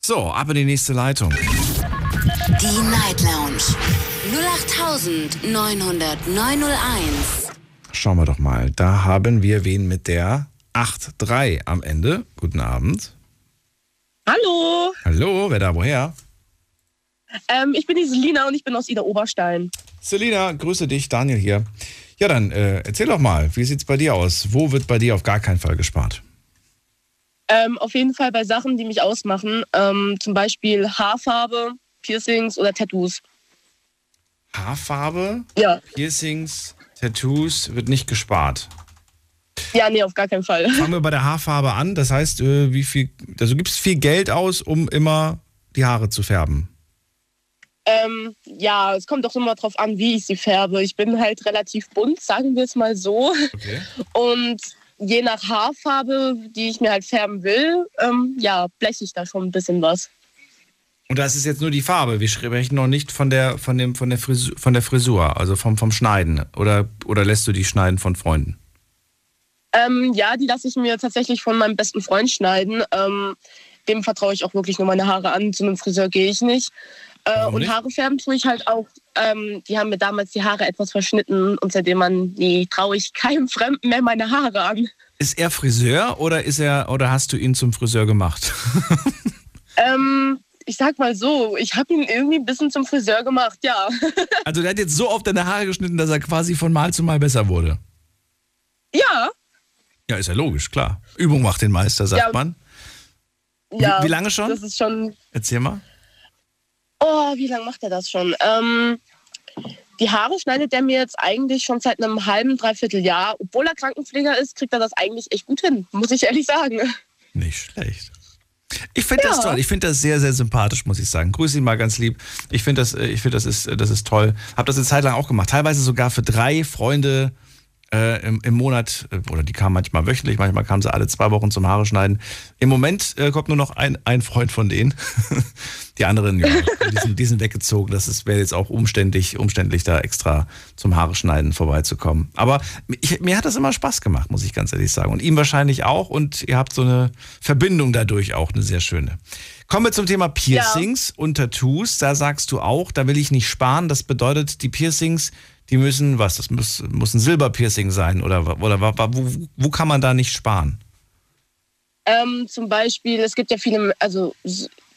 So, ab in die nächste Leitung. Die Night Lounge 0890901. Schauen wir doch mal. Da haben wir wen mit der 8-3 am Ende. Guten Abend. Hallo, Hallo, wer da woher? ähm, ich bin die Selina und ich bin aus Ida Oberstein. Selina, grüße dich, Daniel hier. Ja, dann äh, erzähl doch mal, wie sieht's bei dir aus? Wo wird bei dir auf gar keinen Fall gespart? Ähm, auf jeden Fall bei Sachen, die mich ausmachen, ähm, zum Beispiel Haarfarbe, Piercings oder Tattoos. Haarfarbe, Ja. Piercings, Tattoos wird nicht gespart. Ja, nee, auf gar keinen Fall. [laughs] Fangen wir bei der Haarfarbe an. Das heißt, äh, wie viel, also gibst viel Geld aus, um immer die Haare zu färben. Ähm, ja, es kommt auch immer drauf an, wie ich sie färbe. Ich bin halt relativ bunt, sagen wir es mal so. [laughs] Und je nach Haarfarbe, die ich mir halt färben will, ähm, ja, bleche ich da schon ein bisschen was. Und das ist jetzt nur die Farbe. Wir sprechen noch nicht von der, von dem, von der Frisur, von der Frisur also vom, vom Schneiden. Oder, oder lässt du die schneiden von Freunden? Ähm, ja, die lasse ich mir tatsächlich von meinem besten Freund schneiden. Ähm, dem vertraue ich auch wirklich nur meine Haare an. Zu einem Friseur gehe ich nicht. Äh, und nicht? Haare färben tue ich halt auch. Ähm, die haben mir damals die Haare etwas verschnitten und seitdem man, nee, traue ich keinem Fremden mehr meine Haare an. Ist er Friseur oder ist er oder hast du ihn zum Friseur gemacht? [laughs] Ähm, ich sag mal so, ich habe ihn irgendwie ein bisschen zum Friseur gemacht, ja. [laughs] Also der hat jetzt so oft deine Haare geschnitten, dass er quasi von Mal zu Mal besser wurde. ja, Ja, ist ja logisch, klar. Übung macht den Meister, sagt Ja. man. ja. wie lange schon? Das ist schon. Erzähl mal. Oh, wie lange macht er das schon? Ähm, die Haare schneidet er mir jetzt eigentlich schon seit einem halben, dreiviertel Jahr. Obwohl er Krankenpfleger ist, kriegt er das eigentlich echt gut hin, muss ich ehrlich sagen. Nicht schlecht. Ich finde das Ja. toll. Ich finde das sehr, sehr sympathisch, muss ich sagen. Grüße ihn mal ganz lieb. Ich finde das, äh, ich finde das ist, das ist toll. Hab das eine Zeit lang auch gemacht. Teilweise sogar für drei Freunde äh, im, im Monat. äh, Oder die kamen manchmal wöchentlich, manchmal kamen sie alle zwei Wochen zum Haare schneiden. Im Moment äh, kommt nur noch ein, ein Freund von denen. [laughs] die anderen, ja, die sind, die sind weggezogen. Das ist- wäre jetzt auch umständlich, umständlich, da extra zum Haare schneiden vorbeizukommen. Aber ich, mir hat das immer Spaß gemacht, muss ich ganz ehrlich sagen. Und ihm wahrscheinlich auch. Und ihr habt so eine Verbindung dadurch auch, eine sehr schöne. Kommen wir zum Thema Piercings und Tattoos. Da sagst du auch, da will ich nicht sparen. Das bedeutet, die Piercings, die müssen, was, das muss, muss ein Silberpiercing sein oder, oder wo, wo, kann man da nicht sparen? Ähm, zum Beispiel, es gibt ja viele, also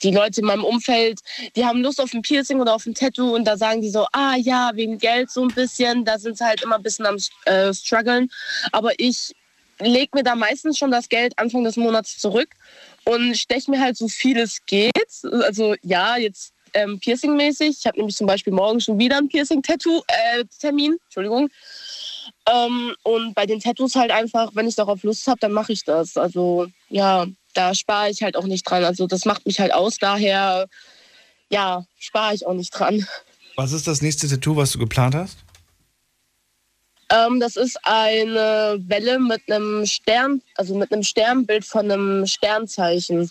die Leute in meinem Umfeld, die haben Lust auf ein Piercing oder auf ein Tattoo und da sagen die so, ah ja, wegen Geld so ein bisschen, da sind sie halt immer ein bisschen am äh, struggeln. Aber ich lege mir da meistens schon das Geld Anfang des Monats zurück und steche mir halt so viel es geht. Also ja, jetzt ähm, Piercing-mäßig. Ich habe nämlich zum Beispiel morgen schon wieder ein Piercing-Tattoo-Termin. Entschuldigung. Ähm, und bei den Tattoos halt einfach, wenn ich darauf Lust habe, dann mache ich das. Also ja, da spare ich halt auch nicht dran. Also das macht mich halt aus. Daher ja, spare ich auch nicht dran. Was ist das nächste Tattoo, was du geplant hast? Ähm, das ist eine Welle mit einem Stern, also mit einem Sternbild von einem Sternzeichen.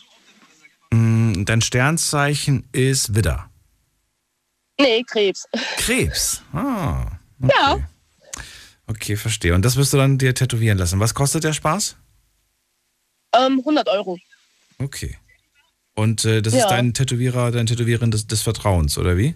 Mm, Dein Sternzeichen ist Widder. Nee, Krebs. Krebs. Ah, Ja. okay, verstehe. Und das wirst du dann dir tätowieren lassen. Was kostet der Spaß? Ähm, 100 Euro. Okay. Und äh, das Ja. ist dein Tätowierer, dein Tätowierin des, des Vertrauens, oder wie?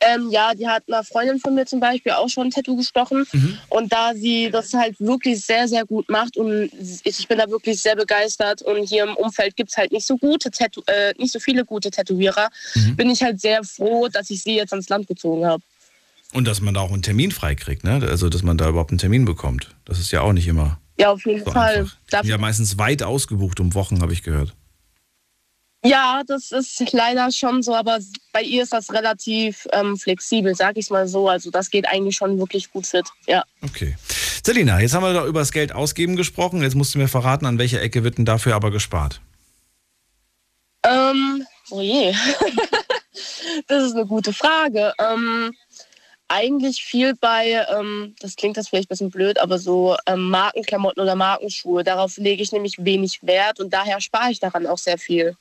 Ähm, ja, die hat einer Freundin von mir zum Beispiel auch schon ein Tattoo gestochen. Und da sie das halt wirklich sehr, sehr gut macht und ich bin da wirklich sehr begeistert und hier im Umfeld gibt es halt nicht so gute Tattoo äh, nicht so viele gute Tätowierer, bin ich halt sehr froh, dass ich sie jetzt ans Land gezogen habe. Und dass man da auch einen Termin freikriegt, ne? Also, dass man da überhaupt einen Termin bekommt. Das ist ja auch nicht immer. Ja, auf jeden So Fall. einfach. Die sind ja meistens weit ausgebucht um Wochen, habe ich gehört. Ja, das ist leider schon so, aber bei ihr ist das relativ ähm, flexibel, sag ich mal so. Also das geht eigentlich schon wirklich gut fit. Ja. Okay. Selina, jetzt haben wir doch über das Geld ausgeben gesprochen. Jetzt musst du mir verraten, an welcher Ecke wird denn dafür aber gespart? Ähm, oh je. [laughs] das ist eine gute Frage. Ähm, eigentlich viel bei, ähm, das klingt das vielleicht ein bisschen blöd, aber so ähm, Markenklamotten oder Markenschuhe. Darauf lege ich nämlich wenig Wert und daher spare ich daran auch sehr viel.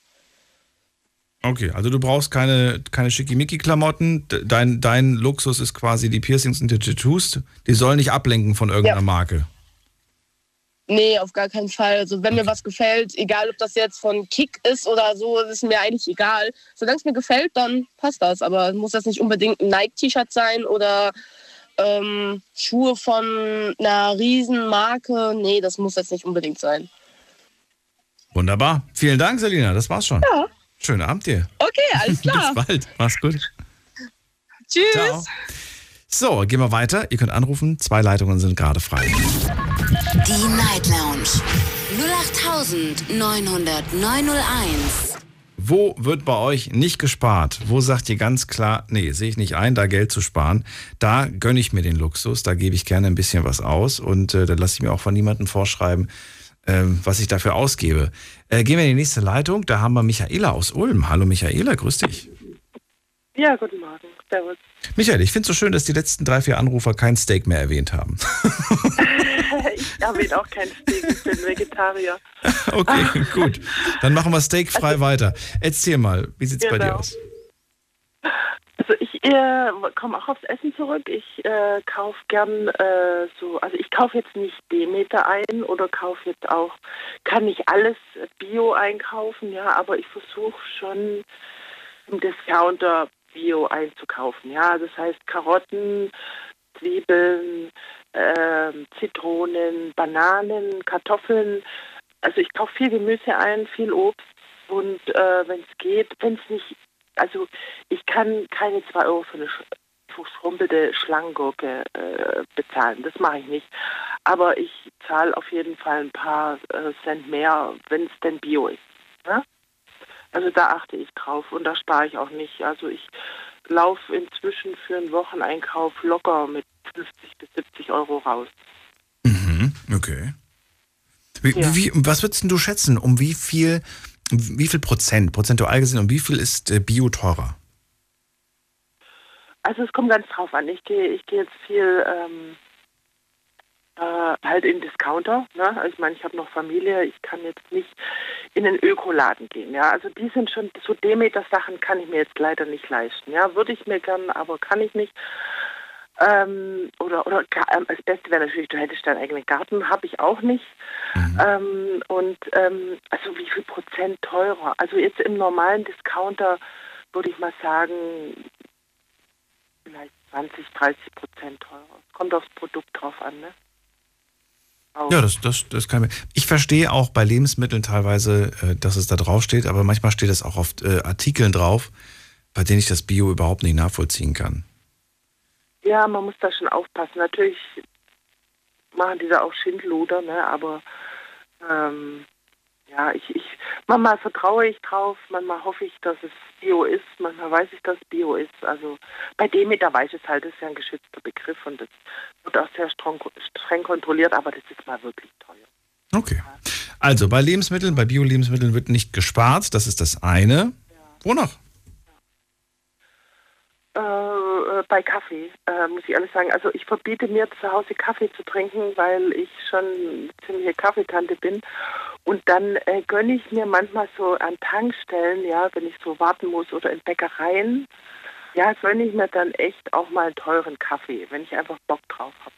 Okay, also du brauchst keine, keine Schickimicki-Klamotten. Dein, dein Luxus ist quasi die Piercings und die Tattoos. Die sollen nicht ablenken von irgendeiner Ja. Marke. Nee, auf gar keinen Fall. Also wenn mir was gefällt, egal ob das jetzt von Kick ist oder so, ist mir eigentlich egal. Solange es mir gefällt, dann passt das. Aber muss das nicht unbedingt ein Nike-T-Shirt sein oder ähm, Schuhe von einer Riesenmarke? Nee, das muss jetzt nicht unbedingt sein. Wunderbar. Vielen Dank, Selina. Das war's schon. Ja. Schönen Abend dir. Okay, [laughs] alles klar. Bis bald. Mach's gut. Tschüss. Ciao. So, gehen wir weiter. Ihr könnt anrufen. Zwei Leitungen sind gerade frei. Die Night Lounge 0890901. Wo wird bei euch nicht gespart? Wo sagt ihr ganz klar, nee, sehe ich nicht ein, da Geld zu sparen? Da gönne ich mir den Luxus, da gebe ich gerne ein bisschen was aus und äh, da lasse ich mir auch von niemandem vorschreiben, ähm, was ich dafür ausgebe. Äh, gehen wir in die nächste Leitung. Da haben wir Michaela aus Ulm. Hallo Michaela, grüß dich. Ja, guten Morgen. Servus. Michael, ich finde es so schön, dass die letzten drei, vier Anrufer kein Steak mehr erwähnt haben. [laughs] ich erwähne auch kein Steak, ich bin Vegetarier. [laughs] Okay, gut. Dann machen wir steakfrei weiter. Erzähl mal, wie sieht's bei dir Genau. aus? Also ich äh, komme auch aufs Essen zurück. Ich äh, kaufe gern äh, so, also ich kaufe jetzt nicht Demeter ein oder kaufe jetzt auch, kann nicht alles Bio einkaufen, ja, aber ich versuche schon im Discounter Bio einzukaufen, ja. Das heißt Karotten, Zwiebeln, ähm, Zitronen, Bananen, Kartoffeln. Also ich kaufe viel Gemüse ein, viel Obst und äh, wenn es geht, wenn es nicht, also ich kann keine zwei Euro für eine sch- verschrumpelte Schlangengurke äh, bezahlen. Das mache ich nicht. Aber ich zahle auf jeden Fall ein paar äh, Cent mehr, wenn es denn Bio ist. Ne? Also da achte ich drauf und da spare ich auch nicht. Also ich laufe inzwischen für einen Wocheneinkauf locker mit 50 bis 70 Euro raus. Mhm, okay. Wie, wie, was würdest du schätzen? Um wie viel, wie viel Prozent, prozentual gesehen, um wie viel ist äh, Bio teurer? Also es kommt ganz drauf an. Ich gehe ich gehe jetzt viel ähm, äh, halt in Discounter. Ne? Also ich meine, ich habe noch Familie. Ich kann jetzt nicht in den Ökoladen gehen. Ja, also die sind schon so Demeter-Sachen kann ich mir jetzt leider nicht leisten. Ja, würde ich mir gern, aber kann ich nicht. Ähm, oder oder ähm, das Beste wäre natürlich, du hättest deinen eigenen Garten, habe ich auch nicht. Ähm, und ähm, also wie viel Prozent teurer? Also jetzt im normalen Discounter würde ich mal sagen, vielleicht 20, 30 Prozent teurer. Kommt aufs Produkt drauf an, ne? Auch. Ja, das, das, das kann ich. Ich verstehe auch bei Lebensmitteln teilweise, äh, dass es da drauf steht, aber manchmal steht es auch auf äh, Artikeln drauf, bei denen ich das Bio überhaupt nicht nachvollziehen kann. Ja, man muss da schon aufpassen. Natürlich machen die da auch Schindluder, ne? aber ähm, ja, ich, ich, manchmal vertraue ich drauf, manchmal hoffe ich, dass es Bio ist, manchmal weiß ich, dass es Bio ist. Also bei Demeter weiß ich es halt, das ist ja ein geschützter Begriff und das wird auch sehr streng, streng kontrolliert, aber das ist mal wirklich teuer. Okay. Also bei Lebensmitteln, bei Bio-Lebensmitteln wird nicht gespart, das ist das eine. Wonach? Äh, bei Kaffee, äh, muss ich ehrlich sagen. Also ich verbiete mir zu Hause Kaffee zu trinken, weil ich schon ziemliche Kaffeetante bin. Und dann äh, gönne ich mir manchmal so an Tankstellen, ja, wenn ich so warten muss oder in Bäckereien, ja, gönne ich mir dann echt auch mal einen teuren Kaffee, wenn ich einfach Bock drauf habe.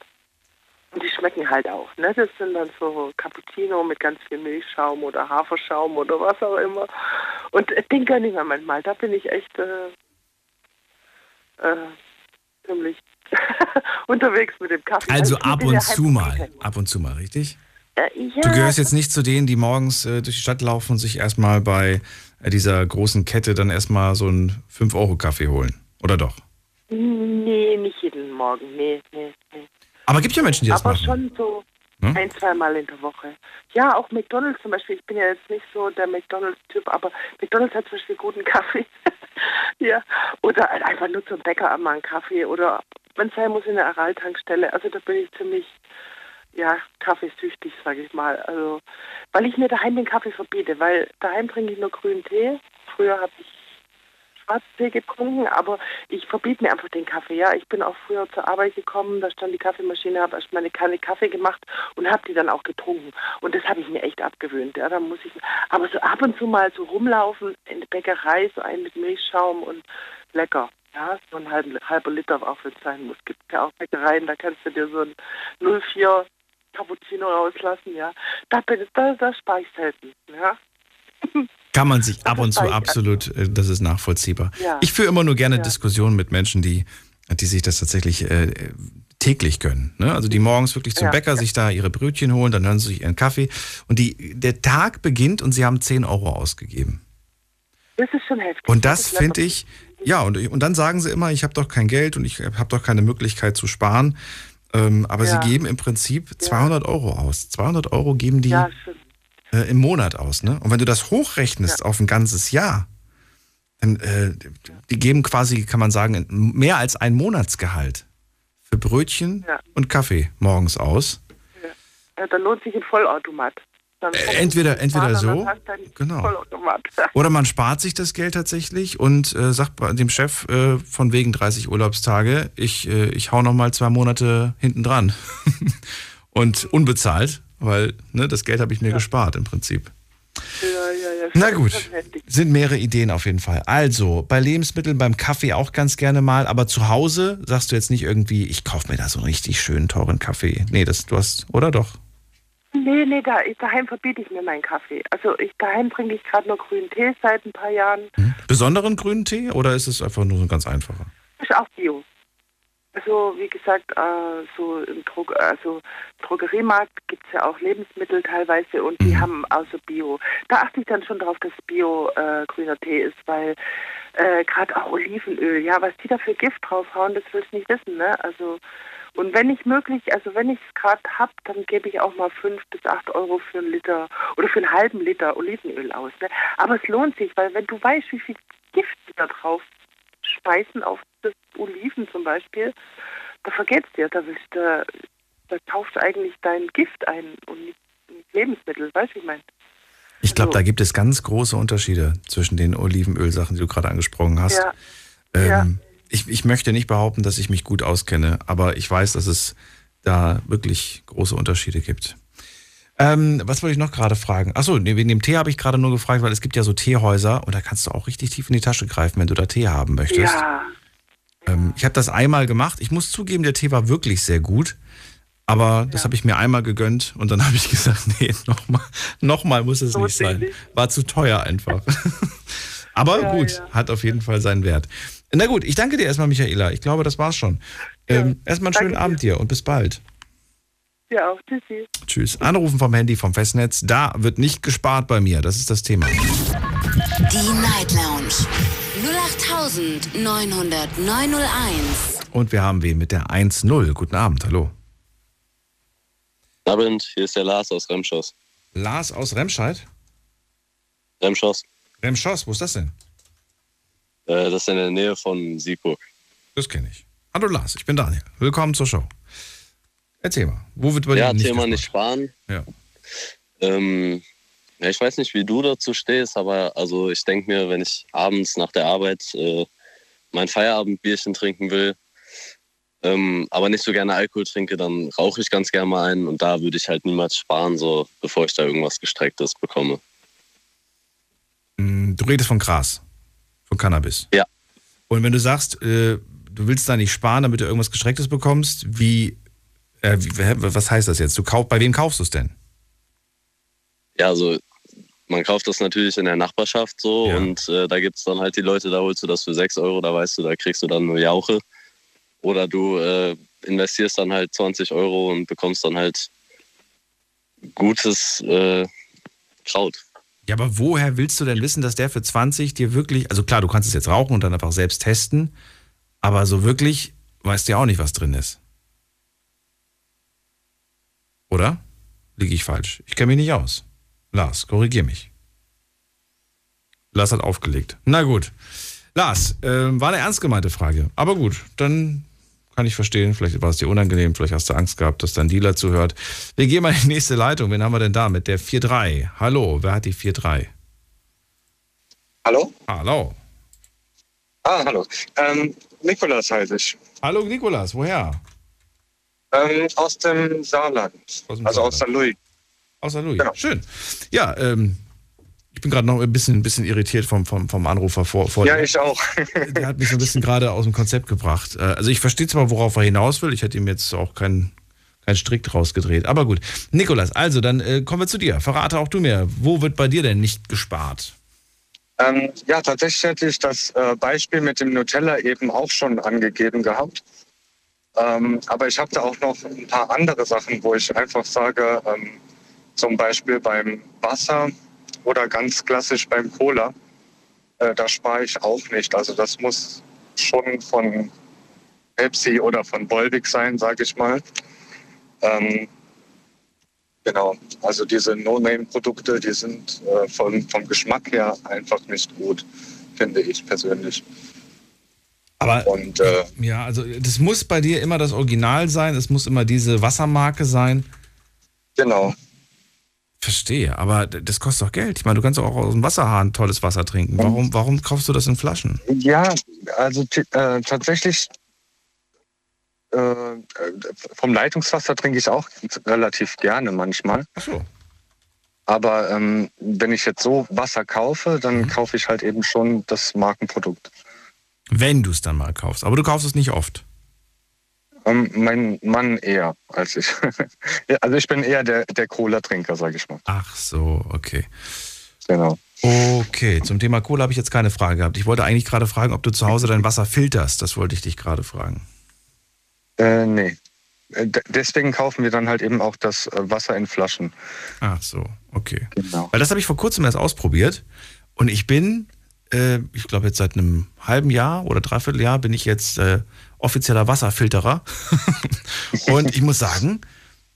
Und die schmecken halt auch, ne? Das sind dann so Cappuccino mit ganz viel Milchschaum oder Haferschaum oder was auch immer. Und äh, den gönne ich mir manchmal. Da bin ich echt äh, äh, ziemlich [laughs] unterwegs mit dem Kaffee. Also ich ab und zu mal. Ab und zu mal, richtig? Äh, ja, Du gehörst jetzt nicht zu denen, die morgens äh, durch die Stadt laufen und sich erstmal bei äh, dieser großen Kette dann erstmal so einen 5-Euro-Kaffee holen. Oder doch? Nee, nicht jeden Morgen. Nee, nee, nee. Aber gibt ja Menschen, die das Aber machen. schon so Hm? ein, zweimal in der Woche. Ja, auch McDonalds zum Beispiel. Ich bin ja jetzt nicht so der McDonalds-Typ, aber McDonalds hat zum Beispiel guten Kaffee. [laughs] ja. Oder einfach nur zum Bäcker einmal einen Kaffee. Oder es sein muss, in der Aral-Tankstelle. Also da bin ich ziemlich, ja, kaffeesüchtig, sage ich mal. Also, weil ich mir daheim den Kaffee verbiete, weil daheim trinke ich nur grünen Tee. Früher habe ich Schwarztee getrunken, aber ich verbiete mir einfach den Kaffee. Ja, ich bin auch früher zur Arbeit gekommen, da stand die Kaffeemaschine, habe erst meine Kanne Kaffee gemacht und habe die dann auch getrunken. Und das habe ich mir echt abgewöhnt. Ja, da muss ich, aber so ab und zu mal so rumlaufen in der Bäckerei, so einen mit Milchschaum und lecker. Ja, so ein halber, halber Liter auch wenn es sein muss. Gibt ja auch Bäckereien, da kannst du dir so ein 04 Cappuccino rauslassen. Ja, da da, da spare ich selten. Ja. [laughs] Kann man sich ab und zu absolut, äh, das ist nachvollziehbar. Ja. Ich führe immer nur gerne Ja. Diskussionen mit Menschen, die, die sich das tatsächlich äh, täglich gönnen. Ne? Also die morgens wirklich zum Ja, Bäcker sich da ihre Brötchen holen, dann hören sie sich ihren Kaffee und die, der Tag beginnt und sie haben 10 Euro ausgegeben. Das ist schon heftig. Und das ist finde ich, ja, und, und dann sagen sie immer, ich habe doch kein Geld und ich habe doch keine Möglichkeit zu sparen. Ähm, aber sie geben im Prinzip 200 Euro aus. 200 Euro geben die. Äh, im Monat aus. Ne? Und wenn du das hochrechnest auf ein ganzes Jahr, dann äh, die geben quasi, kann man sagen, mehr als ein Monatsgehalt für Brötchen Ja. und Kaffee morgens aus. Ja, dann lohnt sich ein Vollautomat. Äh, entweder- entweder so, genau. [laughs] Oder man spart sich das Geld tatsächlich und äh, sagt dem Chef äh, von wegen 30 Urlaubstage, ich, äh, ich hau noch mal zwei Monate hinten dran. [laughs] und unbezahlt, weil ne, das Geld habe ich mir gespart im Prinzip. Ja, ja, ja. Na gut, sind mehrere Ideen auf jeden Fall. Also, bei Lebensmitteln, beim Kaffee auch ganz gerne mal, aber zu Hause sagst du jetzt nicht irgendwie, ich kaufe mir da so einen richtig schönen, teuren Kaffee. Nee, das du hast, oder doch? Nee, nee, da, ich, daheim verbiete ich mir meinen Kaffee. Also ich daheim trinke ich gerade nur grünen Tee seit ein paar Jahren. Besonderen grünen Tee oder ist es einfach nur so ein ganz einfacher? Ist auch Bio. Also wie gesagt, äh, so im Drog also Drogeriemarkt gibt es ja auch Lebensmittel teilweise und die haben außer Bio. Da achte ich dann schon darauf, dass Bio äh, grüner Tee ist, weil äh, gerade auch Olivenöl, ja, was die da für Gift draufhauen, das willst du nicht wissen, ne? Also und wenn ich möglich, also wenn ich es gerade hab, dann gebe ich auch mal fünf bis acht Euro für einen Liter oder für einen halben Liter Olivenöl aus. Ne? Aber es lohnt sich, weil wenn du weißt, wie viel Gift da drauf speisen auf das Oliven zum Beispiel, da vergeht's dir, da willst du, da kaufst du eigentlich dein Gift ein und nicht, nicht Lebensmittel, weißt du, ich meine? Ich glaube, da gibt es ganz große Unterschiede zwischen den Olivenölsachen, die du gerade angesprochen hast. Ja. Ähm, Ja. ich, ich möchte nicht behaupten, dass ich mich gut auskenne, aber ich weiß, dass es da wirklich große Unterschiede gibt. Ähm, was wollte ich noch gerade fragen? Achso, nee, wegen dem Tee habe ich gerade nur gefragt, weil es gibt ja so Teehäuser und da kannst du auch richtig tief in die Tasche greifen, wenn du da Tee haben möchtest. Ja, Ähm, ich habe das einmal gemacht. Ich muss zugeben, der Tee war wirklich sehr gut. Aber das habe ich mir einmal gegönnt und dann [laughs] habe ich gesagt, nee, nochmal noch mal muss es nicht sein. War zu teuer einfach. [laughs] Aber Ja, gut, ja. hat auf jeden Fall seinen Wert. Na gut, ich danke dir erstmal, Michaela. Ich glaube, das war's schon. Ähm, erstmal einen schönen danke Abend dir und bis bald. Ja auch. Tschüssi. Tschüss. Anrufen vom Handy vom Festnetz. Da wird nicht gespart bei mir. Das ist das Thema. Die Night Lounge 0890901. Und wir haben wen mit der 1-0. Guten Abend, hallo. Guten Abend, hier ist der Lars aus Remschoss. Lars aus Remscheid? Remschoss, Remschoss, wo ist das denn? äh, das ist in der Nähe von Siegburg. Das kenne ich. Hallo Lars, ich bin Daniel. Willkommen zur Show. Erzähl mal, wo wird bei ja, dir nicht Thema gespart? nicht sparen. Ja. Ähm, ja, ich weiß nicht, wie du dazu stehst, aber also ich denke mir, wenn ich abends nach der Arbeit äh, mein Feierabendbierchen trinken will, ähm, aber nicht so gerne Alkohol trinke, dann rauche ich ganz gerne mal einen und da würde ich halt niemals sparen, so bevor ich da irgendwas Gestrecktes bekomme. Mm, Du redest von Gras, von Cannabis. Ja. Und wenn du sagst, äh, du willst da nicht sparen, damit du irgendwas Gestrecktes bekommst, wie, äh, was heißt das jetzt? Du kauf, bei wem kaufst du es denn? Ja, also man kauft das natürlich in der Nachbarschaft so und äh, da gibt es dann halt die Leute, da holst du das für 6 Euro, da weißt du, da kriegst du dann nur Jauche. Oder du äh, investierst dann halt 20 Euro und bekommst dann halt gutes äh, Kraut. Ja, aber woher willst du denn wissen, dass der für 20 dir wirklich, also klar, du kannst es jetzt rauchen und dann einfach selbst testen, aber so wirklich weißt du ja auch nicht, was drin ist. Oder? Liege ich falsch? Ich kenne mich nicht aus. Lars, korrigier mich. Lars hat aufgelegt. Na gut. Lars, ähm, war eine ernst gemeinte Frage. Aber gut, dann kann ich verstehen. Vielleicht war es dir unangenehm, vielleicht hast du Angst gehabt, dass dein Dealer zuhört. Wir gehen mal in die nächste Leitung. Wen haben wir denn da mit der 4-3? Hallo, wer hat die 4-3? Hallo? Hallo. Ah, hallo. Ähm, Nikolas heiße ich. Hallo Nikolas, woher? Ähm, aus dem Saarland. also aus der Louis. Aus der Louis. Schön. Ja, ähm, ich bin gerade noch ein bisschen, ein bisschen irritiert vom, vom, vom Anrufer vor, vor Ja, ich auch. [laughs] Der hat mich so ein bisschen gerade aus dem Konzept gebracht. Äh, Also ich verstehe zwar, worauf er hinaus will. Ich hätte ihm jetzt auch keinen kein Strick draus gedreht. Aber gut. Nikolas, also dann äh, kommen wir zu dir. Verrate auch du mir, wo wird bei dir denn nicht gespart? Ähm, ja, tatsächlich hätte ich das äh, Beispiel mit dem Nutella eben auch schon angegeben gehabt. Ähm, aber ich habe da auch noch ein paar andere Sachen, wo ich einfach sage, ähm, zum Beispiel beim Wasser oder ganz klassisch beim Cola, äh, da spare ich auch nicht. Also das muss schon von Pepsi oder von Volvic sein, sage ich mal. Ähm, genau, also diese No-Name-Produkte, die sind äh, von, vom Geschmack her einfach nicht gut, finde ich persönlich. Aber Und äh, ja, also das muss bei dir immer das Original sein, es muss immer diese Wassermarke sein. Genau. Verstehe, aber das kostet doch Geld. Ich meine, du kannst doch auch aus dem Wasserhahn tolles Wasser trinken. Warum, warum kaufst du das in Flaschen? Ja, also äh, tatsächlich äh, vom Leitungswasser trinke ich auch relativ gerne manchmal. Ach so. Aber ähm, wenn ich jetzt so Wasser kaufe, dann Mhm. kaufe ich halt eben schon das Markenprodukt. Wenn du es dann mal kaufst. Aber du kaufst es nicht oft. Ähm, mein Mann eher als ich. [laughs] Also ich bin eher der, der Cola-Trinker, sage ich mal. Ach so, okay. Genau. Okay, zum Thema Cola habe ich jetzt keine Frage gehabt. Ich wollte eigentlich gerade fragen, ob du zu Hause dein Wasser filterst. Das wollte ich dich gerade fragen. Äh, nee. Äh, d- Deswegen kaufen wir dann halt eben auch das äh, Wasser in Flaschen. Ach so, okay. Genau. Weil das habe ich vor kurzem erst ausprobiert. Und ich bin, äh, ich glaube jetzt seit einem halben Jahr oder dreiviertel Jahr bin ich jetzt äh, offizieller Wasserfilterer. [laughs] und ich muss sagen,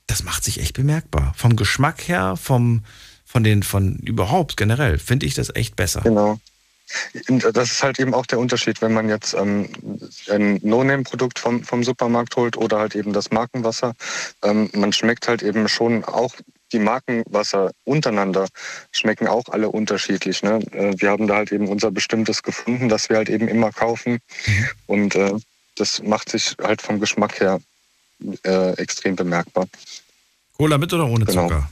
das macht sich echt bemerkbar. Vom Geschmack her, vom, von den, von überhaupt generell, finde ich das echt besser. Genau. Das ist halt eben auch der Unterschied, wenn man jetzt ähm, ein No-Name-Produkt vom, vom Supermarkt holt oder halt eben das Markenwasser. Ähm, man schmeckt halt eben schon auch die Markenwasser untereinander schmecken auch alle unterschiedlich. Ne? Äh, Wir haben da halt eben unser bestimmtes gefunden, das wir halt eben immer kaufen. Und äh, das macht sich halt vom Geschmack her äh, extrem bemerkbar. Cola mit oder ohne Genau. Zucker?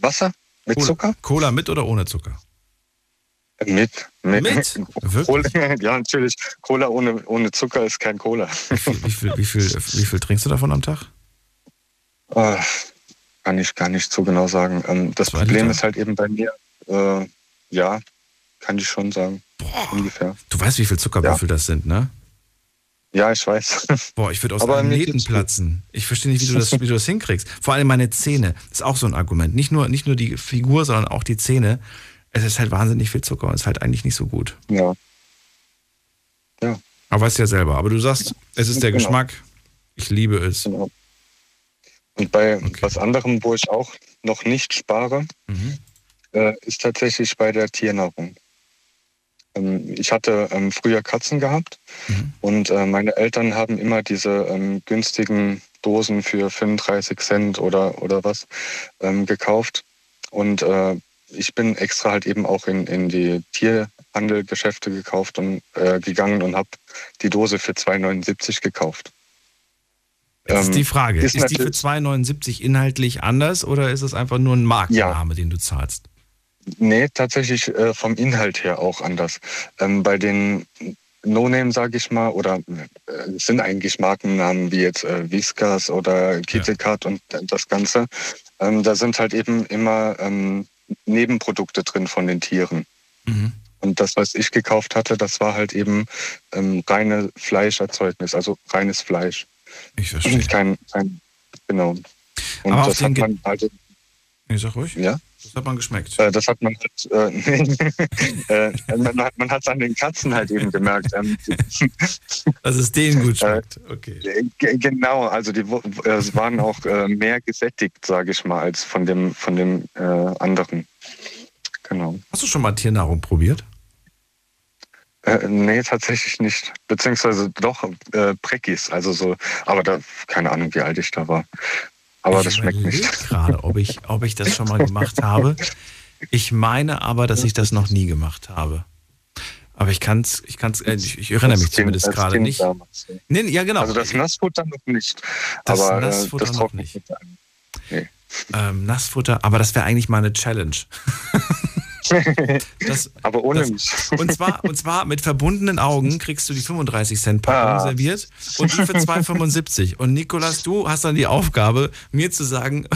Wasser mit Cola, Zucker? Cola mit oder ohne Zucker? Mit. Mit? Mit? [laughs] Cola, [laughs] ja, natürlich. Cola ohne, ohne Zucker ist kein Cola. Wie viel, wie, viel, wie viel trinkst du davon am Tag? Äh, kann ich gar nicht so genau sagen. Ähm, das Zwei Problem Liter? ist halt eben bei mir, äh, ja, kann ich schon sagen. Ungefähr. Du weißt, wie viel Zuckerwürfel das sind, ne? Ja, ich weiß. [laughs] Boah, ich würde aus Aber Nähten platzen. Ich verstehe nicht, wie du, das, wie du das hinkriegst. Vor allem meine Zähne. Das ist auch so ein Argument. Nicht nur, nicht nur die Figur, sondern auch die Zähne. Es ist halt wahnsinnig viel Zucker und ist halt eigentlich nicht so gut. Ja. Aber weißt ja selber. Aber du sagst, es ist der Genau. Geschmack. Ich liebe es. Und bei was anderem, wo ich auch noch nicht spare, Mhm. äh, ist tatsächlich bei der Tiernahrung. Ähm, ich hatte ähm, früher Katzen gehabt Mhm. und äh, meine Eltern haben immer diese ähm, günstigen Dosen für 35 Cent oder, oder was ähm, gekauft. Und äh, ich bin extra halt eben auch in, in die Tierhandelgeschäfte gekauft und äh, gegangen und habe die Dose für 2,79 gekauft. Das ist Ähm, die Frage. Ist, die für natürlich- 2,79 inhaltlich anders oder ist es einfach nur ein Markenname, den du zahlst? Nee, tatsächlich äh, vom Inhalt her auch anders. Ähm, bei den No-Name, sage ich mal, oder äh, es sind eigentlich Markennamen wie jetzt äh, Whiskas oder KitKat und das Ganze. Ähm, da sind halt eben immer ähm, Nebenprodukte drin von den Tieren. Mhm. Und das, was ich gekauft hatte, das war halt eben ähm, reine Fleischerzeugnis, also reines Fleisch. Ich verstehe. Kein, kein, genau. Und Aber das hat man halt Ich sag ruhig. ja. Das hat man geschmeckt. Äh, das hat man halt, äh, [laughs] äh, man hat man hat's an den Katzen halt eben gemerkt. Ähm, [laughs] Dass es denen gut schmeckt. Okay. G genau, also die äh, es waren auch äh, mehr gesättigt, sage ich mal, als von dem von dem äh, anderen. Genau. Hast du schon mal Tiernahrung probiert? Äh, nee, tatsächlich nicht. Beziehungsweise doch äh, Prekis, also so, aber da keine Ahnung, wie alt ich da war. Aber ich das schmeckt nicht. gerade, ob ich, ob ich das schon mal gemacht habe. Ich meine aber, dass ich das noch nie gemacht habe. Aber ich kann's, ich kann's, äh, ich, ich erinnere mich Kind- zumindest als gerade Kind nicht. damals, ja. Nee, ja, genau. Also das Nassfutter noch nicht. Das aber Nassfutter äh, das noch nicht. Nee. Ähm, Nassfutter, aber das wäre eigentlich mal eine Challenge. [laughs] Das, [laughs] Aber ohne das, mich. Und zwar, und zwar mit verbundenen Augen kriegst du die 35 Cent Packung Ah. serviert und die für 2,75. Und Nikolas, du hast dann die Aufgabe, mir zu sagen,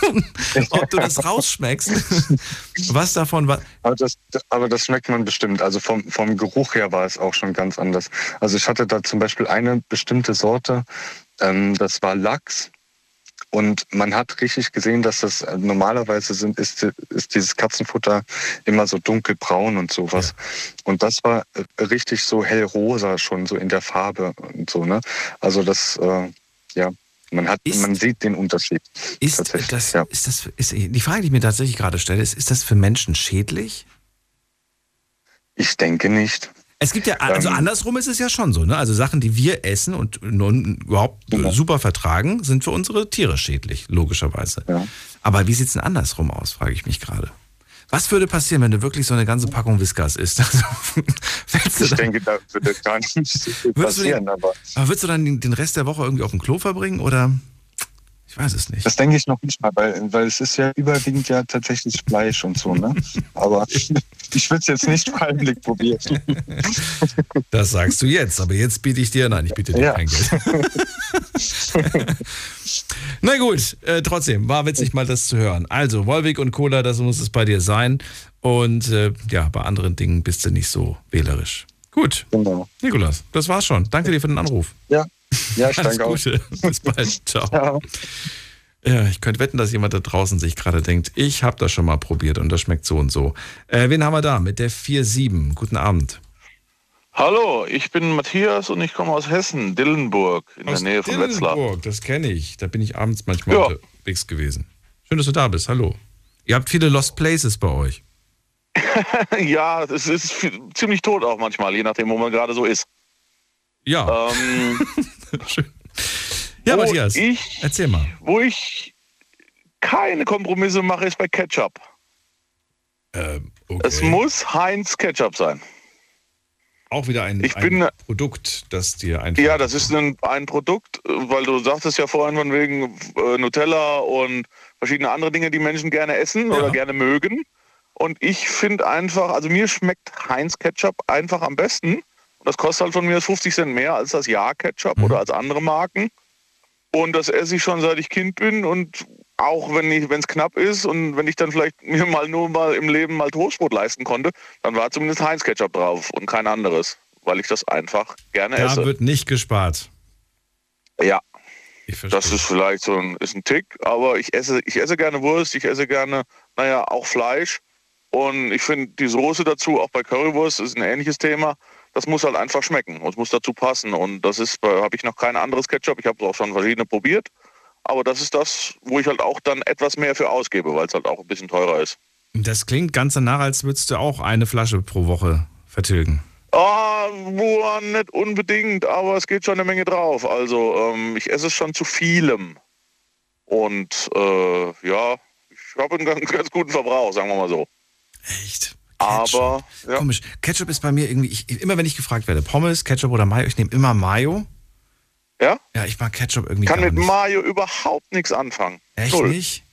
[laughs] ob du das rausschmeckst. [laughs] Was davon war. Aber das, aber das schmeckt man bestimmt. Also vom, vom Geruch her war es auch schon ganz anders. Also ich hatte da zum Beispiel eine bestimmte Sorte, ähm, das war Lachs. Und man hat richtig gesehen, dass das äh, normalerweise sind, ist, ist dieses Katzenfutter immer so dunkelbraun und sowas. Und das war äh, richtig so hellrosa schon so in der Farbe und so, ne? Also das, äh, ja, man hat, man sieht den Unterschied. Ist das, ja. ist das, ist, die Frage, die ich mir tatsächlich gerade stelle, ist, ist das für Menschen schädlich? Ich denke nicht. Es gibt ja, also Ähm. andersrum ist es ja schon so, ne? Also Sachen, die wir essen und nun überhaupt Genau. super vertragen, sind für unsere Tiere schädlich, logischerweise. Aber wie sieht's denn andersrum aus, frage ich mich gerade. Was würde passieren, wenn du wirklich so eine ganze Packung Whiskas isst? [laughs] Also, Ich denke, da würde gar nicht so viel Würdest du passieren, den- aber aber würdest du dann den- den Rest der Woche irgendwie auf dem Klo verbringen oder? Ich weiß es nicht. das denke ich noch nicht mal, weil, weil es ist ja überwiegend ja tatsächlich Fleisch und so, ne? Aber [laughs] ich würde es jetzt nicht freiwillig probieren. [laughs] Das sagst du jetzt, aber jetzt biete ich dir, nein, ich biete dir Ja. kein Geld. [laughs] Na gut, äh, trotzdem, war witzig mal das zu hören. Also, Wolwig und Cola, das muss es bei dir sein. Und äh, ja, bei anderen Dingen bist du nicht so wählerisch. Gut. Genau. Nikolas, das war's schon. Danke dir für den Anruf. Ja, ja ich Alles danke auch. Gute. [laughs] Bis bald. [laughs] Ciao. Ja, ich könnte wetten, dass jemand da draußen sich gerade denkt, ich habe das schon mal probiert und das schmeckt so und so. Äh, wen haben wir da? Mit der 4-7. Guten Abend. Hallo, ich bin Matthias und ich komme aus Hessen, Dillenburg, in Aus der Nähe von Wetzlar. Dillenburg, das kenne ich. Da bin ich abends manchmal Ja. unterwegs gewesen. Schön, dass du da bist. Hallo. Ihr habt viele Lost Places bei euch. [laughs] ja, es ist ziemlich tot auch manchmal, je nachdem, wo man gerade so ist. Ja. Ähm, [laughs] Ja, wo Matthias, Ich, erzähl mal. wo ich keine Kompromisse mache, ist bei Ketchup. Ähm, Es muss Heinz Ketchup sein. Auch wieder ein, Ich ein bin- Produkt, das dir einfach. Ja, das ist ein, ein Produkt, äh, weil du sagtest ja vorhin von wegen äh, Nutella und verschiedene andere Dinge, die Menschen gerne essen oder gerne mögen. Und ich finde einfach, also mir schmeckt Heinz Ketchup einfach am besten. Und das kostet halt von mir 50 Cent mehr als das Ja Ketchup Mhm. oder als andere Marken. Und das esse ich schon seit ich Kind bin und auch wenn es knapp ist und wenn ich dann vielleicht [laughs] mir mal nur mal im Leben mal Toastbrot leisten konnte, dann war zumindest Heinz Ketchup drauf und kein anderes, weil ich das einfach gerne Da esse. wird nicht gespart. Ja. Das ist vielleicht so ein, ist ein Tick, aber ich esse, ich esse gerne Wurst, ich esse gerne, naja, auch Fleisch. Und ich finde die Soße dazu, auch bei Currywurst, ist ein ähnliches Thema. Das muss halt einfach schmecken und es muss dazu passen. Und das ist, habe ich noch kein anderes Ketchup. Ich habe auch schon verschiedene probiert. Aber das ist das, wo ich halt auch dann etwas mehr für ausgebe, weil es halt auch ein bisschen teurer ist. Das klingt ganz danach, als würdest du auch eine Flasche pro Woche vertilgen. Ah, wohl nicht unbedingt, aber es geht schon eine Menge drauf. Also ähm, ich esse es schon zu vielem. Und äh, ja, ich habe einen ganz, [laughs] ganz guten Verbrauch, sagen wir mal so. Echt? Aber ja. Komisch. Ketchup ist bei mir irgendwie, ich, immer wenn ich gefragt werde, Pommes, Ketchup oder Mayo, ich nehme immer Mayo. Ja? Ja, ich mag Ketchup irgendwie Ich kann mit nicht. Mayo überhaupt nichts anfangen. Echt Null. nicht?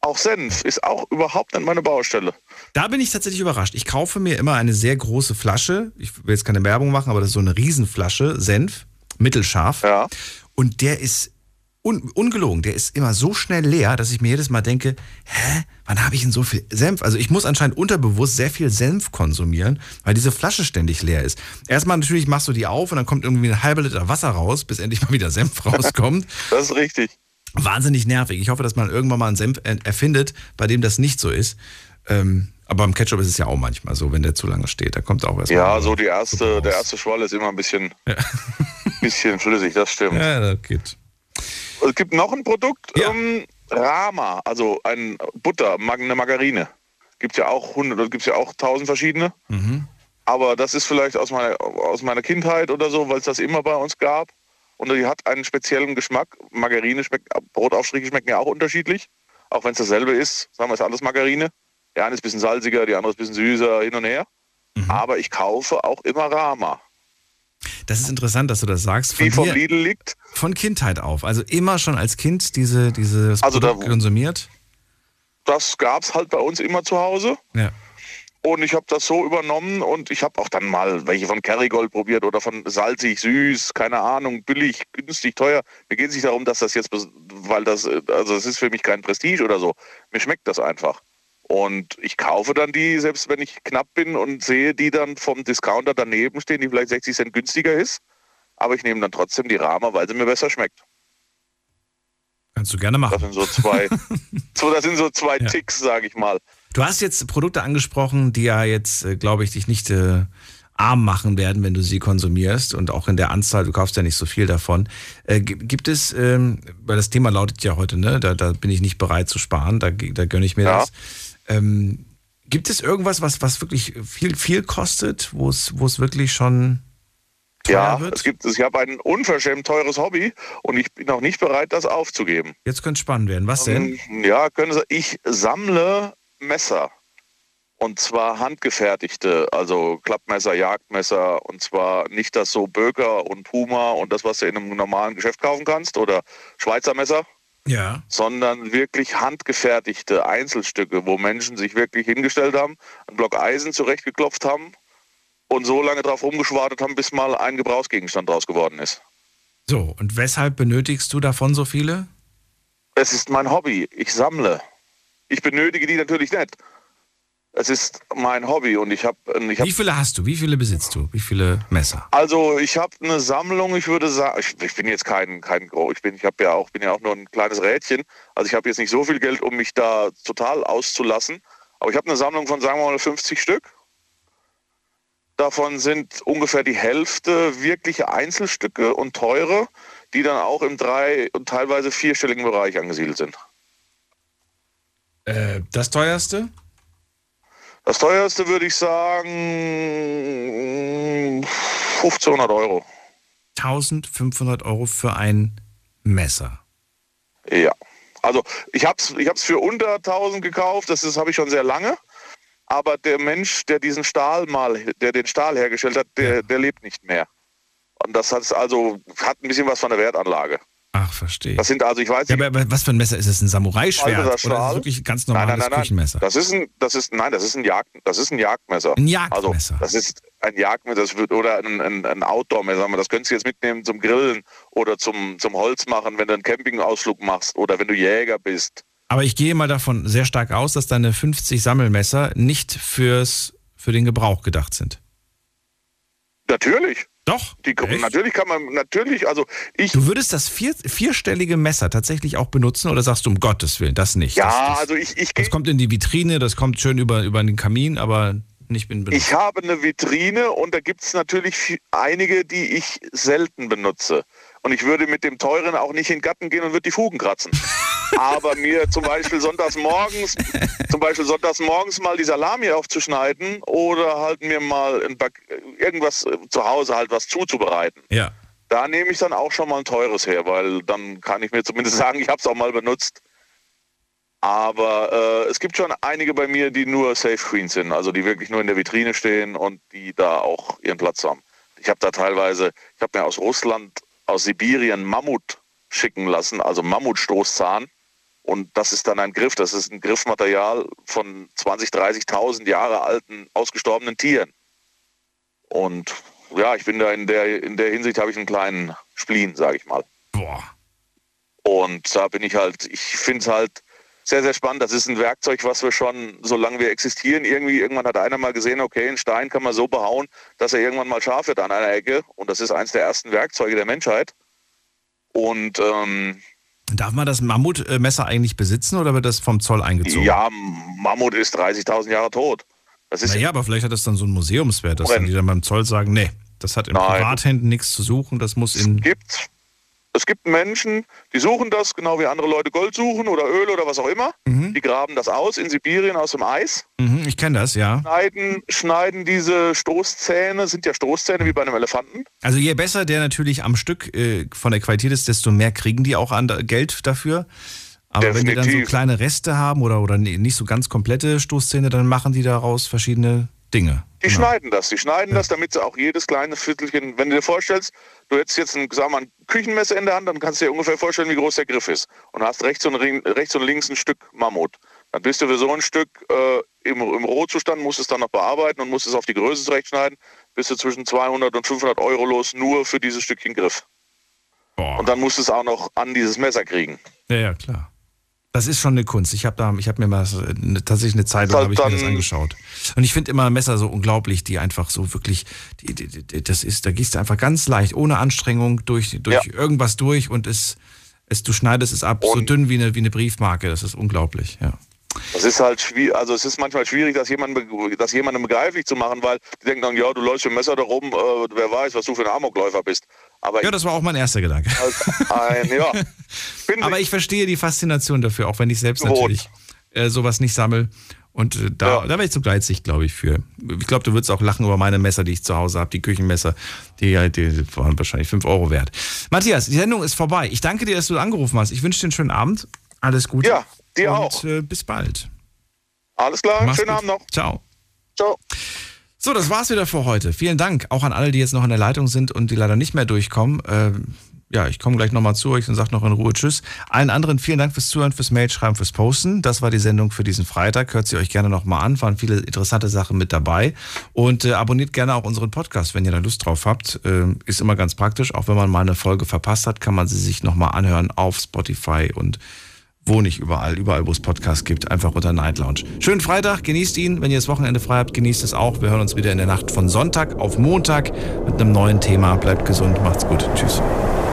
Auch Senf ist auch überhaupt nicht meine Baustelle. Da bin ich tatsächlich überrascht. Ich kaufe mir immer eine sehr große Flasche. Ich will jetzt keine Werbung machen, aber das ist so eine Riesenflasche Senf, mittelscharf. Ja. Und der ist un ungelogen, der ist immer so schnell leer, dass ich mir jedes Mal denke, hä, wann habe ich denn so viel Senf? Also ich muss anscheinend unterbewusst sehr viel Senf konsumieren, weil diese Flasche ständig leer ist. Erstmal natürlich machst du die auf und dann kommt irgendwie ein halber Liter Wasser raus, bis endlich mal wieder Senf [laughs] rauskommt. Das ist richtig. Wahnsinnig nervig. Ich hoffe, dass man irgendwann mal einen Senf er- erfindet, bei dem das nicht so ist. Ähm, aber beim Ketchup ist es ja auch manchmal so, wenn der zu lange steht. Da kommt auch erstmal. Ja, so die erste, der erste Schwall ist immer ein bisschen, bisschen flüssig, das stimmt. Ja, das geht. Es gibt noch ein Produkt, ähm, Rama, also ein Butter, eine Margarine. Gibt ja auch hundert, gibt ja auch tausend verschiedene. Mhm. Aber das ist vielleicht aus meiner, aus meiner Kindheit oder so, weil es das immer bei uns gab. Und die hat einen speziellen Geschmack. Margarine schmeckt, Brotaufstriche schmecken ja auch unterschiedlich. Auch wenn es dasselbe ist, sagen wir, ist alles Margarine. Die eine ist ein bisschen salziger, die andere ist ein bisschen süßer, hin und her. Mhm. Aber ich kaufe auch immer Rama. Das ist interessant, dass du das sagst. Von Die vom Lidl liegt. Von Kindheit auf. Also immer schon als Kind diese, dieses Also da- Produkt konsumiert. Das gab es halt bei uns immer zu Hause. Ja. Und ich habe das so übernommen und ich habe auch dann mal welche von Kerrygold probiert oder von salzig, süß, keine Ahnung, billig, günstig, teuer. Mir geht es nicht darum, dass das jetzt, weil das, äh, also es ist für mich kein Prestige oder so. Mir schmeckt das einfach. Und ich kaufe dann die, selbst wenn ich knapp bin und sehe die dann vom Discounter daneben stehen, die vielleicht 60 Cent günstiger ist. Aber ich nehme dann trotzdem die Rama, weil sie mir besser schmeckt. Kannst du gerne machen. Das sind so zwei, [laughs] so, das sind so zwei Ticks, sage ich mal. Du hast jetzt Produkte angesprochen, die ja jetzt, äh, glaube ich, dich nicht äh, arm machen werden, wenn du sie konsumierst und auch in der Anzahl, du kaufst ja nicht so viel davon. Äh, gi- gibt es, ähm, weil das Thema lautet ja heute, ne, da, da bin ich nicht bereit zu sparen, da, da gönne ich mir Ja. das. Ähm, gibt es irgendwas, was, was wirklich viel, viel kostet, wo es, es wirklich schon Ja, es gibt, ich habe ein unverschämt teures Hobby und ich bin auch nicht bereit, das aufzugeben. Jetzt könnte es spannend werden. Was denn? Ähm, Ja, können Sie, ich sammle Messer. Und zwar handgefertigte, also Klappmesser, Jagdmesser. Und zwar nicht das so Böker und Puma und das, was du in einem normalen Geschäft kaufen kannst oder Schweizer Messer, Ja. sondern wirklich handgefertigte Einzelstücke, wo Menschen sich wirklich hingestellt haben, einen Block Eisen zurechtgeklopft haben und so lange drauf rumgeschwartet haben, bis mal ein Gebrauchsgegenstand draus geworden ist. So, und weshalb benötigst du davon so viele? Es ist mein Hobby. Ich sammle. Ich benötige die natürlich nicht. Es ist mein Hobby und ich habe ich hab, Wie viele hast du? Wie viele besitzt du? Wie viele Messer? also ich habe eine Sammlung. Ich würde sagen, ich, ich bin jetzt kein kein Gro- ich bin ich habe ja auch bin ja auch nur ein kleines Rädchen. Also ich habe jetzt nicht so viel Geld, um mich da total auszulassen. Aber ich habe eine Sammlung von sagen wir mal 50 Stück. Davon sind ungefähr die Hälfte wirkliche Einzelstücke und teure, die dann auch im drei- und teilweise vierstelligen Bereich angesiedelt sind. Äh, das teuerste? Das teuerste würde ich sagen 1500 Euro. 1500 Euro für ein Messer. Ja. Also ich habe es ich hab's für unter 1000 gekauft, das habe ich schon sehr lange. Aber der Mensch, der diesen Stahl mal, der den Stahl hergestellt hat, der, der lebt nicht mehr. Und das hat also hat ein bisschen was von der Wertanlage. Ach, verstehe. Das sind also, ich weiß Ja, aber, was für ein Messer ist es? Ein Samurai-Schwert? Oder das ist es wirklich ein ganz normales nein, nein, nein. Küchenmesser? Das ist ein, das ist, nein, das ist ein Jagd, das ist ein Jagdmesser. Ein Jagdmesser. Also, das ist ein Jagdmesser, das wird, oder ein, ein, ein Outdoor-Messer. Das könntest du jetzt mitnehmen zum Grillen oder zum, zum Holz machen, wenn du einen Campingausflug machst oder wenn du Jäger bist. Aber ich gehe mal davon sehr stark aus, dass deine 50 Sammelmesser nicht fürs, für den Gebrauch gedacht sind. Natürlich. Doch. Die, natürlich kann man, natürlich, also ich. Du würdest das vier, vierstellige Messer tatsächlich auch benutzen oder sagst du um Gottes Willen, das nicht? Ja, das, das, also ich, ich, das kommt in die Vitrine, das kommt schön über, über den Kamin, aber nicht bin benutzt. Ich habe eine Vitrine und da gibt es natürlich einige, die ich selten benutze. Und ich würde mit dem teuren auch nicht in den Garten gehen und würde die Fugen kratzen. [laughs] Aber mir zum Beispiel sonntags morgens, zum Beispiel sonntags morgens mal die Salami aufzuschneiden oder halt mir mal irgendwas äh, zu Hause halt was zuzubereiten. Ja. Da nehme ich dann auch schon mal ein teures her, weil dann kann ich mir zumindest [laughs] sagen, ich habe es auch mal benutzt. Aber äh, es gibt schon einige bei mir, die nur Safe Queens sind, also die wirklich nur in der Vitrine stehen und die da auch ihren Platz haben. Ich habe da teilweise, ich habe mir aus Russland, aus Sibirien Mammut schicken lassen, also Mammutstoßzahn. Und das ist dann ein Griff, das ist ein Griffmaterial von 20, 30.000 Jahre alten, ausgestorbenen Tieren. Und ja, ich bin da in der, in der Hinsicht habe ich einen kleinen Spleen, sage ich mal. Boah. Und da bin ich halt, ich finde es halt sehr, sehr spannend. Das ist ein Werkzeug, was wir schon, solange wir existieren, irgendwie, irgendwann hat einer mal gesehen, okay, einen Stein kann man so behauen, dass er irgendwann mal scharf wird an einer Ecke. Und das ist eines der ersten Werkzeuge der Menschheit. Und ähm, Darf man das Mammutmesser eigentlich besitzen oder wird das vom Zoll eingezogen? ja, Mammut ist 30.000 Jahre tot. Das ist naja, aber vielleicht hat das dann so einen Museumswert, dass dann die dann beim Zoll sagen, nee, das hat in Nein. Privathänden nichts zu suchen, das muss in... gibt, es gibt Menschen, die suchen das, genau wie andere Leute Gold suchen oder Öl oder was auch immer. Die graben das aus in Sibirien aus dem Eis. Mhm, ich kenne das, ja. schneiden, schneiden diese Stoßzähne, sind ja Stoßzähne wie bei einem Elefanten. Also je besser der natürlich am Stück äh, von der Qualität ist, desto mehr kriegen die auch an Geld dafür. Aber wenn die dann so Definitiv. kleine Reste haben oder, oder nicht so ganz komplette Stoßzähne, dann machen die daraus verschiedene Dinge. Die schneiden das, die schneiden das, damit sie auch jedes kleine Viertelchen, wenn du dir vorstellst, du hättest jetzt ein, sagen wir mal, ein Küchenmesser in der Hand, dann kannst du dir ungefähr vorstellen, wie groß der Griff ist. Und hast rechts und, rechts und links ein Stück Mammut. Dann bist du für so ein Stück äh, im, im Rohzustand, musst es dann noch bearbeiten und musst es auf die Größe zurechtschneiden, bist du zwischen 200 und 500 Euro los, nur für dieses Stückchen Griff. Und dann musst du es auch noch an dieses Messer kriegen. Ja, ja, klar. Das ist schon eine Kunst. Ich habe da, ich habe mir mal eine, tatsächlich eine Zeit lang Halt habe ich mir das angeschaut. Und ich finde immer Messer so unglaublich, die einfach so wirklich, die, die, die, das ist, da gehst du einfach ganz leicht, ohne Anstrengung durch, durch irgendwas durch und es, es, du schneidest es ab, so dünn wie eine, wie eine Briefmarke. Das ist unglaublich, ja. Das ist halt schwierig, also es ist manchmal schwierig, das jemandem, das jemandem begreiflich zu machen, weil die denken dann, ja, du läufst mit dem Messer da rum, äh, wer weiß, was du für ein Amokläufer bist. Aber Ja, das war auch mein erster Gedanke. ein, ja, [laughs] Aber ich verstehe die Faszination dafür, auch wenn ich selbst Gewohnt. natürlich äh, sowas nicht sammel. Und äh, da, da wäre ich zu geizig, glaube ich, für. Ich glaube, du würdest auch lachen über meine Messer, die ich zu Hause habe, die Küchenmesser, die, die waren wahrscheinlich 5 Euro wert. Matthias, die Sendung ist vorbei. Ich danke dir, dass du angerufen hast. Ich wünsche dir einen schönen Abend. Alles Gute. Ja, dir Und, auch. Äh, bis bald. Alles klar, Mach's schönen gut. Abend noch. Ciao. Ciao. So, das war's wieder für heute. Vielen Dank auch an alle, die jetzt noch in der Leitung sind und die leider nicht mehr durchkommen. Ähm, ja, ich komme gleich nochmal zu euch und sage noch in Ruhe Tschüss. Allen anderen vielen Dank fürs Zuhören, fürs Mailschreiben, fürs Posten. Das war die Sendung für diesen Freitag. Hört sie euch gerne nochmal an. Waren viele interessante Sachen mit dabei. Und äh, abonniert gerne auch unseren Podcast, wenn ihr da Lust drauf habt. Ähm, ist immer ganz praktisch. Auch wenn man mal eine Folge verpasst hat, kann man sie sich nochmal anhören auf Spotify und wo nicht überall, überall, wo es Podcasts gibt, einfach unter Night Lounge. Schönen Freitag, genießt ihn. Wenn ihr das Wochenende frei habt, genießt es auch. Wir hören uns wieder in der Nacht von Sonntag auf Montag mit einem neuen Thema. Bleibt gesund, macht's gut. Tschüss.